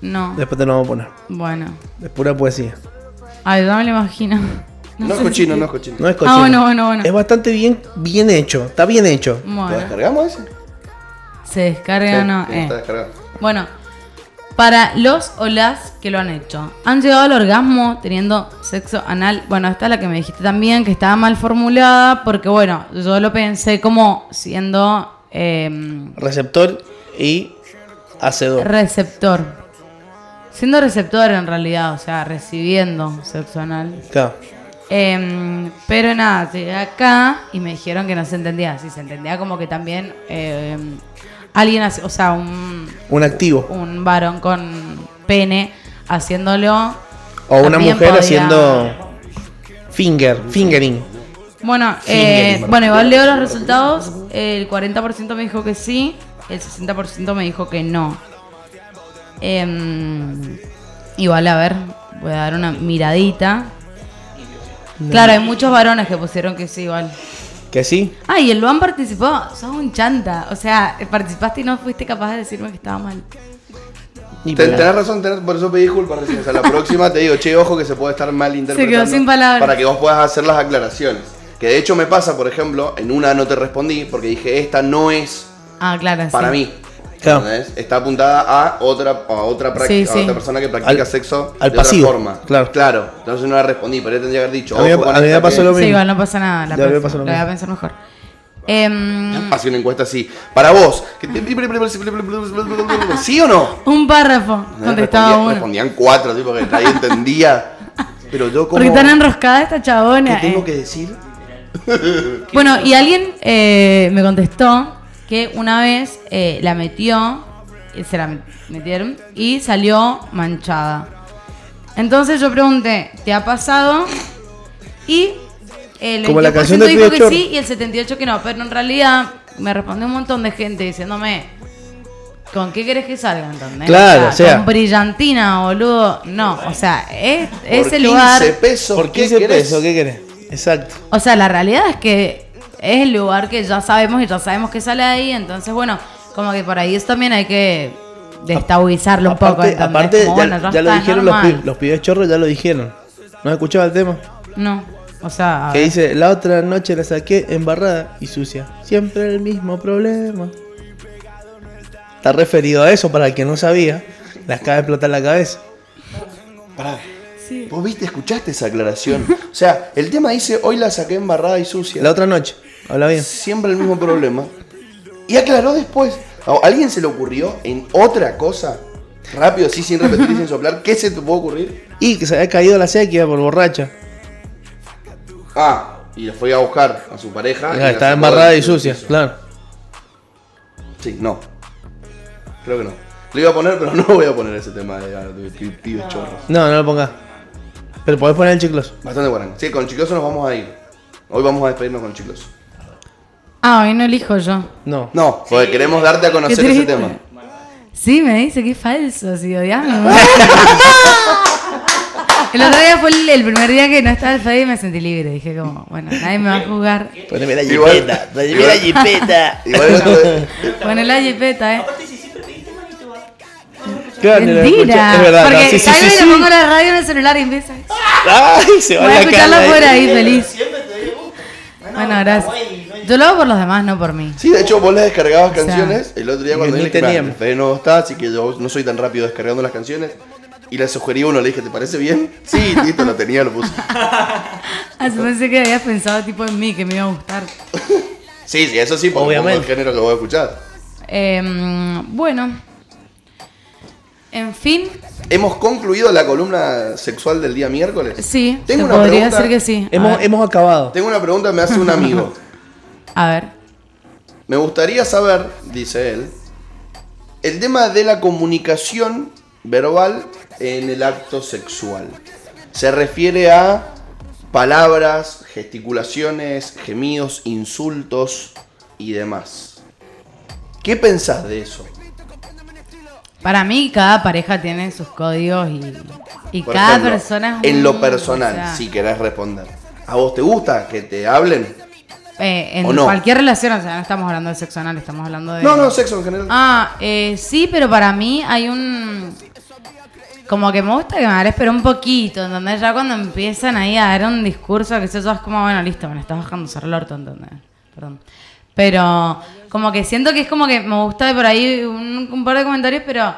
No. Después te lo vamos a poner. Bueno. Es pura poesía. Ay, yo me lo imagino. No, es cochino, si- no es cochino. No es cochino. Ah, bueno, bueno, bueno. Es bastante bien, bien hecho. Está bien hecho. ¿Lo Bueno, descargamos ese? se descarga o no. Sí, Eh. Está descargado. Bueno, para los o las que lo han hecho, han llegado al orgasmo teniendo sexo anal. Bueno, esta es la que me dijiste también, que estaba mal formulada, porque bueno, yo lo pensé como siendo em, Receptor y hacedor. receptor. Siendo receptor en realidad, o sea, recibiendo sexo anal. Claro. Em, pero nada, llegué acá y me dijeron que no se entendía. Sí, se entendía como que también em, alguien, hace- o sea, un, Un activo. un varón con pene haciéndolo. O una mujer podía- haciendo finger, fingering. Bueno, eh, bueno, igual leo los resultados. El 40% me dijo que sí, el 60% me dijo que no. Em, igual, a ver, voy a dar una miradita. Claro, hay muchos varones que pusieron que sí, igual. Que sí. Ah, y el Luan participó. Sos un chanta. O sea, participaste y no fuiste capaz de decirme que estaba mal. Ten- Tenés razón, tenés- por eso pedí disculpas recién. O sea, la próxima te digo, che, ojo que se puede estar mal [LAUGHS] interpretando. sin palabras. Para que vos puedas hacer las aclaraciones. Que de hecho me pasa, por ejemplo, en una no te respondí porque dije, esta no es Ah, claro, para sí. mí. Está apuntada a otra, a otra, práctica, Sí, sí. a otra persona que practica Al- sexo al de pasivo, otra forma. claro. Claro. Entonces no la respondí, pero yo tendría que haber dicho. A mí- a me pasó que- lo Sí, mismo. igual no pasa nada. La, lo voy a pensar mejor. Em, Hace una encuesta así. Para vos, ¿sí o no? un párrafo. Contestaba Respondía- uno. Respondían cuatro, tipo que nadie entendía. Pero yo como... Porque están enroscada esta chabona. ¿Qué tengo eh. que decir? Bueno, y alguien eh, me contestó que una vez eh, la metió, y se la met- metieron, y salió manchada. Entonces yo pregunté, ¿te ha pasado? Y el Como la 22% canción de dijo Pío que sí y el 78% que no. Pero en realidad me respondió un montón de gente diciéndome, ¿con qué querés que salga? ¿entendés? Claro, o sea- Con brillantina, boludo. No, o sea, es, Por ese 15 lugar... pesos, ¿Por ¿qué 15 querés? pesos? ¿Qué querés? Exacto. O sea, la realidad es que es el lugar que ya sabemos y ya sabemos que sale ahí, entonces bueno, como que por ahí eso también hay que destabilizarlo un poco. Aparte, ¿entendés? aparte Como, ya, bueno, ya ya lo dijeron los, pibes chorros, ya lo dijeron. ¿No has escuchado el tema? No, o sea, a Que ver. dice, la otra noche la saqué embarrada y sucia. Siempre el mismo problema. Está referido a eso para el que no sabía. Le acaba de explotar la cabeza. Pará. ¿Vos viste, escuchaste esa aclaración? O sea, el tema dice, hoy la saqué embarrada y sucia. La otra noche. Habla bien. Siempre el mismo problema. Y aclaró después. ¿A alguien se le ocurrió en otra cosa? Rápido, así, sin repetir y sin [LAUGHS] soplar. ¿Qué se te puede ocurrir? Y que se había caído la sequía por borracha. Ah, y le fue a buscar a su pareja. la Estaba embarrada y sucia, claro. Sí, no. Creo que no. Lo iba a poner, pero [LAUGHS] no voy a poner ese tema de, de, chorros. No, no lo pongas. Pero podés poner el chicloso. Bastante bueno. Sí, con Chicloso nos vamos a ir. Hoy vamos a despedirnos con Chicloso. Ah, hoy no elijo yo. No. No, porque queremos darte a conocer ese tema. Sí, me dice que es falso, si odiame. [LAUGHS] El otro día fue el, el primer día que no estaba el Fede y me sentí libre. Dije como, bueno, nadie me va a jugar. Poneme la jipeta. Poneme la jipeta. [LAUGHS] Bueno, la jipeta, eh. Aparte, si siempre va. Claro, Mentira. Es verdad, Porque no, sí, sí, sí, sí. le pongo la radio en el celular y empieza. Ay, se va Voy a la escucharla fuera ahí, feliz. Siempre te digo. Bueno, gracias. Yo lo hago por los demás, no por mí. Sí, de hecho vos le descargabas O sea, canciones. El otro día cuando el Fede no está, así que yo no soy tan rápido descargando las canciones. Y le sugerí uno, le dije, ¿te parece bien? Sí, [LAUGHS] listo, lo tenía, lo puse. Ah, se pensé que habías pensado tipo en mí, que me iba a gustar. [LAUGHS] Sí, sí, eso sí, porque Obviamente. el género que voy a escuchar. Em, bueno. En fin, Hemos concluido la columna sexual del día miércoles. sí, Tengo se una podría pregunta. decir que sí. A Hemos, ver, hemos acabado. Tengo una pregunta que me hace un amigo. [LAUGHS] a ver. Me gustaría saber, dice él, el tema de la comunicación verbal en el acto sexual. Se refiere a palabras, gesticulaciones, gemidos, insultos y demás. ¿Qué pensás de eso? Para mí, cada pareja tiene sus códigos y, y Por cada ejemplo, persona es En lo personal, o sea, si querés responder. ¿A vos te gusta que te hablen? Eh, en cualquier relación, o sea, no estamos hablando de sexo anal, estamos hablando de. No, no, sexo en general. Ah, eh, sí, pero para mí hay un. Como que me gusta que me hables, pero un poquito, ¿entendés? Ya cuando empiezan ahí a dar un discurso que eso es como, bueno, listo, me lo estás bajando cerrar el orto, ¿entendés? Perdón. Pero como que siento que es como que me gusta de por ahí un, un par de comentarios, pero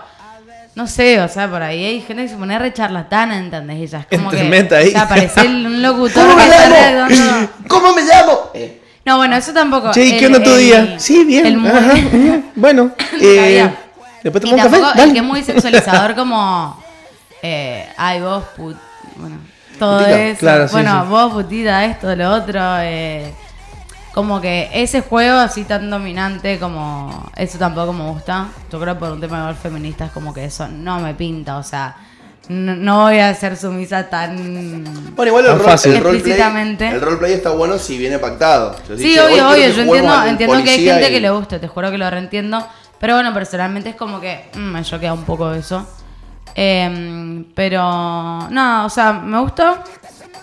no sé, o sea, por ahí hay gente que se pone re charlatana, ¿entendés? Y ya es como que. Tremenda ahí. O sea, parece un locutor [LAUGHS] ¿Cómo que me llamo? [LAUGHS] ¿Cómo me llamo? Eh, No, bueno, eso tampoco. Che, ¿y ¿qué onda tu día? Sí, bien. Ajá. [LAUGHS] Bueno, eh, después tomamos un café. tampoco el Dale. que es muy sexualizador [LAUGHS] como eh, ay vos put bueno todo Putita, eso claro, sí, bueno sí. vos putita esto lo otro eh, como que ese juego así tan dominante como eso tampoco me gusta yo creo por un tema igual feminista es como que eso no me pinta o sea no, no voy a ser sumisa tan Bueno, igual el, rol, fácil. el roleplay, el roleplay está bueno si viene pactado. Si Sí, dice, "Hoy quiero obvio, obvio, que yo entiendo, entiendo que hay gente y- que le guste, te juro que lo reentiendo. Pero bueno, personalmente es como que mm, me choquea un poco eso. Em, pero no, o sea, me gustó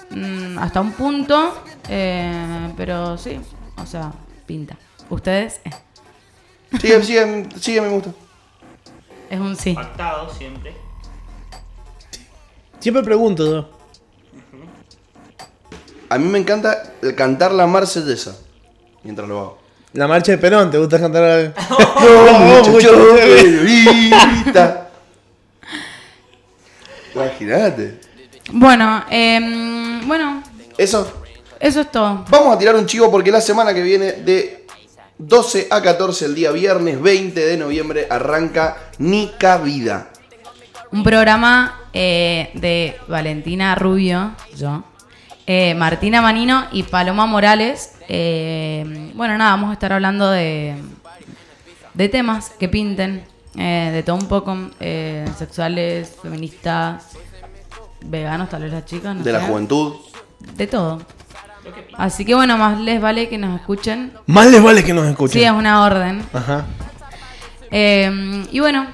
mm, hasta un punto, eh, pero sí, o sea, pinta. ¿Ustedes? Eh, Sigue, sigue, sigue, me gusta. es un sí. Pactado siempre. Siempre pregunto yo. A mí me encanta el cantar la marsellesa mientras lo hago. La marcha de Perón, ¿te gusta cantar? [LAUGHS] [LAUGHS] No, muchacho. Imagínate. Bueno, em, bueno, Eso. eso es todo. Vamos a tirar un chivo porque la semana que viene de 12 a 14 el día viernes 20 de noviembre arranca Nica Vida. Un programa eh, de Valentina Rubio, yo, eh, Martina Manino y Paloma Morales. Eh, bueno, nada, vamos a estar hablando de, de temas que pinten, eh, de todo un poco, eh, sexuales, feministas, veganos, tal vez las chicas, no De la juventud. De todo. Así que bueno, más les vale que nos escuchen. Más les vale que nos escuchen. Sí, es una orden. Ajá. Eh, y bueno,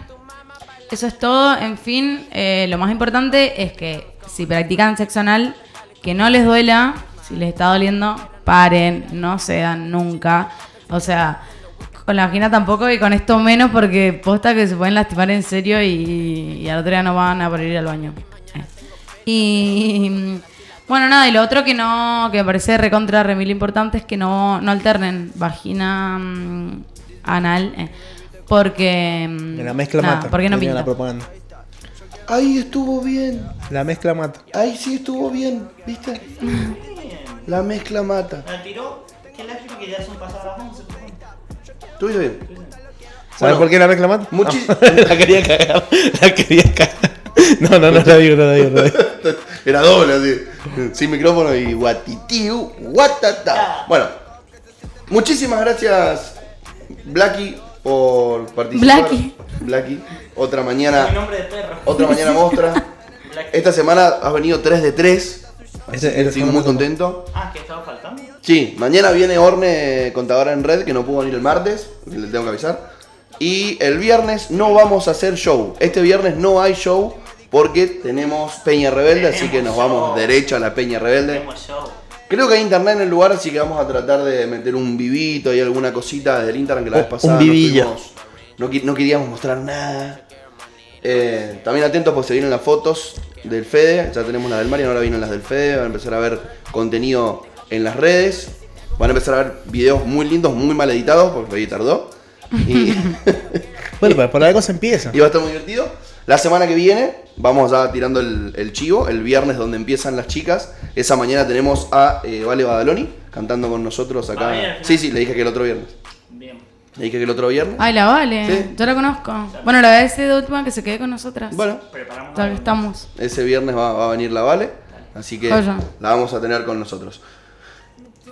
eso es todo. En fin, eh, lo más importante es que si practican sexo anal, que no les duela. Si les está doliendo, paren, no cedan nunca. O sea, con la vagina tampoco y con esto menos porque posta que se pueden lastimar en serio y, y al otro día no van a poder ir al baño. Y bueno, nada, y lo otro que no, que me parece recontra remil importante es que no, no alternen vagina mm, anal. eh, porque. En la mezcla nada, mata. Porque no Venía la pinta. propaganda. Ahí estuvo bien. La mezcla mata. Ahí sí estuvo bien, ¿viste? [LAUGHS] La mezcla mata. La tiró. Qué lástima que ya son pasadas las 11. por favor. ¿Estuviste bien? ¿Sabes Bueno, por qué la mezcla mata? muchi- No, [LAUGHS] la quería cagar. La quería cagar. No, no, no la digo, no la digo, no la digo. [LAUGHS] Era doble así. Sin micrófono y guatitiu, guatata. Bueno, muchísimas gracias, Blacky, por participar. Blacky. Blacky. Otra mañana. nombre de perro. Otra mañana mostra. Esta semana has venido 3 de 3. Ese- ese Estoy muy contento. Ah, que estaba faltando. Sí, mañana viene Orne Contadora en Red, que no pudo venir el martes, le tengo que avisar. Y el viernes no vamos a hacer show. Este viernes no hay show porque tenemos Peña Rebelde, así que nos vamos derecho a la Peña Rebelde. Tenemos show. Creo que hay internet en el lugar, así que vamos a tratar de meter un vivito y alguna cosita desde el Instagram que la vez pasada un no vivillo. no, queríamos mostrar nada. Eh, también atentos porque se vienen las fotos del Fede, ya tenemos las del Mariano, ahora vienen las del Fede, van a empezar a ver contenido en las redes, van a empezar a ver videos muy lindos, muy mal editados, porque Fede tardó. Y, [LAUGHS] Bueno, pero por algo se empieza. [LAUGHS] y va a estar muy divertido. La semana que viene vamos ya tirando el, el chivo, el viernes donde empiezan las chicas. Esa mañana tenemos a eh, Vale Badaloni cantando con nosotros acá. Sí, sí, le dije que el otro viernes. Bien. Le dije que el otro viernes. Ay, la vale. Sí. Yo la conozco. Bueno, la decir de última que se quede con nosotras. Bueno, Preparamos. Ya que estamos. ese viernes va, va a venir la Vale, así que la vamos a tener con nosotros.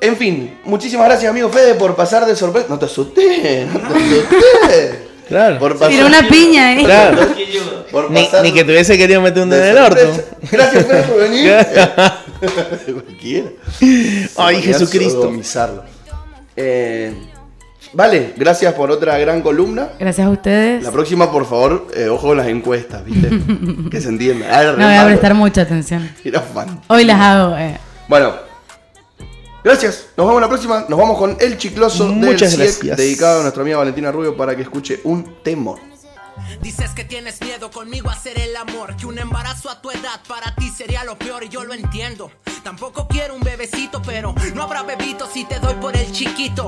En fin, muchísimas gracias amigo Fede por pasar de sorpresa. No te asusté, no te asusté. Claro. Por pasar, Tiró una piña, eh. Claro. por Ni, pasar ni que te hubiese querido meter un dedo en el orto. Gracias por venir. [LAUGHS] Cualquiera. [LAUGHS] Ay, Jesucristo. Eh, vale, gracias por otra gran columna. Gracias a ustedes. La próxima, por favor, eh, ojo con las encuestas, ¿viste? [LAUGHS] que se entienda. Ah, No voy a prestar mucha atención. Hoy las hago, eh. Bueno, gracias. Nos vemos la próxima. Nos vamos con El Chicloso Muchas del CIEC, gracias. dedicado a nuestra amiga Valentina Rubio para que escuche un temor. Dices que tienes miedo conmigo a hacer el amor, que un embarazo a tu edad para ti sería lo peor y yo lo entiendo. Tampoco quiero un bebecito, pero no habrá bebito si te doy por el chiquito.